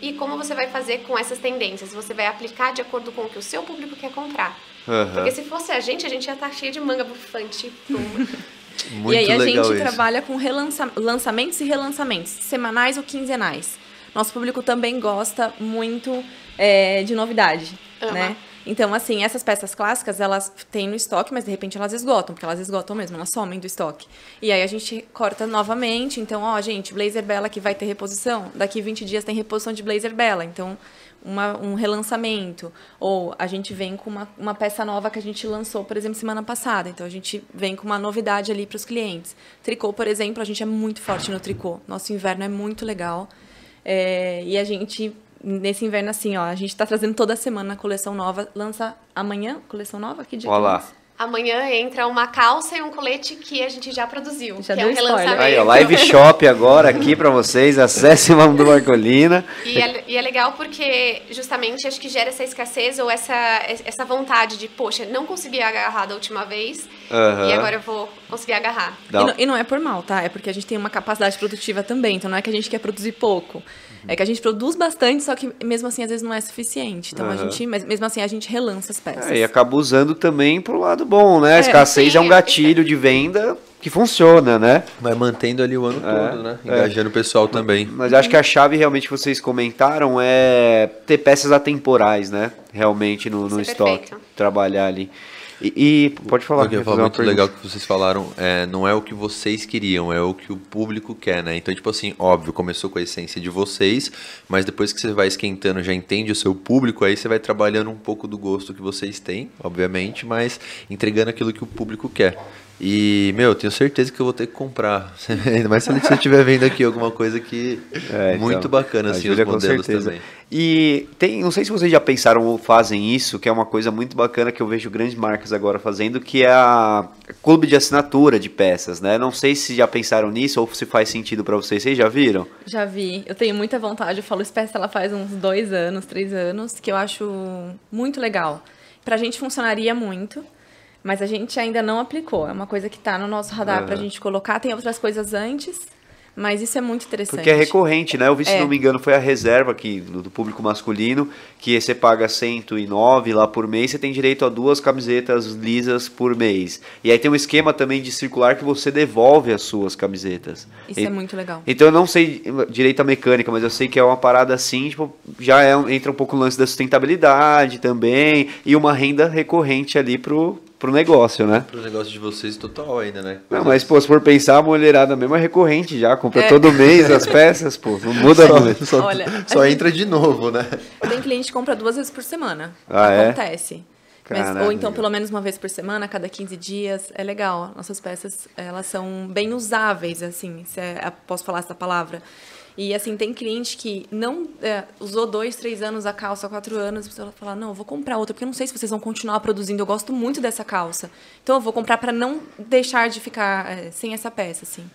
E como você vai fazer com essas tendências? Você vai aplicar de acordo com o que o seu público quer comprar. Aham. Porque se fosse a gente, a gente ia estar cheio de manga bufante. puma. Muito e aí a gente isso. trabalha com relança- lançamentos e relançamentos, semanais ou quinzenais. Nosso público também gosta muito é, de novidade, Ama. né? Então, assim, essas peças clássicas, elas têm no estoque, mas de repente elas esgotam, porque elas esgotam mesmo, elas somem do estoque. E aí a gente corta novamente, então, ó, gente, Blazer Bella que vai ter reposição, daqui 20 dias tem reposição de Blazer Bella, então uma- um relançamento. Ou a gente vem com uma, uma peça nova que a gente lançou, por exemplo, semana passada. Então a gente vem com uma novidade ali para os clientes. Tricô, por exemplo, a gente é muito forte no tricô. Nosso inverno é muito legal. É, e a gente, nesse inverno, assim, ó, a gente está trazendo toda semana a coleção nova. Lança amanhã, coleção nova? Que dia Olha que lança? Amanhã entra uma calça e um colete que a gente já produziu, Já que é deu um relançamento. Aí, ó, live shop agora aqui pra vocês. Acesse lá do Marcolina. E é, e é legal porque justamente acho que gera essa escassez ou essa, essa vontade de, poxa, não consegui agarrar da última vez Aham. e agora eu vou conseguir agarrar. E, não, e não é por mal, tá? É porque a gente tem uma capacidade produtiva também. Então não é que a gente quer produzir pouco. É que a gente produz bastante, só que mesmo assim às vezes não é suficiente. Então a Aham. gente, mas mesmo assim a gente relança as peças. É, e acaba usando também pro lado bom, né? A É, escassez sim, é um é. gatilho de venda que funciona, né? Vai mantendo ali o ano É, todo, né? é. Engajando o pessoal também. Mas acho que a chave realmente que vocês comentaram é ter peças atemporais, né? Realmente no, no é estoque. perfeito. Trabalhar ali. E, e pode falar. O que eu quer falo fazer uma muito legal que vocês falaram, é, não é o que vocês queriam, é o que o público quer, né? Então, tipo assim, óbvio, começou com a essência de vocês, mas depois que você vai esquentando, já entende o seu público, aí você vai trabalhando um pouco do gosto que vocês têm, obviamente, mas entregando aquilo que o público quer. E, meu, eu tenho certeza que eu vou ter que comprar. Ainda mais se você estiver vendo aqui alguma coisa que É, então, muito bacana, assim, os modelos também. E tem, não sei se vocês já pensaram ou fazem isso, que é uma coisa muito bacana que eu vejo grandes marcas agora fazendo, que é a clube de assinatura de peças, né? Não sei se já pensaram nisso ou se faz sentido pra vocês. Vocês já viram? Já vi. Eu tenho muita vontade. Eu falo espécie, ela faz uns dois anos, três anos, que eu acho muito legal. Pra gente funcionaria muito, mas a gente ainda não aplicou. É uma coisa que tá no nosso radar pra Aham. gente colocar. Tem outras coisas antes, mas isso é muito interessante. Porque é recorrente, né? Eu vi, se É. não me engano, foi a reserva aqui do, público masculino, que você paga 109 lá por mês, você tem direito a duas camisetas lisas por mês. E aí tem um esquema também de circular que você devolve as suas camisetas. Isso E- é muito legal. Então eu não sei direito a mecânica, mas eu sei que é uma parada assim, tipo, já é, entra um pouco o lance da sustentabilidade também, e uma renda recorrente ali pro, pro negócio, né? Para os negócios de vocês, total ainda, né? Não, mas, pô, se for pensar, a mulherada mesmo é recorrente já, compra É. todo mês as peças, pô, não muda muito. Só, Olha, só a gente- entra de novo, né? Tem cliente que compra duas vezes por semana. Ah, é? Mas, ou então pelo menos uma vez por semana, a cada 15 dias. É legal. Nossas peças, elas são bem usáveis, assim, se é- posso falar essa palavra. E assim, tem cliente que não é, usou dois, três anos a calça, quatro anos, você fala, não, eu vou comprar outra, porque eu não sei se vocês vão continuar produzindo. Eu gosto muito dessa calça. Então eu vou comprar para não deixar de ficar é, sem essa peça, assim.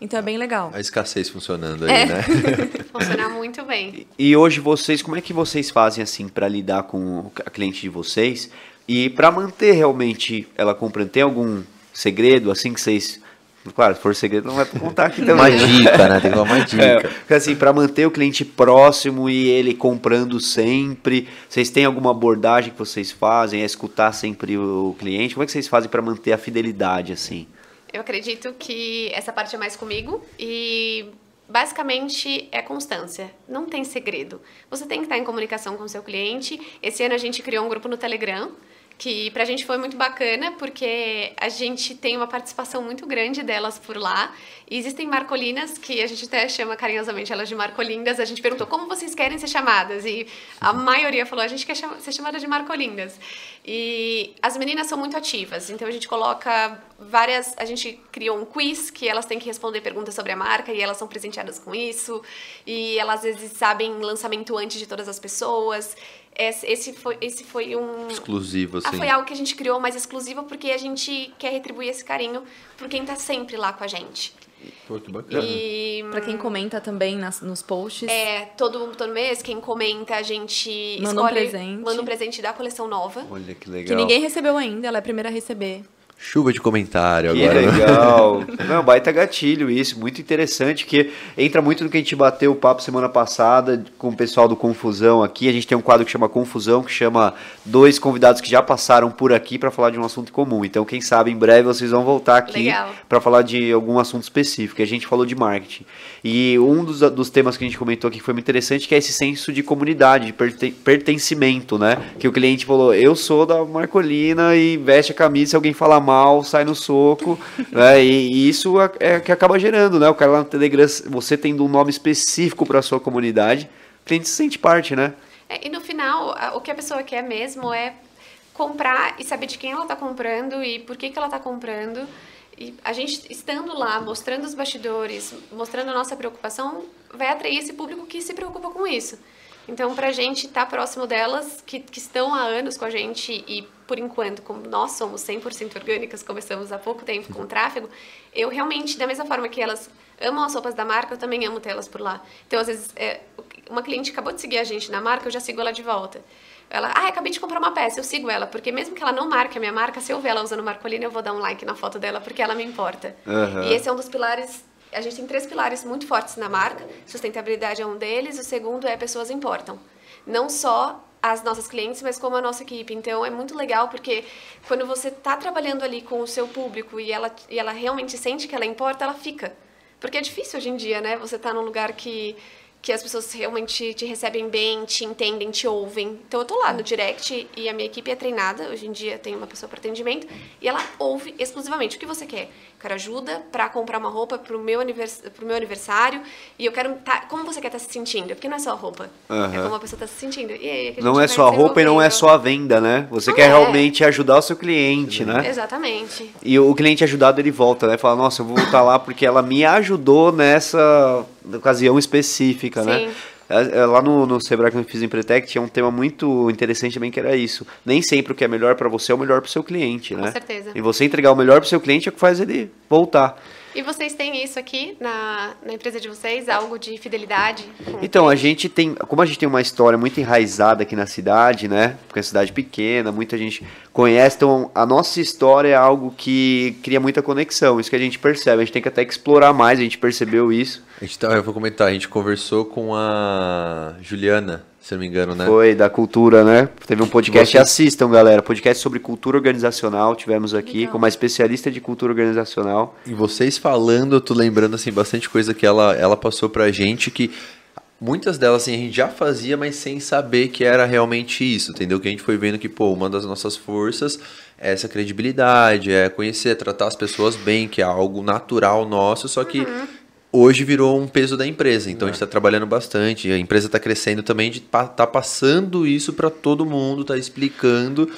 Então é bem legal. A escassez funcionando aí, É. né? Funciona muito bem. E hoje vocês, como é que vocês fazem assim para lidar com a cliente de vocês e para manter realmente ela comprando? Tem algum segredo assim que vocês Claro, se for segredo, não vai contar aqui também. Uma né? dica, né? Tem uma É, dica. porque, assim, para manter o cliente próximo e ele comprando sempre, vocês têm alguma abordagem que vocês fazem? É escutar sempre o cliente? Como é que vocês fazem para manter a fidelidade, assim? Eu acredito que essa parte é mais comigo e basicamente é constância. Não tem segredo. Você tem que estar em comunicação com o seu cliente. Esse ano a gente criou um grupo no Telegram que pra gente foi muito bacana porque a gente tem uma participação muito grande delas por lá. E existem marcolinas que a gente até chama carinhosamente elas de marcolindas. A gente perguntou como vocês querem ser chamadas e a maioria falou a gente quer ser chamada de marcolindas. E as meninas são muito ativas, então a gente coloca várias, a gente criou um quiz que elas têm que responder perguntas sobre a marca e elas são presenteadas com isso. E elas às vezes sabem lançamento antes de todas as pessoas. Esse foi, esse foi um Exclusivo, ah, assim. foi algo que a gente criou mais exclusivo porque a gente quer retribuir esse carinho por quem tá sempre lá com a gente. Pô, que bacana. E Pra quem comenta também nas, nos posts. é, todo, todo mês, quem comenta, a gente Manda um escolhe, presente. manda um presente da coleção nova. Olha que legal. Que ninguém recebeu ainda, ela é a primeira a receber. Chuva de comentário Que agora. né? legal. Não, baita gatilho isso, muito interessante, que entra muito no que a gente bateu o papo semana passada com o pessoal do Confusão aqui. A gente tem um quadro que chama Confusão, que chama dois convidados que já passaram por aqui para falar de um assunto comum. Então, quem sabe em breve vocês vão voltar aqui para falar de algum assunto específico. A gente falou de marketing. E um dos, dos temas que a gente comentou aqui que foi muito interessante, que é esse senso de comunidade, de perten- pertencimento, né? Que o cliente falou, eu sou da Marcolina e veste a camisa, se alguém falar mal, sai no soco, né? E, e isso é, que acaba gerando, né? O cara lá no Telegram, você tendo um nome específico para sua comunidade, o cliente se sente parte, né? É, e no final, o que a pessoa quer mesmo é comprar e saber de quem ela está comprando e por que, que ela está comprando. E a gente estando lá, mostrando os bastidores, mostrando a nossa preocupação, vai atrair esse público que se preocupa com isso. Então, para a gente estar próximo delas, que, que estão há anos com a gente e, por enquanto, como nós somos 100% orgânicas, começamos há pouco tempo com o tráfego, eu realmente, da mesma forma que elas amam as roupas da marca, eu também amo tê-las por lá. Então, às vezes, é, uma cliente acabou de seguir a gente na marca, eu já sigo ela de volta. Ela, ah, acabei de comprar uma peça, eu sigo ela, porque mesmo que ela não marque a minha marca, se eu ver ela usando Marcolina, eu vou dar um like na foto dela, porque ela me importa. Aham. E esse é um dos pilares, a gente tem três pilares muito fortes na marca, sustentabilidade é um deles, o segundo é pessoas importam. Não só as nossas clientes, mas como a nossa equipe. Então é muito legal porque quando você está trabalhando ali com o seu público e ela, e ela realmente sente que ela importa, ela fica. Porque é difícil hoje em dia, né? Você tá num lugar que, que as pessoas realmente te recebem bem, te entendem, te ouvem. Então eu tô lá no direct e a minha equipe é treinada. Hoje em dia tem uma pessoa para atendimento e ela ouve exclusivamente o que você quer. Eu quero ajuda para comprar uma roupa pro meu, anivers pro meu aniversário e eu quero tá, como você quer estar se sentindo, porque não é só a roupa, é Aham. como a pessoa tá se sentindo. E aí, é Não é só a roupa e não é só a venda, né? Você Não quer é. realmente ajudar o seu cliente, né? Exatamente. E o cliente ajudado, ele volta, né? Fala, nossa, eu vou voltar lá porque ela me ajudou nessa ocasião específica, né? Sim. É, é, Lá no, no Sebrae que eu fiz em Pretec tinha um tema muito interessante também que era isso. Nem sempre o que é melhor para você é o melhor para o seu cliente, Com né? certeza. E você entregar o melhor para o seu cliente é o que faz ele voltar. E vocês têm isso aqui na, na empresa de vocês? Algo de fidelidade? Então, a gente tem, como a gente tem uma história muito enraizada aqui na cidade, né? Porque é uma cidade pequena, muita gente conhece, então a nossa história é algo que cria muita conexão, isso que a gente percebe, a gente tem que até explorar mais, a gente percebeu isso. A gente tá, eu vou comentar, a gente conversou com a Juliana, se eu não me engano, né? Foi da cultura, né? Teve um podcast, Você- assistam, galera, podcast sobre cultura organizacional, tivemos aqui Legal. com uma especialista de cultura organizacional. E vocês falando, eu tô lembrando assim bastante coisa que ela, ela passou pra gente que muitas delas assim a gente já fazia, mas sem saber que era realmente isso, entendeu? Que a gente foi vendo que, pô, uma das nossas forças é essa credibilidade, é conhecer, tratar as pessoas bem, que é algo natural nosso, só que hoje virou um peso da empresa. Então a gente está trabalhando bastante, a empresa está crescendo também, de pa- tá passando isso para todo mundo, tá explicando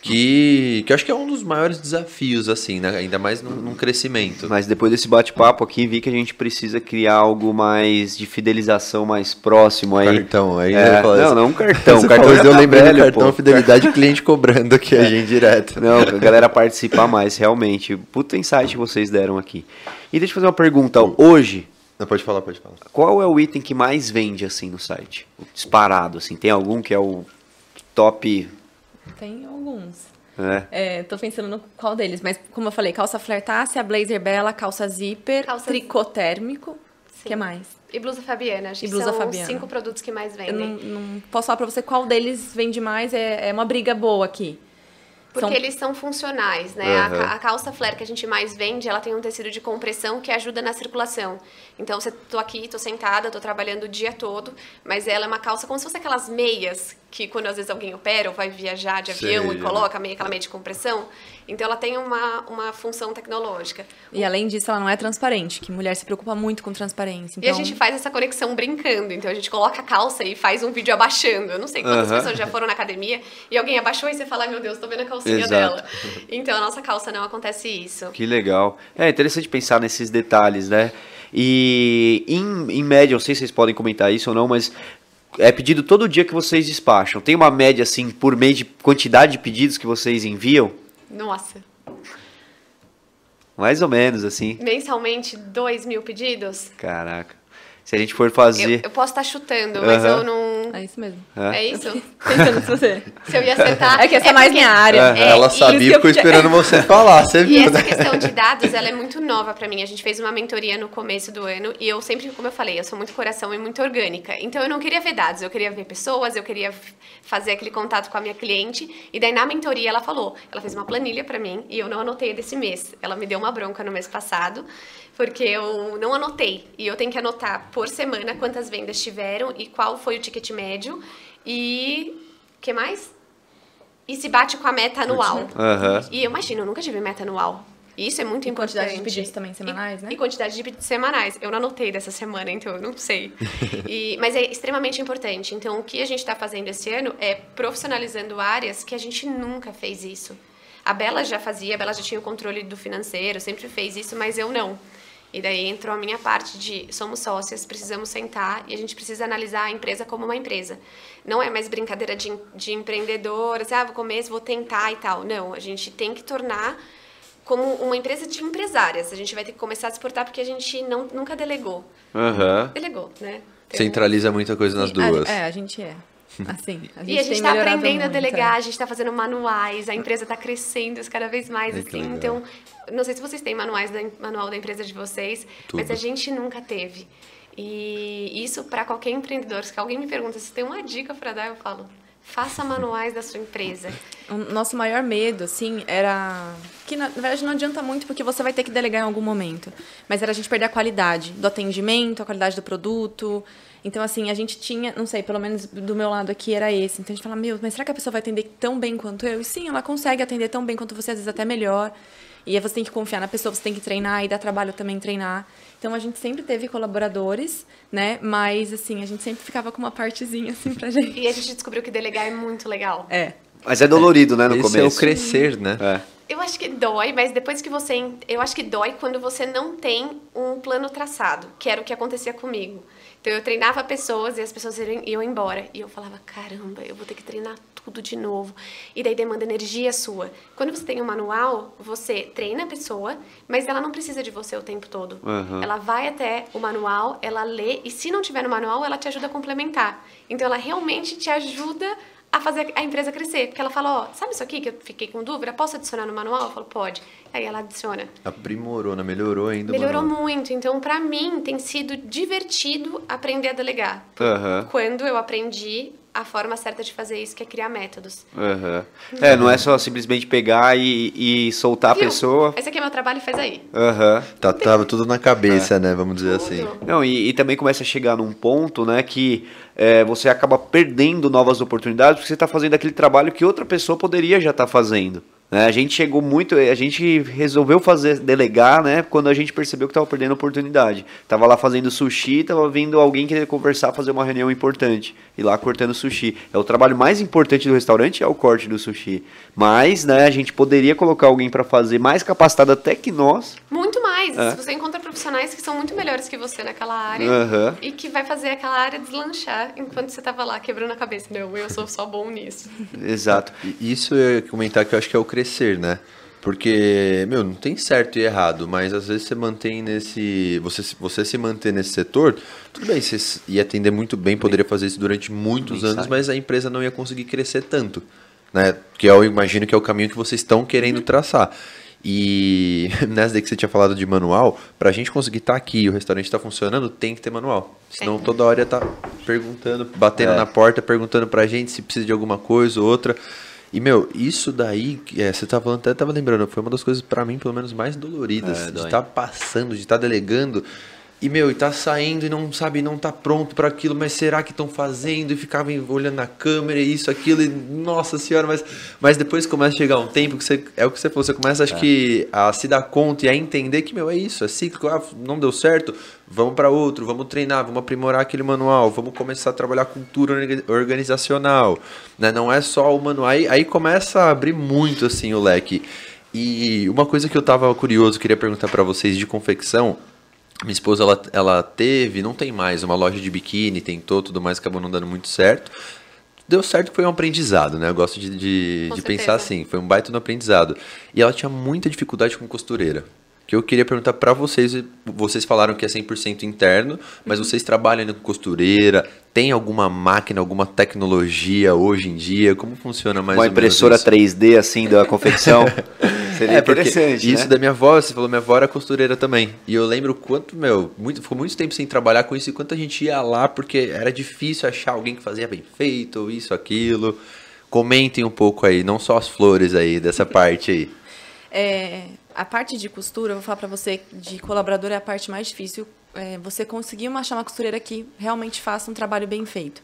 que, que eu acho que é um dos maiores desafios, assim, né? Ainda mais num, num crescimento. Mas depois desse bate-papo aqui, vi que a gente precisa criar algo mais de fidelização mais próximo aí. Cartão, aí É, não, assim, não um cartão. Você cartão eu tá lembrei velho, do cartão pô. fidelidade cliente cobrando aqui a gente direto. Não, a galera participar mais, realmente. Puta insight que vocês deram aqui. E deixa eu fazer uma pergunta. Hoje, Não, pode falar, pode falar. qual é o item que mais vende assim no site? Disparado, assim. Tem algum que é o top, Tem alguns. né? É, tô pensando no qual deles, mas como eu falei, calça flertácea, blazer bela, calça zíper, Calça- tricô térmico. O que mais? E blusa Fabiana, acho E que blusa são Fabiana. os cinco produtos que mais Eu vendem. não, não posso falar pra você qual deles vende mais, é, é uma briga boa aqui. Porque São- eles são funcionais, né? A Aham. ca- A, calça flare que a gente mais vende, ela tem um tecido de compressão que ajuda na circulação. Então, você tô aqui, tô sentada, tô trabalhando o dia todo, mas ela é uma calça como se fosse aquelas meias que quando às vezes alguém opera ou vai viajar de avião Sei, e coloca a meia, aquela meia de compressão. Então, ela tem uma, uma função tecnológica. E além disso, ela não é transparente, que mulher se preocupa muito com transparência. E a Então, gente faz essa conexão brincando. Então a gente coloca a calça e faz um vídeo abaixando. Eu não sei quantas Aham. pessoas já foram na academia e alguém abaixou e você fala, "Ai, meu Deus, tô vendo a calcinha Exato. dela. Então a nossa calça não acontece isso. Que legal. É interessante pensar nesses detalhes, né? E em, em média, não sei se vocês podem comentar isso ou não, mas é pedido todo dia que vocês despacham. Tem uma média, assim, por mês de quantidade de pedidos que vocês enviam? Nossa. Mais ou menos, assim. Mensalmente, 2 mil pedidos? Caraca. Se a gente for fazer. Eu, eu posso estar chutando, mas Aham. eu não. É isso mesmo. É isso? Pensando se você. Se eu ia acertar. É que essa é mais porque- minha área. É, Ela e sabia e ficou podia- esperando você falar, você E viu, essa né? questão de dados, ela é muito nova pra mim. A gente fez uma mentoria no começo do ano e eu sempre, como eu falei, eu sou muito coração e muito orgânica. Então eu não queria ver dados, eu queria ver pessoas, eu queria fazer aquele contato com a minha cliente. E daí na mentoria ela falou, ela fez uma planilha pra mim e eu não anotei desse mês. Ela me deu uma bronca no mês passado porque eu não anotei. E eu tenho que anotar por semana quantas vendas tiveram e qual foi o ticket médio e que mais? E se bate com a meta anual. Aham. E eu imagino, eu nunca tive meta anual. Isso é muito E importante. quantidade de pedidos também semanais, E- né? E quantidade de pedidos semanais. Eu não anotei dessa semana, então eu não sei. E- mas é extremamente importante. Então, o que a gente está fazendo esse ano é profissionalizando áreas que a gente nunca fez isso. A Bela já fazia, a Bela já tinha o controle do financeiro, sempre fez isso, mas eu não. E daí entrou a minha parte de somos sócias, precisamos sentar e a gente precisa analisar a empresa como uma empresa. Não é mais brincadeira de, de empreendedoras, ah, vou começar, vou tentar e tal. Não, a gente tem que tornar como uma empresa de empresárias. A gente vai ter que começar a se portar porque a gente não, nunca delegou. Aham. Delegou, né? Tem- Centraliza muita coisa nas E- duas. a- é, a gente é. Assim, a gente E a gente está aprendendo a muito, delegar, é. a gente está fazendo manuais, a empresa está crescendo cada vez mais, Ai, que assim. Então, não sei se vocês têm manuais da, manual da empresa de vocês, mas Tudo. a gente nunca teve. E isso para qualquer empreendedor. Se alguém me pergunta se tem uma dica para dar, eu falo: faça manuais da sua empresa. O nosso maior medo, assim, era. Que na, na verdade não adianta muito porque você vai ter que delegar em algum momento. Mas era a gente perder a qualidade do atendimento, a qualidade do produto. Então, assim, a gente tinha, não sei, pelo menos do meu lado aqui era esse. Então a gente fala, meu, mas será que a pessoa vai atender tão bem quanto eu? E sim, ela consegue atender tão bem quanto você, às vezes até melhor. E aí você tem que confiar na pessoa, você tem que treinar e dá trabalho também treinar. Então a gente sempre teve colaboradores, né? Mas assim, a gente sempre ficava com uma partezinha assim pra gente. E a gente descobriu que delegar é muito legal. É. Mas é dolorido, né, no Esse começo. é o crescer, né? É. Eu acho que dói, mas depois que você. Eu acho que dói quando você não tem um plano traçado, que era o que acontecia comigo. Então eu treinava pessoas e as pessoas iam iam embora. E eu falava, caramba, eu vou ter que treinar tudo de novo. E daí demanda energia sua. Quando você tem um manual, você treina a pessoa, mas ela não precisa de você o tempo todo. Aham. Ela vai até o manual, ela lê, e se não tiver no manual, ela te ajuda a complementar. Então ela realmente te ajuda a fazer a empresa crescer. Porque ela fala, ó, sabe isso aqui que eu fiquei com dúvida? Posso adicionar no manual? Eu falo, pode. Aí ela adiciona. Aprimorou, né? Melhorou ainda. o Melhorou manual. muito. Então, pra mim, tem sido divertido aprender a delegar. Aham. Quando eu aprendi a forma certa de fazer isso, que é criar métodos. Aham. É, não é só simplesmente pegar e, e soltar a Viu? pessoa. Esse aqui é meu trabalho, faz aí. Aham. Tá, tava tudo na cabeça, né? Vamos dizer assim. Tudo. Não, e, e também começa a chegar num ponto, né, que é, você acaba perdendo novas oportunidades porque você está fazendo aquele trabalho que outra pessoa poderia já estar fazendo. né? A gente chegou muito, a gente resolveu fazer delegar, né, quando a gente percebeu que estava perdendo oportunidade. Tava lá fazendo sushi, tava vindo alguém querer conversar, fazer uma reunião importante, e lá cortando sushi. É o trabalho mais importante do restaurante é o corte do sushi. Mas, né, a gente poderia colocar alguém para fazer mais capacitado até que nós. Muito mais. É. Se você encontra profissionais que são muito melhores que você naquela área Aham. e que vai fazer aquela área deslanchar enquanto você tava lá quebrando a cabeça. Não, eu sou só bom nisso. Exato. E Isso eu ia comentar que eu acho que é o crescer, né? Porque, meu, não tem certo e errado, mas às vezes você mantém nesse. Você, se- você se manter nesse setor, tudo bem, você ia atender muito bem, poderia fazer isso durante muitos anos, sai. mas a empresa não ia conseguir crescer tanto. Né? Que eu imagino que é o caminho que vocês estão querendo traçar. E nessa daí que você tinha falado de manual, pra gente conseguir estar aqui e o restaurante estar funcionando, tem que ter manual. Senão Tem. toda hora ia estar perguntando, batendo É. na porta, perguntando pra gente se precisa de alguma coisa ou outra. E, meu, isso daí, que, é, você tá falando, até tava lembrando, foi uma das coisas pra mim, pelo menos, mais doloridas. É, de estar passando, de estar delegando. E, meu, e tá saindo e não sabe, não tá pronto pra aquilo, mas será que estão fazendo? E ficava olhando na câmera, e isso, aquilo, e nossa senhora, mas, mas depois começa a chegar um tempo que você, é o que você falou, você começa, acho que, a se dar conta e a entender que, meu, é isso, é cíclico, ah, não deu certo, vamos pra outro, vamos treinar, vamos aprimorar aquele manual, vamos começar a trabalhar cultura orga- organizacional, né? Não é só o manual, aí, aí começa a abrir muito, assim, o leque. E uma coisa que eu tava curioso, queria perguntar pra vocês de confecção, minha esposa, ela, ela teve, não tem mais, uma loja de biquíni, tentou, tudo mais, acabou não dando muito certo. Deu certo que foi um aprendizado, né? Eu gosto de, de, de pensar assim, foi um baita no aprendizado. E ela tinha muita dificuldade com costureira. Que eu queria perguntar para vocês. Vocês falaram que é 100% interno, mas vocês trabalham com costureira? Tem alguma máquina, alguma tecnologia hoje em dia? Como funciona mais Uma ou menos impressora isso? 3D assim da confecção. Seria É, interessante, isso né? da minha avó, você falou, minha avó era costureira também. E eu lembro quanto, meu, muito, ficou muito tempo sem trabalhar com isso e quanto a gente ia lá, porque era difícil achar alguém que fazia bem feito, ou isso, aquilo. Comentem um pouco aí, não só as flores aí, dessa parte aí. É, a parte de costura, eu vou falar pra você, de colaborador é a parte mais difícil. É, você conseguir uma- achar uma costureira que realmente faça um trabalho bem feito.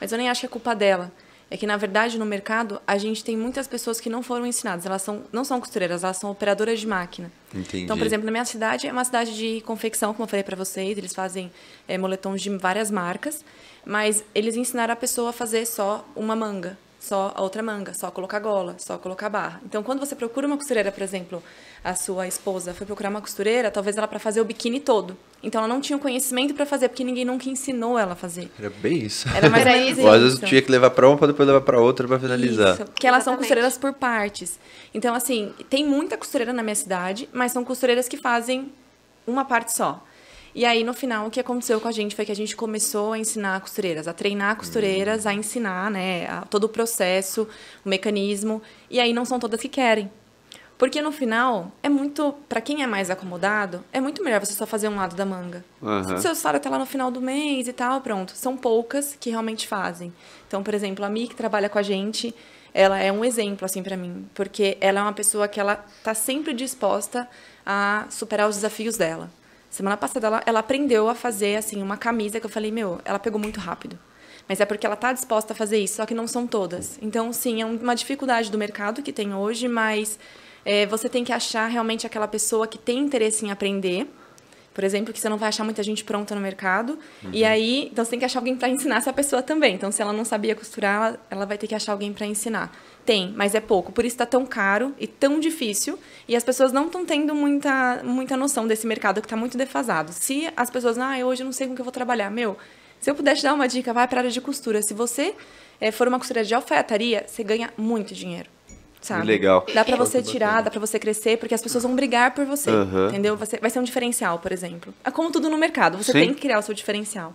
Mas eu nem acho que é culpa dela. É que, na verdade, no mercado, a gente tem muitas pessoas que não foram ensinadas. Elas são, não são costureiras, elas são operadoras de máquina. Entendi. Então, por exemplo, na minha cidade, é uma cidade de confecção, como eu falei para vocês. Eles fazem é, moletons de várias marcas. Mas eles ensinaram a pessoa a fazer só uma manga, só a outra manga, só colocar gola, só colocar barra. Então, quando você procura uma costureira, por exemplo, a sua esposa foi procurar uma costureira, talvez ela para fazer o biquíni todo. Então, ela não tinha o conhecimento para fazer, porque ninguém nunca ensinou ela a fazer. Era bem isso. Era mais. Ou às vezes tinha que levar pra uma pra depois levar pra outra pra finalizar. Isso, porque elas são Exatamente. costureiras por partes. Então, assim, tem muita costureira na minha cidade, mas são costureiras que fazem uma parte só. E aí, no final, o que aconteceu com a gente foi que a gente começou a ensinar costureiras, a treinar costureiras, a ensinar, né, a- todo o processo, o mecanismo. E aí, não são todas que querem. Porque no final, é muito. Pra quem é mais acomodado, é muito melhor você só fazer um lado da manga. Se seu salário tá lá no final do mês e tal, pronto. São poucas que realmente fazem. Então, por exemplo, a Mi, que trabalha com a gente, ela é um exemplo, assim, pra mim. Porque ela é uma pessoa que ela tá sempre disposta a superar os desafios dela. Semana passada, ela, ela aprendeu a fazer, assim, uma camisa que eu falei, meu, ela pegou muito rápido. Mas é porque ela tá disposta a fazer isso, só que não são todas. Então, sim, é um- uma dificuldade do mercado que tem hoje, mas é, você tem que achar realmente aquela pessoa que tem interesse em aprender. Por exemplo, que você não vai achar muita gente pronta no mercado. E aí, então você tem que achar alguém para ensinar essa pessoa também. Então, se ela não sabia costurar, ela, ela vai ter que achar alguém para ensinar. Tem, mas é pouco. Por isso está tão caro e tão difícil. E as pessoas não estão tendo muita, muita noção desse mercado que está muito defasado. Se as pessoas, ah, hoje eu não sei com que eu vou trabalhar. Meu, se eu puder te dar uma dica, vai para a área de costura. Se você eh, for uma costureira de alfaiataria, você ganha muito dinheiro. Sabe? Legal. Dá pra Show, você tirar, dá pra você crescer, porque as pessoas vão brigar por você, Aham. entendeu? Você, vai ser um diferencial, por exemplo. É como tudo no mercado, você Sim. tem que criar o seu diferencial.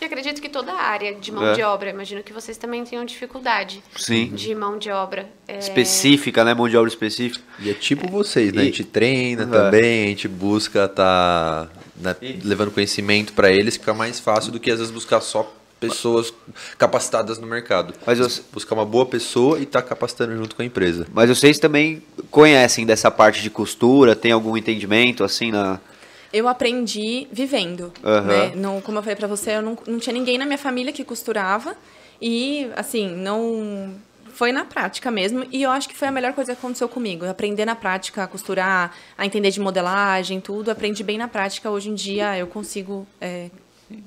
E acredito que toda a área de mão É. de obra, imagino que vocês também tenham dificuldade Sim. de mão de obra. É, Específica, né? Mão de obra específica. E é tipo vocês, né? A E- gente treina É. também, a gente busca tá né, levando conhecimento pra eles, fica mais fácil do que às vezes buscar só pessoas capacitadas no mercado. Mas eu- buscar uma boa pessoa e tá capacitando junto com a empresa. Mas vocês também conhecem dessa parte de costura? Tem algum entendimento, assim, na... Eu aprendi vivendo, Aham. né? Não, como eu falei pra você, eu não, não tinha ninguém na minha família que costurava e, assim, não... Foi na prática mesmo, e eu acho que foi a melhor coisa que aconteceu comigo. Aprender na prática a costurar, a entender de modelagem, tudo. Aprendi bem na prática. Hoje em dia eu consigo é,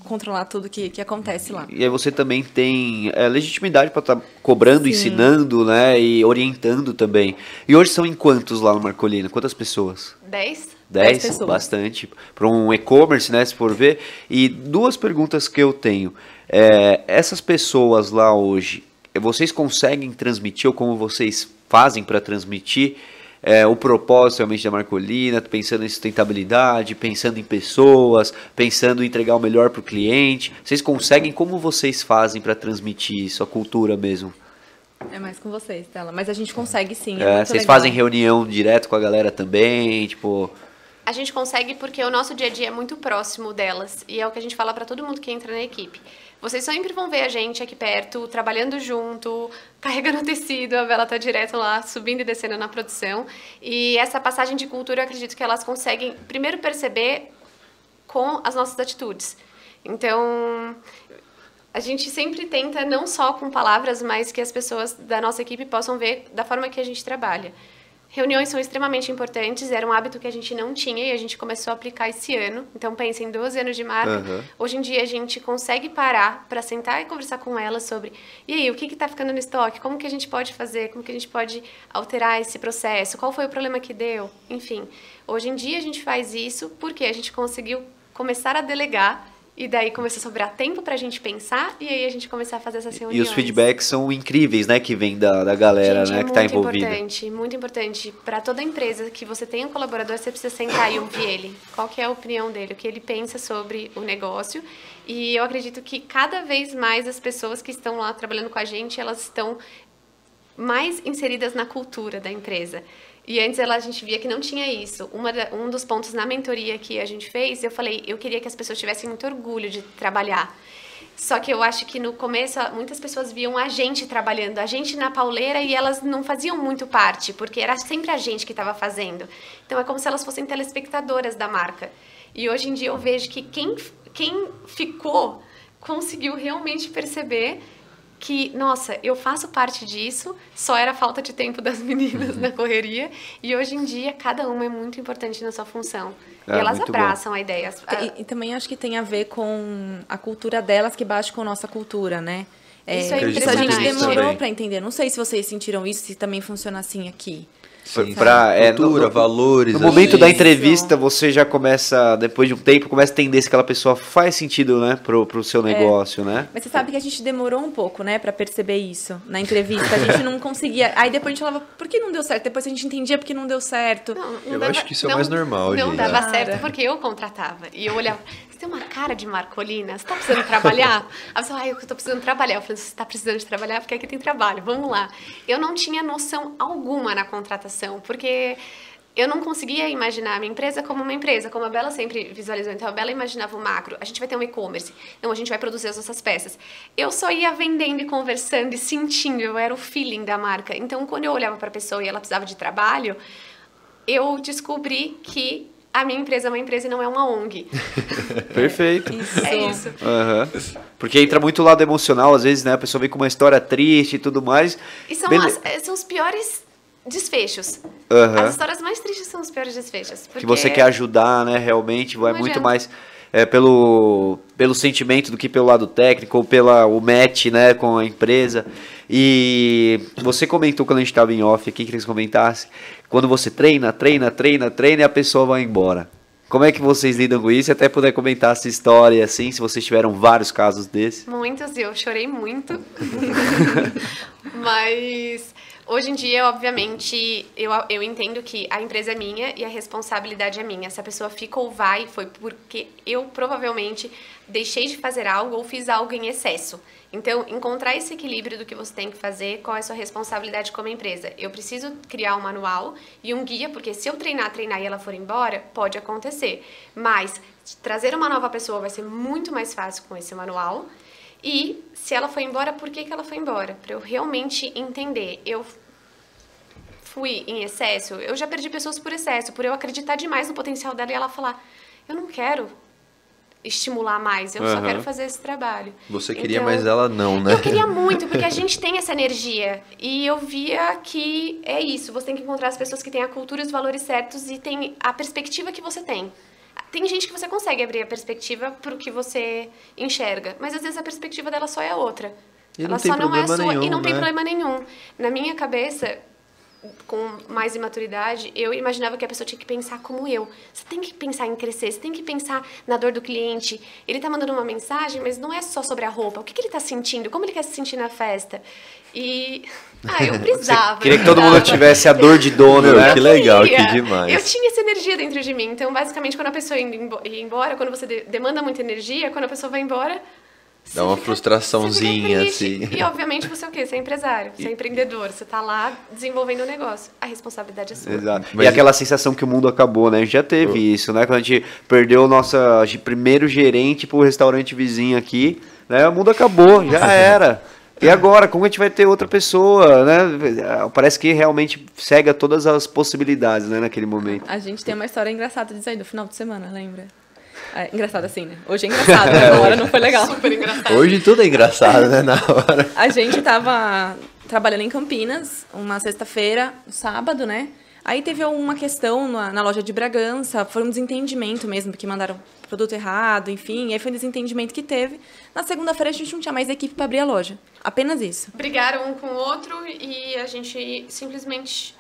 controlar tudo que, que acontece lá. E aí você também tem é, legitimidade para estar cobrando, Sim. ensinando, né? E orientando também. E hoje são em quantos lá no Marcolina? Quantas pessoas? 10? Dez, Dez pessoas. bastante. Para um e-commerce, né? Se for ver. E duas perguntas que eu tenho. É, essas pessoas lá hoje, vocês conseguem transmitir ou como vocês fazem para transmitir é, o propósito realmente da Marcolina, pensando em sustentabilidade, pensando em pessoas, pensando em entregar o melhor para o cliente? Vocês conseguem? Como vocês fazem para transmitir isso, a cultura mesmo? É mais com vocês, Stella. Mas a gente consegue sim. É, É, vocês legal. fazem reunião direto com a galera também? Tipo. A gente consegue porque o nosso dia a dia é muito próximo delas e é o que a gente fala para todo mundo que entra na equipe. Vocês sempre vão ver a gente aqui perto, trabalhando junto, carregando tecido, a Bela tá direto lá, subindo e descendo na produção. E essa passagem de cultura, eu acredito que elas conseguem primeiro perceber com as nossas atitudes. Então, a gente sempre tenta não só com palavras, mas que as pessoas da nossa equipe possam ver da forma que a gente trabalha. Reuniões são extremamente importantes, era um hábito que a gente não tinha e a gente começou a aplicar esse ano. Então, pensa em 12 anos de marca. Aham. Hoje em dia, a gente consegue parar para sentar e conversar com elas sobre e aí, o que está ficando no estoque? Como que a gente pode fazer? Como que a gente pode alterar esse processo? Qual foi o problema que deu? Enfim, hoje em dia a gente faz isso porque a gente conseguiu começar a delegar E daí começou a sobrar tempo pra gente pensar e aí a gente começar a fazer essas reuniões. E os feedbacks são incríveis, né, que vem da, da galera, Gente, né, é que tá muito envolvida. importante, muito importante. Para toda empresa que você tenha um colaborador, você precisa sentar e ouvir ele. Qual que é a opinião dele, o que ele pensa sobre o negócio. E eu acredito que cada vez mais as pessoas que estão lá trabalhando com a gente, elas estão mais inseridas na cultura da empresa. E antes ela, a gente via que não tinha isso. Uma um dos pontos na mentoria que a gente fez, eu falei, eu queria que as pessoas tivessem muito orgulho de trabalhar. Só que eu acho que no começo muitas pessoas viam a gente trabalhando, a gente na pauleira e elas não faziam muito parte, porque era sempre a gente que estava fazendo. Então é como se elas fossem telespectadoras da marca. E hoje em dia eu vejo que quem, quem ficou conseguiu realmente perceber que, nossa, eu faço parte disso, só era falta de tempo das meninas na correria, e hoje em dia cada uma é muito importante na sua função. Ah, e elas muito bom. abraçam a ideia. A- E, e também acho que tem a ver com a cultura delas que bate com a nossa cultura, né? Isso é a gente impressionante. demorou para entender. Não sei se vocês sentiram isso, se também funciona assim aqui. Pra- é, Cultura, no- valores. No momento da assim. entrevista, você já começa, depois de um tempo, começa a entender se aquela pessoa faz sentido, né, pro, pro seu negócio, né? Mas você sabe que a gente demorou um pouco, né, pra perceber isso na entrevista. A gente não conseguia. Aí depois a gente falava, por que não deu certo? Depois a gente entendia porque não deu certo. Não, não Eu dava- acho que isso é não- mais normal, Não gente. dava certo porque eu contratava. E eu olhava, você tem uma cara de Marcolina, você tá precisando trabalhar? A pessoa, ai, eu tô precisando trabalhar. Eu falei, você tá precisando de trabalhar porque aqui tem trabalho, vamos lá. Eu não tinha noção alguma na contratação, porque eu não conseguia imaginar a minha empresa como uma empresa, como a Bela sempre visualizou. Então, a Bela imaginava o macro. A gente vai ter um e-commerce. Então, a gente vai produzir as nossas peças. Eu só ia vendendo e conversando e sentindo. Eu era o feeling da marca. Então, quando eu olhava para a pessoa e ela precisava de trabalho, eu descobri que a minha empresa é uma empresa e não é uma ONG. Perfeito. Isso. É isso. Aham. Porque entra muito o lado emocional, às vezes, né? A pessoa vem com uma história triste e tudo mais. E são, as- eh, são os piores desfechos. Aham. As histórias mais tristes são os piores desfechos. que você quer ajudar, né? Realmente, vai muito mais é, pelo, pelo sentimento do que pelo lado técnico ou pela o match, né, com a empresa. E você comentou quando a gente estava em off aqui, que eles comentassem, quando você treina, treina, treina, treina e a pessoa vai embora. Como é que vocês lidam com isso? Até puder comentar essa história, assim, se vocês tiveram vários casos desses. Muitos, e eu chorei muito. Mas hoje em dia, obviamente, eu, eu entendo que a empresa é minha e a responsabilidade é minha. Se a pessoa fica ou vai, foi porque eu provavelmente deixei de fazer algo ou fiz algo em excesso. Então, encontrar esse equilíbrio do que você tem que fazer, qual é a sua responsabilidade como empresa. Eu preciso criar um manual e um guia, porque se eu treinar, treinar e ela for embora, pode acontecer. Mas trazer uma nova pessoa vai ser muito mais fácil com esse manual. E se ela foi embora, por que, que ela foi embora? Para eu realmente entender. Eu fui em excesso, eu já perdi pessoas por excesso, por eu acreditar demais no potencial dela e ela falar: eu não quero estimular mais, eu só Aham. quero fazer esse trabalho. Você queria, Então, mas ela não, né? Eu queria muito, porque a gente tem essa energia. E eu via que é isso. Você tem que encontrar as pessoas que têm a cultura e os valores certos e tem a perspectiva que você tem. Tem gente que você consegue abrir a perspectiva para o que você enxerga, mas às vezes a perspectiva dela só é outra. E Ela não tem só não é a sua e nenhum, não tem né? problema nenhum. Na minha cabeça, com mais imaturidade, eu imaginava que a pessoa tinha que pensar como eu. Você tem que pensar em crescer, você tem que pensar na dor do cliente. Ele tá mandando uma mensagem, mas não é só sobre a roupa. O que, que ele tá sentindo? Como ele quer se sentir na festa? E. Ah, eu precisava. Queria que todo mundo tivesse a dor de dono, né? que legal, que demais. Eu tinha essa energia dentro de mim. Então, basicamente, quando a pessoa ia embo- ia embora, quando você de- demanda muita energia, quando a pessoa vai embora. Dá uma fica- frustraçãozinha, assim. E, obviamente, você é o quê? Você é empresário, você é empreendedor, você tá lá desenvolvendo o negócio. A responsabilidade é sua. Exato. Mas- E aquela sensação que o mundo acabou, né? A gente já teve isso, né? Quando a gente perdeu o nosso primeiro gerente pro restaurante vizinho aqui, né? O mundo acabou, já era. E agora, como a gente vai ter outra pessoa, né? Parece que realmente cega todas as possibilidades, né? Naquele momento. A gente tem uma história engraçada disso aí do final de semana, lembra? É, engraçado assim, né? Hoje é engraçado, na hora não foi legal. Super engraçado. Hoje tudo é engraçado, né? Na hora. A gente tava trabalhando em Campinas, uma sexta-feira, um sábado, né? Aí teve uma questão na, na loja de Bragança, foi um desentendimento mesmo, porque mandaram produto errado, enfim, e aí foi um desentendimento que teve. Na segunda-feira a gente não tinha mais equipe para abrir a loja. Apenas isso. Brigaram um com o outro e a gente simplesmente.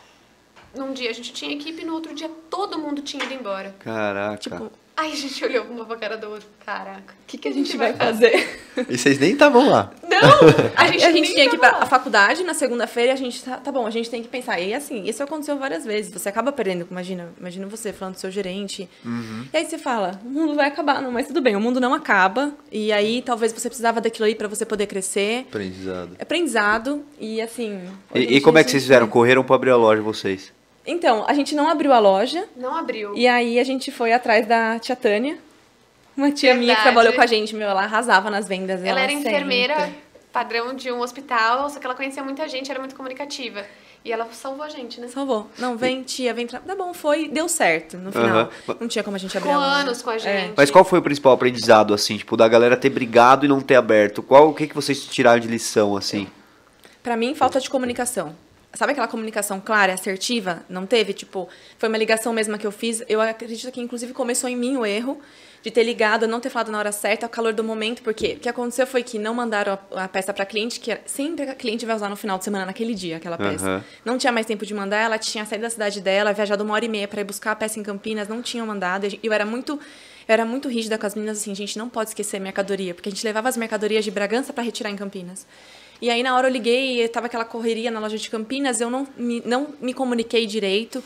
Num dia a gente tinha equipe, no outro dia todo mundo tinha ido embora. Caraca. Tipo, Aí a gente olhou uma pra cara do outro. Caraca, O que, que a gente vai fazer? E vocês nem estavam lá. Não! A gente, A gente tinha que ir pra faculdade na segunda-feira e a gente, tá, tá bom, a gente tem que pensar. E assim, isso aconteceu várias vezes. Você acaba perdendo, imagina, imagina você falando do seu gerente. E aí você fala, o mundo vai acabar, não, mas tudo bem, o mundo não acaba. E aí talvez você precisava daquilo aí pra você poder crescer. Aprendizado. É aprendizado e assim. E, e como é que vocês gente- fizeram? Correram pra abrir a loja vocês? Então, a gente não abriu a loja. Não abriu. E aí a gente foi atrás da tia Tânia. Uma tia minha que Verdade. trabalhou com a gente, meu, ela arrasava nas vendas. Ela era sempre. enfermeira padrão de um hospital, só que ela conhecia muita gente, era muito comunicativa. E ela salvou a gente, né? Salvou. Não, vem, tia, vem. Tra... Tá bom, foi, deu certo no final. Aham. Não tinha como a gente abrir Ficou a loja. anos com a É. gente. Mas qual foi o principal aprendizado, assim, tipo, da galera ter brigado e não ter aberto? Qual, o que, que vocês tiraram de lição, assim? Pra mim, falta de comunicação. Sabe aquela comunicação clara, assertiva? Não teve? Tipo, foi uma ligação mesma que eu fiz. Eu acredito que, inclusive, começou em mim o erro de ter ligado, não ter falado na hora certa, ao calor do momento, porque o que aconteceu foi que não mandaram a, a peça pra cliente, que sempre a cliente vai usar no final de semana, naquele dia, aquela peça. Aham. Não tinha mais tempo de mandar, ela tinha saído da cidade dela, viajado uma hora e meia pra ir buscar a peça em Campinas, não tinham mandado. e Eu era muito. Eu era muito rígida com as meninas, assim, gente, não pode esquecer mercadoria, porque a gente levava as mercadorias de Bragança pra retirar em Campinas. E aí, na hora eu liguei e tava aquela correria na loja de Campinas, eu não me, não me comuniquei direito.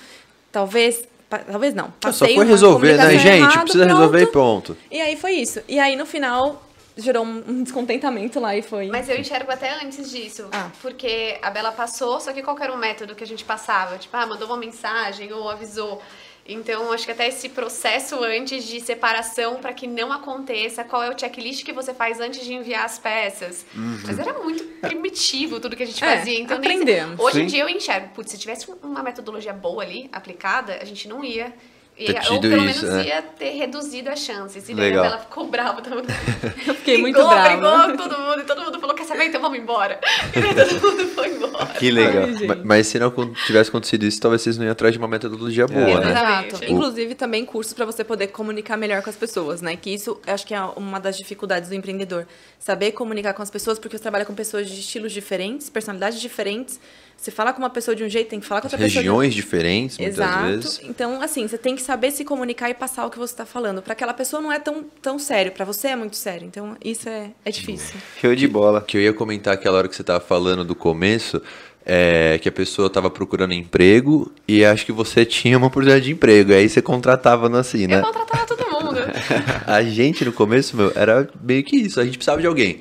Talvez. pa- Talvez não. Ah, Só Passei foi resolver, né, gente? errada, Precisa resolver e pronto. pronto. E aí foi isso. E aí, no final, gerou um descontentamento lá e foi. Mas eu enxergo até antes disso. Ah. Porque a Bela passou, só que qual era o método que a gente passava? Tipo, ah, mandou uma mensagem ou avisou. Então, acho que até esse processo antes de separação, para que não aconteça, qual é o checklist que você faz antes de enviar as peças. Mas era muito primitivo tudo que a gente É, fazia. Então, nem- aprendemos. Hoje em Sim. dia eu enxergo, putz, se tivesse uma metodologia boa ali, aplicada, a gente não ia. Ter tido ou pelo isso, menos né? ia ter reduzido as chances. E Legal. a Bela ficou brava também. Eu fiquei muito Brigou, brava. brigou com todo mundo, e todo mundo falou, quer saber? Então vamos embora. E daí todo mundo foi embora. Que legal. Ai, gente. Ma- Mas se não tivesse acontecido isso, talvez vocês não iam atrás de uma metodologia boa, É. né? Exato. Inclusive também cursos para você poder comunicar melhor com as pessoas, né? Que isso eu acho que é uma das dificuldades do empreendedor. Saber comunicar com as pessoas, porque você trabalha com pessoas de estilos diferentes, personalidades diferentes. Você fala com uma pessoa de um jeito, tem que falar com outra pessoa de Regiões diferentes, muitas Exato. vezes. Então, assim, você tem que saber se comunicar e passar o que você está falando. Para aquela pessoa não é tão, tão sério, para você é muito sério. Então, isso é, é difícil. Show de bola. que eu ia comentar aquela hora que você estava falando do começo, é que a pessoa estava procurando emprego e acho que você tinha uma oportunidade de emprego. Aí você contratava no assim, né? Eu contratava todo mundo. A gente no começo, meu, era meio que isso. A gente precisava de alguém.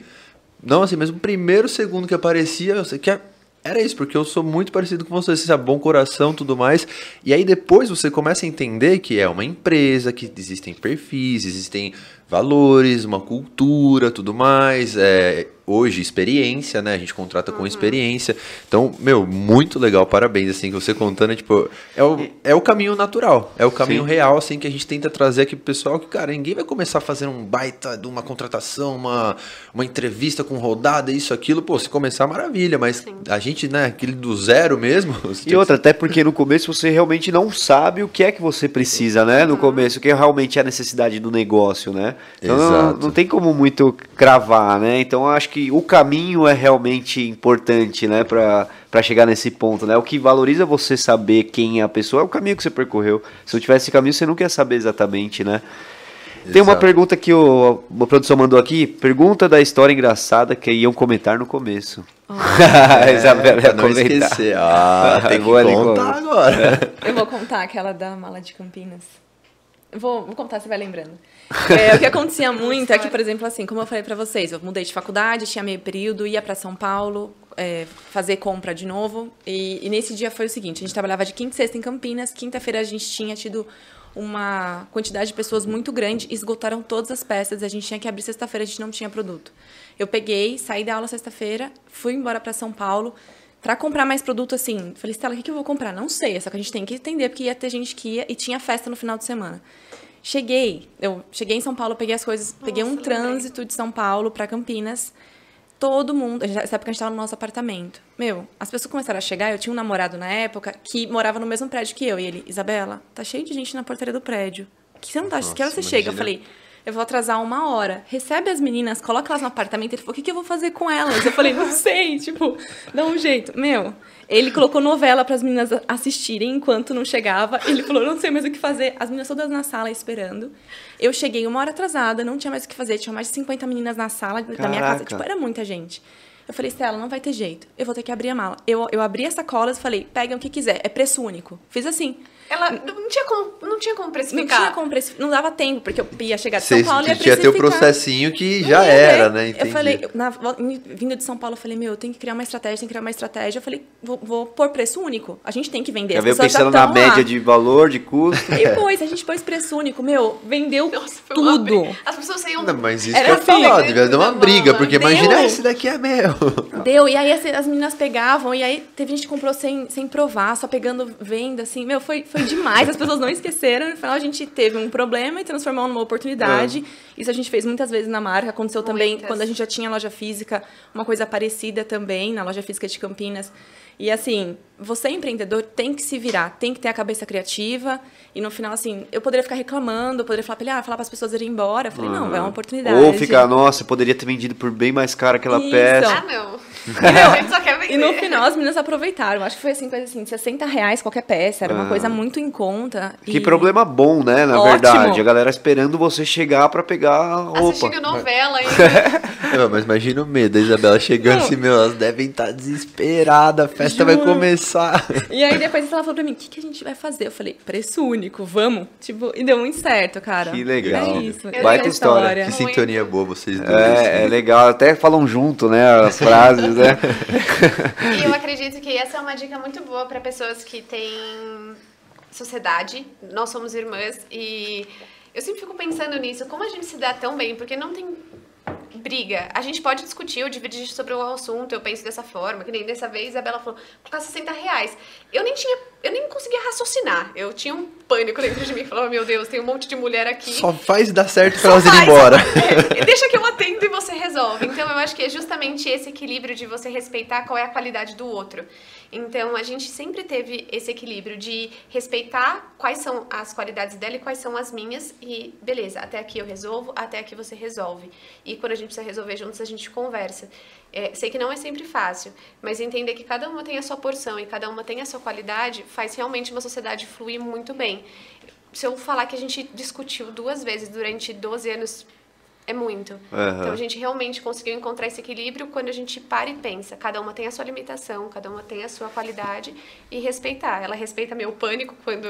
Não assim, mas o primeiro segundo que aparecia, eu sei que é- era isso, porque eu sou muito parecido com você, você sabe, bom coração, tudo mais. E aí depois você começa a entender que é uma empresa, que existem perfis, existem valores, uma cultura, tudo mais. É, hoje, experiência, né? A gente contrata com experiência. Então, meu, muito legal, parabéns, assim, que você contando, tipo, é o, é o caminho natural, é o caminho Sim. real, assim, que a gente tenta trazer aqui pro pessoal, que, cara, ninguém vai começar a fazer um baita de uma contratação, uma, uma entrevista com rodada, isso, aquilo, pô, se começar, maravilha, mas a gente, né, aquele do zero mesmo... E outra, até porque no começo você realmente não sabe o que é que você precisa, né? No começo, o que realmente é a necessidade do negócio, né? Então não, Exato. não tem como muito cravar, né? Então eu acho que o caminho é realmente importante, né? Pra, pra chegar nesse ponto, né? O que valoriza você saber quem é a pessoa é o caminho que você percorreu. Se não tivesse esse caminho, você nunca ia saber exatamente, né? Tem uma Exato. pergunta que o, a produção mandou aqui. Pergunta da história engraçada que iam comentar no começo. A Isabela É, pra ia não comentar. esquecer. Ah, tem que Nicole. contar agora. Eu vou contar aquela da mala de Campinas. Vou, vou contar, você vai lembrando. É, o que acontecia muito é que, por exemplo, assim, como eu falei pra vocês, eu mudei de faculdade, tinha meio período, ia pra São Paulo é, fazer compra de novo. E, e nesse dia foi o seguinte: a gente trabalhava de quinta e sexta em Campinas, quinta-feira a gente tinha tido uma quantidade de pessoas muito grande, esgotaram todas as peças, a gente tinha que abrir sexta-feira, a gente não tinha produto. Eu peguei, saí da aula sexta-feira, fui embora pra São Paulo, Pra comprar mais produto, assim, falei, Stella, o que, que eu vou comprar? Não sei, só que a gente tem que entender, porque ia ter gente que ia e tinha festa no final de semana. Cheguei, eu cheguei em São Paulo, peguei as coisas, peguei um lembrei. trânsito de São Paulo pra Campinas. Todo mundo, nessa época a gente tava no nosso apartamento. Meu, as pessoas começaram a chegar, eu tinha um namorado na época que morava no mesmo prédio que eu. E ele, Isabela, tá cheio de gente na portaria do prédio. Que você não tá, que hora você Nossa, chega? Eu imagina. falei, eu vou atrasar uma hora. Recebe as meninas, coloca elas no apartamento. Ele falou, o que, que eu vou fazer com elas? Eu falei, não sei, tipo, dá um jeito. Meu, ele colocou novela para as meninas assistirem enquanto não chegava. Ele falou, não sei mais o que fazer. As meninas todas na sala esperando. Eu cheguei uma hora atrasada, não tinha mais o que fazer. Tinha mais de 50 meninas na sala da minha casa. Caraca. Tipo, era muita gente. Eu falei, Stella, não vai ter jeito. Eu vou ter que abrir a mala. Eu, eu abri as sacolas e falei, peguem o que quiser. É preço único. Fiz assim. Ela não tinha como, não tinha como Não precificar. tinha como precificar. Não dava tempo, porque eu ia chegar de São Paulo e ia tinha ter o precificar. processinho que Não já ia era, né? Entendi. Eu falei, na, vindo de São Paulo, eu falei, meu, eu tenho que criar uma estratégia, tem que criar uma estratégia. Eu falei, vou, vou pôr preço único. A gente tem que vender. Já As veio pensando já na tão média lá. de valor, de custo. Depois, a gente pôs preço único. Meu, vendeu Nossa, tudo. As pessoas saíam. Não, mas isso Era que eu ia assim, falar, né? devia dar uma briga, porque Deu. imagina, esse daqui é meu. Deu, e aí as, as meninas pegavam, e aí teve gente que comprou sem, sem provar, só pegando venda, assim, meu, foi, foi demais, as pessoas não esqueceram, no final a gente teve um problema e transformou numa oportunidade, isso a gente fez muitas vezes na marca, aconteceu também Muitas. quando a gente já tinha loja física, uma coisa parecida também, na loja física de Campinas, e assim, você empreendedor tem que se virar, tem que ter a cabeça criativa, e no final, assim, eu poderia ficar reclamando, eu poderia falar pra ele, ah, falar para as pessoas irem embora, eu falei, não, é uma oportunidade. Ou ficar, nossa, poderia ter vendido por bem mais caro aquela Isso. peça. Ah, não. vender. E no final as meninas aproveitaram. Acho que foi assim, coisa assim, 60 reais qualquer peça. Era uma Ah. coisa muito em conta. Que e- problema bom, né? Na Ótimo. verdade. A galera esperando você chegar pra pegar a roupa. Assistindo novela ainda. Não, mas imagina o medo, a Isabela chegando Não. assim, meu, elas devem estar desesperadas, a festa vai Juro. começar. E aí depois ela falou pra mim, o que, que a gente vai fazer? Eu falei, preço único, vamos? Tipo, e deu muito certo, cara. Que legal. É isso. Baita é a história. Que sintonia boa vocês dois. É, é legal. Até falam junto, né? As frases, né? E eu acredito que essa é uma dica muito boa para pessoas que têm sociedade. Nós somos irmãs e eu sempre fico pensando nisso, como a gente se dá tão bem, porque não tem briga. A gente pode discutir ou divergir sobre um assunto, eu penso dessa forma, que nem dessa vez a Isabela falou, colocar 60 reais. Eu nem tinha, eu nem conseguia raciocinar. Eu tinha um pânico dentro de mim, falava, meu Deus, tem um monte de mulher aqui. Só faz dar certo pra elas irem embora. é, deixa que eu atendo e você resolve. Então eu acho que é justamente esse equilíbrio de você respeitar qual é a qualidade do outro. Então a gente sempre teve esse equilíbrio de respeitar quais são as qualidades dela e quais são as minhas e beleza, até aqui eu resolvo, até aqui você resolve. E quando a gente precisa resolver juntos, a gente conversa. É, sei que não é sempre fácil, mas entender que cada uma tem a sua porção e cada uma tem a sua qualidade faz realmente uma sociedade fluir muito bem. Se eu falar que a gente discutiu duas vezes durante 12 anos, é muito. Aham. Então a gente realmente conseguiu encontrar esse equilíbrio quando a gente para e pensa. Cada uma tem a sua limitação, cada uma tem a sua qualidade e respeitar. Ela respeita meu pânico quando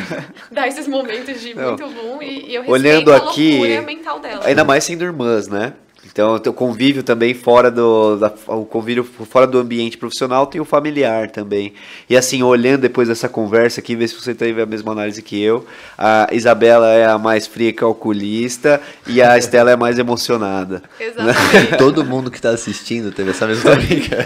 dá esses momentos de Não. muito boom e, e eu respeito Olhando a aqui, mental dela. Ainda mais sendo irmãs, né? Então, o teu convívio também fora do da, o convívio fora do ambiente profissional tem o familiar também. E assim, olhando depois dessa conversa aqui, ver se você teve a mesma análise que eu. A Isabela é a mais fria calculista e a Estela é a mais emocionada. Exatamente. Todo mundo que tá assistindo teve essa mesma briga.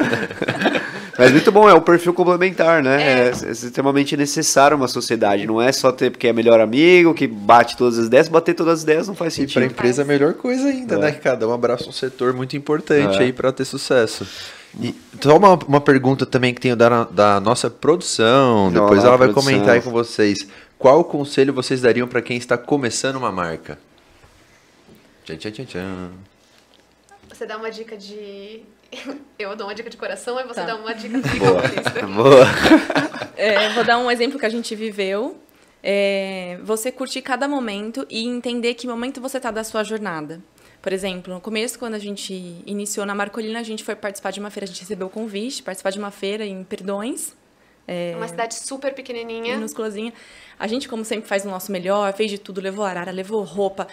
Mas muito bom, é o perfil complementar, né? É. é extremamente necessário uma sociedade. Não é só ter porque é melhor amigo, que bate todas as ideias, bater todas as ideias não faz E pra sentido. empresa é a melhor coisa ainda, É. né? Que cada um abraça um setor muito importante É. aí pra ter sucesso. E só uma, uma pergunta também que tenho da, da nossa produção, Olá, depois ela vai produção. comentar aí com vocês. Qual conselho vocês dariam pra quem está começando uma marca? Tchan, tchan, tchan, tchan. Você dá uma dica de. Eu dou uma dica de coração e você Tá. dá uma dica de Boa. Boa. É, vou dar um exemplo que a gente viveu. É, você curtir cada momento e entender que momento você está da sua jornada. Por exemplo, no começo, quando a gente iniciou na Marcolina, a gente foi participar de uma feira, a gente recebeu o convite, participar de uma feira em Perdões, Uma cidade super pequenininha. minúsculazinha. A gente, como sempre, faz o nosso melhor, fez de tudo, levou arara, levou roupa,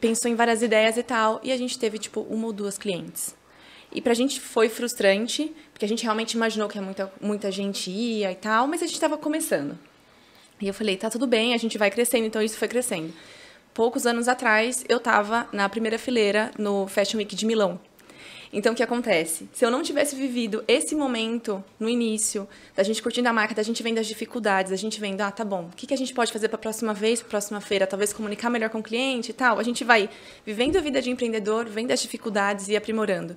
pensou em várias ideias e tal. E a gente teve, tipo, uma ou duas clientes. E pra gente foi frustrante, porque a gente realmente imaginou que muita, muita gente ia e tal, mas a gente tava começando. E eu falei, tá tudo bem, a gente vai crescendo, então isso foi crescendo. Poucos anos atrás, eu tava na primeira fileira no Fashion Week de Milão. Então, o que acontece? Se eu não tivesse vivido esse momento no início, da gente curtindo a marca, da gente vendo as dificuldades, da gente vendo, ah, tá bom, o que, que a gente pode fazer para a próxima vez, para próxima feira, talvez comunicar melhor com o cliente e tal, a gente vai vivendo a vida de empreendedor, vendo as dificuldades e aprimorando.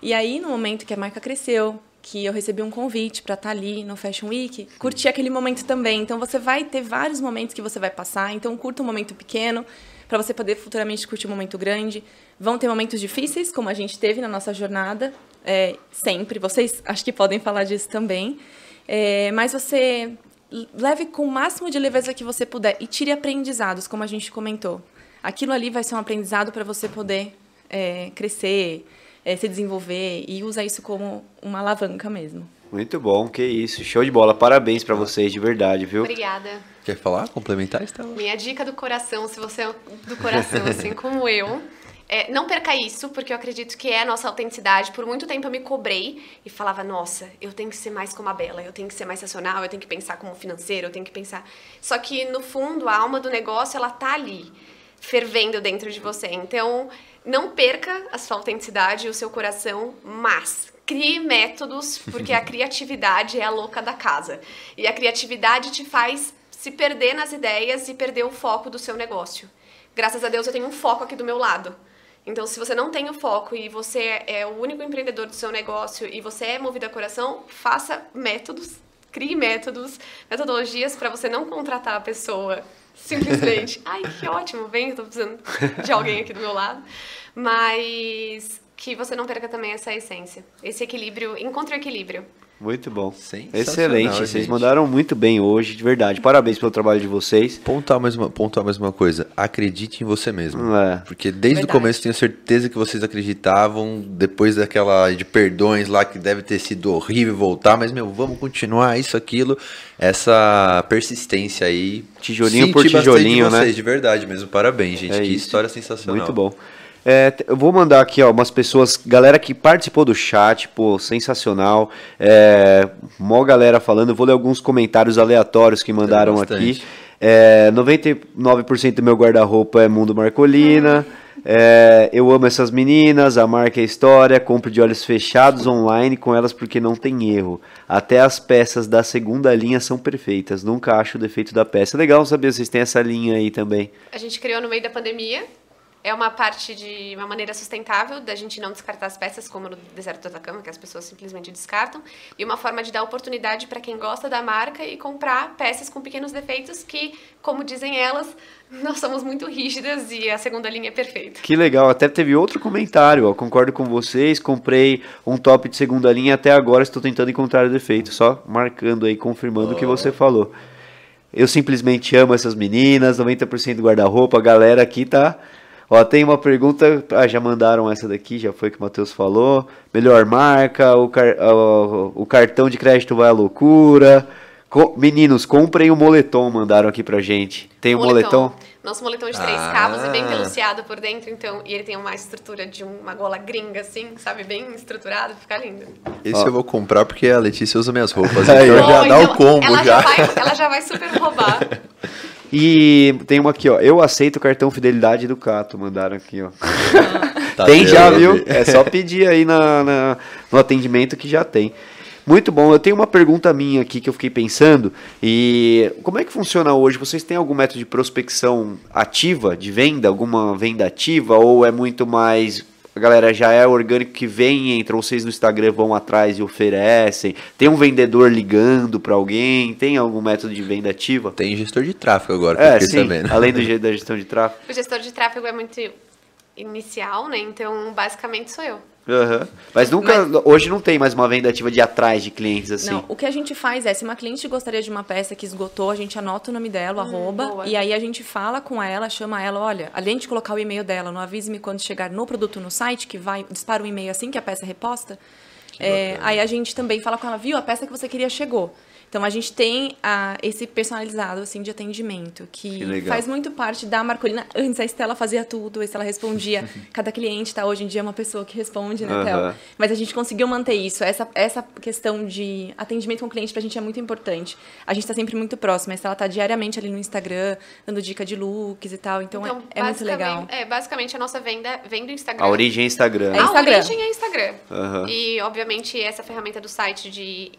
E aí, no momento que a marca cresceu, que eu recebi um convite para estar ali no Fashion Week, curtir aquele momento também. Então você vai ter vários momentos que você vai passar, então curta um momento pequeno para você poder futuramente curtir um momento grande. Vão ter momentos difíceis, como a gente teve na nossa jornada, é, sempre. Vocês acho que podem falar disso também. É, mas você leve com o máximo de leveza que você puder e tire aprendizados, como a gente comentou. Aquilo ali vai ser um aprendizado para você poder é, crescer, é, se desenvolver e usar isso como uma alavanca mesmo. Muito bom, que isso. Show de bola. Parabéns para vocês, de verdade, viu? Obrigada. Quer falar? Complementar, Estela? Minha dica do coração, se você é do coração, assim como eu, é, não perca isso, porque eu acredito que é a nossa autenticidade. Por muito tempo eu me cobrei e falava, nossa, eu tenho que ser mais como a Bela, eu tenho que ser mais racional, eu tenho que pensar como financeiro, eu tenho que pensar. Só que, no fundo, a alma do negócio, ela tá ali, fervendo dentro de você. Então, não perca a sua autenticidade e o seu coração, mas crie métodos, porque a criatividade é a louca da casa. E a criatividade te faz se perder nas ideias e perder o foco do seu negócio. Graças a Deus eu tenho um foco aqui do meu lado. Então, se você não tem o foco e você é o único empreendedor do seu negócio e você é movido a coração, faça métodos, crie métodos, metodologias para você não contratar a pessoa simplesmente. Ai, que ótimo, vem, estou precisando de alguém aqui do meu lado. Mas que você não perca também essa essência, esse equilíbrio, encontre o equilíbrio. Muito bom. Sensacional, Excelente. gente. Vocês mandaram muito bem hoje, de verdade. Parabéns pelo trabalho de vocês. Pontuar mais uma, pontuar mais uma coisa. Acredite em você mesmo. É. Porque desde Verdade. o começo tenho certeza que vocês acreditavam, depois daquela de perdões lá que deve ter sido horrível voltar, mas meu, vamos continuar isso, aquilo, essa persistência aí. Tijolinho Senti por tijolinho, de né? vocês, de verdade mesmo. Parabéns, gente. É que isso. história sensacional. Muito bom. É, eu vou mandar aqui, ó, umas pessoas, galera que participou do chat, pô, sensacional. É, mó galera falando, eu vou ler alguns comentários aleatórios que mandaram aqui. É, 99% do meu guarda-roupa é Mundo Marcolina. É, eu amo essas meninas, a marca é história, compro de olhos fechados online com elas porque não tem erro. Até as peças da segunda linha são perfeitas, nunca acho o defeito da peça. Legal saber se vocês têm essa linha aí também. A gente criou no meio da pandemia. É uma parte de uma maneira sustentável da gente não descartar as peças, como no deserto do Atacama, que as pessoas simplesmente descartam, e uma forma de dar oportunidade para quem gosta da marca e comprar peças com pequenos defeitos que, como dizem elas, nós somos muito rígidas e a segunda linha é perfeita. Que legal, até teve outro comentário, ó, concordo com vocês, comprei um top de segunda linha até agora estou tentando encontrar o defeito, só marcando aí, confirmando o que você falou. Eu simplesmente amo essas meninas, 90% do guarda-roupa, a galera aqui tá... Ó, tem uma pergunta, ah, já mandaram essa daqui, já foi que o Matheus falou. Melhor marca, o, car- ó, o cartão de crédito vai à loucura. Co- meninos, comprem o moletom, mandaram aqui pra gente. Tem o moletom? Nosso moletom de três Ah. cabos é bem peluciado por dentro, então, e ele tem uma estrutura de uma gola gringa, assim, sabe? Bem estruturado, fica lindo. Esse eu vou comprar porque a Letícia usa minhas roupas. Então ó. já dá então, o combo ela já. vai, ela já vai super roubar. E tem uma aqui, ó. Eu aceito o cartão fidelidade do Cato. Mandaram aqui, ó. Tá tem já, viu? É só pedir aí na, na- no atendimento que já tem. Muito bom. Eu tenho uma pergunta minha aqui que eu fiquei pensando. E como é que funciona hoje? Vocês têm algum método de prospecção ativa, de venda? Alguma venda ativa? Ou é muito mais. A galera já é orgânico que vem e entra, ou vocês no Instagram vão atrás e oferecem? Tem um vendedor ligando para alguém? Tem algum método de venda ativa? Tem gestor de tráfego agora, que É, sim. sabendo. Além do, da gestão de tráfego. O gestor de tráfego é muito inicial, né? Então, basicamente sou eu. Aham. Mas nunca. Hoje não tem mais uma venda ativa de atrás de clientes assim. Não, o que a gente faz é, se uma cliente gostaria de uma peça que esgotou, a gente anota o nome dela, o arroba, boa. e aí a gente fala com ela, chama ela, olha, além de colocar o e-mail dela, no avise-me quando chegar no produto no site, que vai, dispara um e-mail assim que a peça é reposta, é, aí a gente também fala com ela, viu, a peça que você queria chegou. Então a gente tem ah, esse personalizado assim de atendimento que, Que faz muito parte da Marcolina. Antes a Estela fazia tudo, a Estela respondia. Cada cliente tá hoje em dia é uma pessoa que responde, né, Theo? Aham. Mas a gente conseguiu manter isso. Essa, essa questão de atendimento com o cliente pra gente é muito importante. A gente tá sempre muito próxima. A Estela tá diariamente ali no Instagram, dando dica de looks e tal. Então, é, é muito legal. basicamente- É, basicamente a nossa venda vem do Instagram. A origem é Instagram. É a Instagram. origem é Instagram. Aham. E, obviamente, essa ferramenta do site de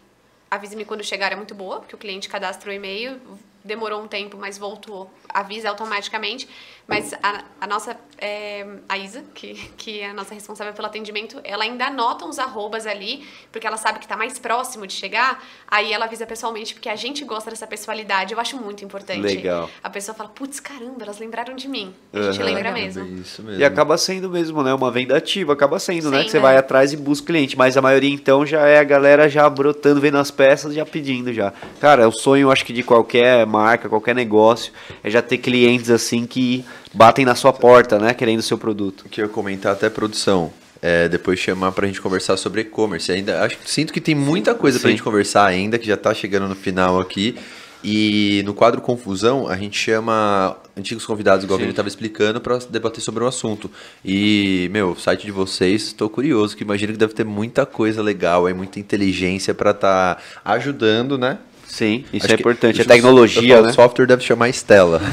avise-me quando chegar é muito boa, porque o cliente cadastra o e-mail, demorou um tempo, mas voltou, avisa automaticamente. Mas a, a nossa, é, a Isa, que, que é a nossa responsável pelo atendimento, ela ainda anota uns arrobas ali, porque ela sabe que está mais próximo de chegar, aí ela avisa pessoalmente, porque a gente gosta dessa pessoalidade, eu acho muito importante. Legal. A pessoa fala, putz, caramba, elas lembraram de mim. A gente Uhum. lembra mesmo. Isso mesmo. E acaba sendo mesmo, né? Uma venda ativa, acaba sendo, né? Sim, Que você é. vai atrás e busca cliente. Mas a maioria, então, já é a galera já brotando, vendo as peças, já pedindo já. Cara, o sonho, acho que de qualquer marca, qualquer negócio, é já ter clientes assim que batem na sua porta, né? Querendo o seu produto. que eu ia comentar até produção. É, depois chamar pra gente conversar sobre e-commerce. Ainda acho sinto que tem muita coisa pra Sim. gente conversar ainda, que já tá chegando no final aqui. E no quadro Confusão, a gente chama antigos convidados, igual Sim. ele estava explicando, para debater sobre um assunto. E, meu, o site de vocês, estou curioso, que imagino que deve ter muita coisa legal, aí, muita inteligência para estar ajudando, né? Sim, isso Acho é importante. É o- eu tecnologia, falo, né? O software deve chamar Stella.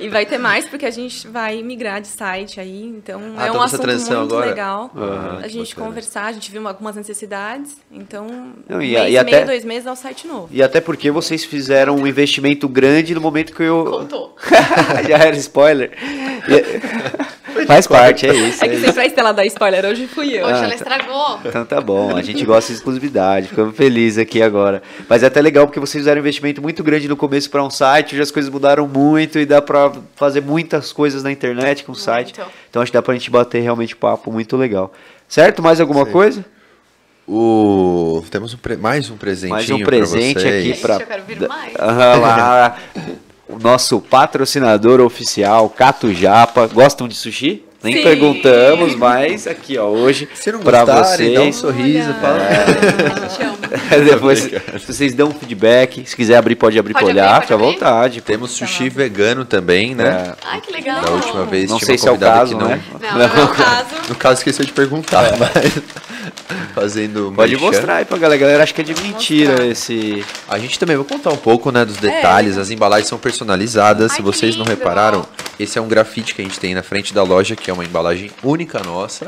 E vai ter mais, porque a gente vai migrar de site aí, então Ah, é tá um assunto muito agora? legal. Aham, a gente bacana. conversar, a gente viu algumas necessidades, então Não, um e mês a- e, e até- meio, dois meses é o site novo. E até porque vocês fizeram um investimento grande no momento que eu. Contou. Já era spoiler. Faz parte, é isso. É é que isso. sempre a Estela dá spoiler, hoje fui eu. Poxa, Ah, ela tá. estragou. Então tá bom, a gente gosta de exclusividade, ficamos felizes aqui agora. Mas é até legal porque vocês fizeram um investimento muito grande no começo para um site, hoje as coisas mudaram muito e dá para fazer muitas coisas na internet com o site. Então acho que dá pra gente bater realmente papo muito legal. Certo? Mais alguma coisa? O... Temos um pre- mais um presentinho Mais um presente aqui pra. eu quero ver mais. Aham, lá. O nosso patrocinador oficial, Cato Japa. Gostam de sushi? Nem Sim. perguntamos, mas aqui ó, hoje não pra gostarem, dá um vocês. sorriso, Olha, fala. Ama. Depois, se vocês dão um feedback, se quiser abrir, pode abrir Pode pra olhar, fica à vontade. Temos sushi vegano também, né? Ai, que legal. Da última vez Não sei se é o caso, que não... né? Não, não é o caso. No caso, esqueceu de perguntar, mas... Fazendo Pode merchan. mostrar aí pra galera. Galera, acho que é de mentira mostrar. esse. A gente também vai contar um pouco, né, dos detalhes. As embalagens são personalizadas. Ai, Se vocês não repararam, esse é um grafite que a gente tem na frente da loja, que é uma embalagem única nossa.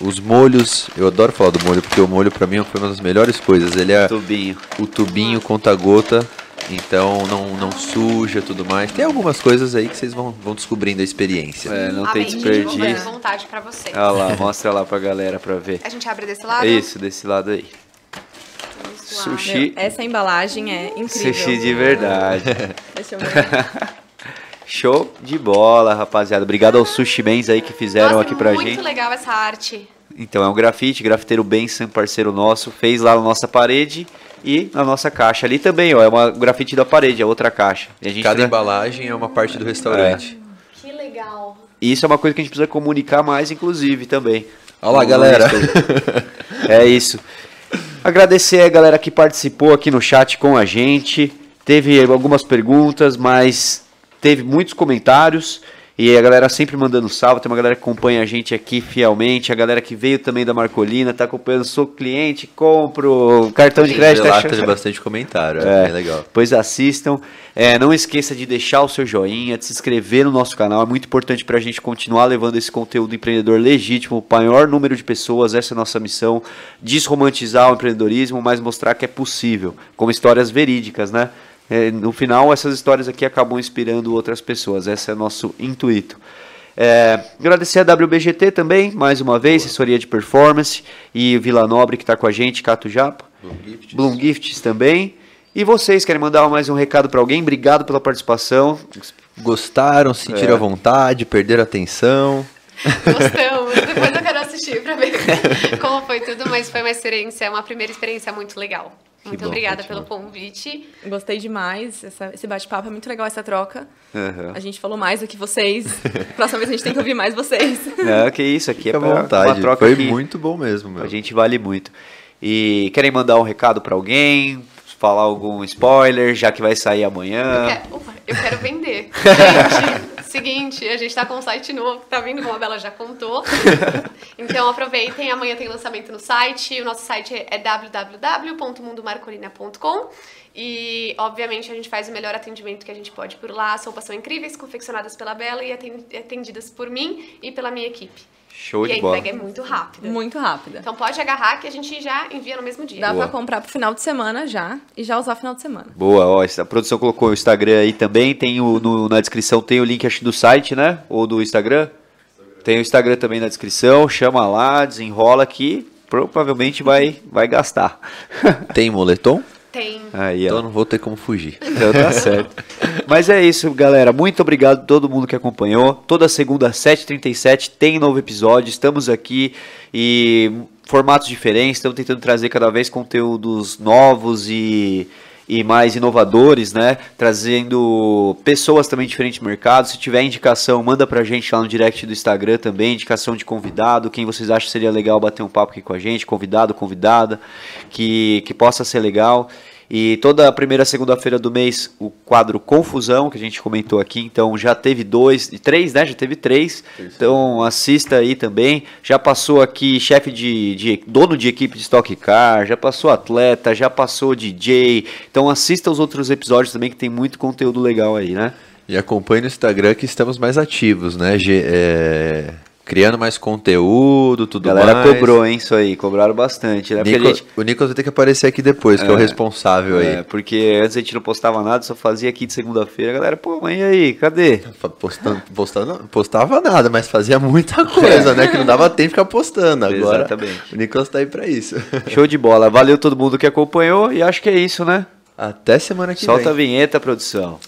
Os molhos, eu adoro falar do molho, porque o molho pra mim foi uma das melhores coisas. Ele é Tubinho. o tubinho conta-gota, então não, não suja tudo mais. Tem algumas coisas aí que vocês vão, vão descobrindo a experiência. É, não tem Amém, fazer desperdício. vontade pra vocês. Olha lá, mostra lá pra galera pra ver. A gente abre desse lado? É isso, desse lado aí. Desse. Sushi. Meu, essa embalagem é incrível. Sushi de verdade. Deixa eu ver. Show de bola, rapaziada. Obrigado aos Sushi Mens aí que fizeram Nossa, aqui pra muito gente. legal essa arte. Então, é um grafite, grafiteiro Benson, parceiro nosso, fez lá na nossa parede e na nossa caixa ali também, ó. É uma um grafite da parede, é outra caixa. E a gente Cada tra- embalagem é uma parte do restaurante. Que legal. E isso é uma coisa que a gente precisa comunicar mais, inclusive, também. Olha lá, galera. É isso. Agradecer a galera que participou aqui no chat com a gente. Teve algumas perguntas, mas teve muitos comentários. E a galera sempre mandando salve. Tem uma galera que acompanha a gente aqui fielmente. A galera que veio também da Marcolina, tá acompanhando. Sou cliente, compro cartão de crédito. Lá acha- teve bastante comentário, é, é, legal. Pois assistam. É, não esqueça de deixar o seu joinha, de se inscrever no nosso canal. É muito importante para a gente continuar levando esse conteúdo empreendedor legítimo, o maior número de pessoas. Essa é a nossa missão. Desromantizar o empreendedorismo, mas mostrar que é possível, com histórias verídicas, né? É, no final, essas histórias aqui acabam inspirando outras pessoas. Esse é o nosso intuito. É, agradecer a WBGT também, mais uma vez, assessoria de performance, e Vila Nobre que está com a gente, Cato Japa. Bloom Gifts também. E vocês querem mandar mais um recado para alguém? Obrigado pela participação. Gostaram, sentiram É. à vontade, perderam a atenção. Gostamos. Depois eu quero assistir pra ver como foi tudo, mas foi uma experiência, uma primeira experiência muito legal. Muito bom, obrigada que pelo convite. Gostei demais. essa- esse bate-papo é muito legal, essa troca. Aham. A gente falou mais do que vocês. Próxima vez a gente tem que ouvir mais vocês. Não, que isso aqui Fica é pra, vontade. uma troca Foi muito bom mesmo, meu. a gente vale muito. E querem mandar um recado para alguém? Falar algum spoiler, já que vai sair Eu amanhã? quero, opa, eu quero vender. Gente, seguinte, a gente tá com um site novo, tá vendo como a Bela já contou. Então aproveitem, amanhã tem lançamento no site. O nosso site é www.mundomarcolina.com e, obviamente, a gente faz o melhor atendimento que a gente pode por lá. As roupas são incríveis, confeccionadas pela Bela e aten- atendidas por mim e pela minha equipe. Show e a de bola. entrega é muito rápida. Muito rápida. Então pode agarrar que a gente já envia no mesmo dia. Dá Boa. pra comprar pro final de semana já e já usar final de semana. Boa, ó, a produção colocou o Instagram aí também, tem o, no- na descrição tem o link acho do site, né? Ou do Instagram? Tem o Instagram também na descrição, chama lá, desenrola que provavelmente vai, vai gastar. Tem moletom? Tem. Aí, Então não vou ter como fugir. Então tá certo. Mas é isso, galera. Muito obrigado a todo mundo que acompanhou. Toda segunda, 7h37, tem novo episódio. Estamos aqui e formatos diferentes. Estamos tentando trazer cada vez conteúdos novos e, e mais inovadores, né? Trazendo pessoas também de diferentes mercados. Se tiver indicação, manda pra gente lá no direct do Instagram também. Indicação de convidado. Quem vocês acham seria legal bater um papo aqui com a gente. Convidado, convidada. Que, que possa ser legal. E toda a primeira segunda-feira do mês, o quadro Confusão, que a gente comentou aqui. Então já teve dois, três, né? Já teve três. Então assista aí também. Já passou aqui chefe de, de- dono de equipe de Stock Car, já passou atleta, já passou DJ. Então assista os outros episódios também, que tem muito conteúdo legal aí, né? E acompanhe no Instagram que estamos mais ativos, né? Ge- é, Criando mais conteúdo, tudo A galera mais. cobrou, hein? Isso aí, cobraram bastante, né? A Nico- gente- O Nicolas vai ter que aparecer aqui depois, que é, o É. responsável É, aí. porque antes a gente não postava nada, só fazia aqui de segunda-feira. A galera, pô, mas e aí, cadê? Postando, postando, postava nada, mas fazia muita coisa, né? Que não dava tempo de ficar postando. Agora, Exatamente. o Nicolas tá aí pra isso. Show de bola. Valeu todo mundo que acompanhou e acho que é isso, né? Até semana que Solta a vem. vinheta, produção.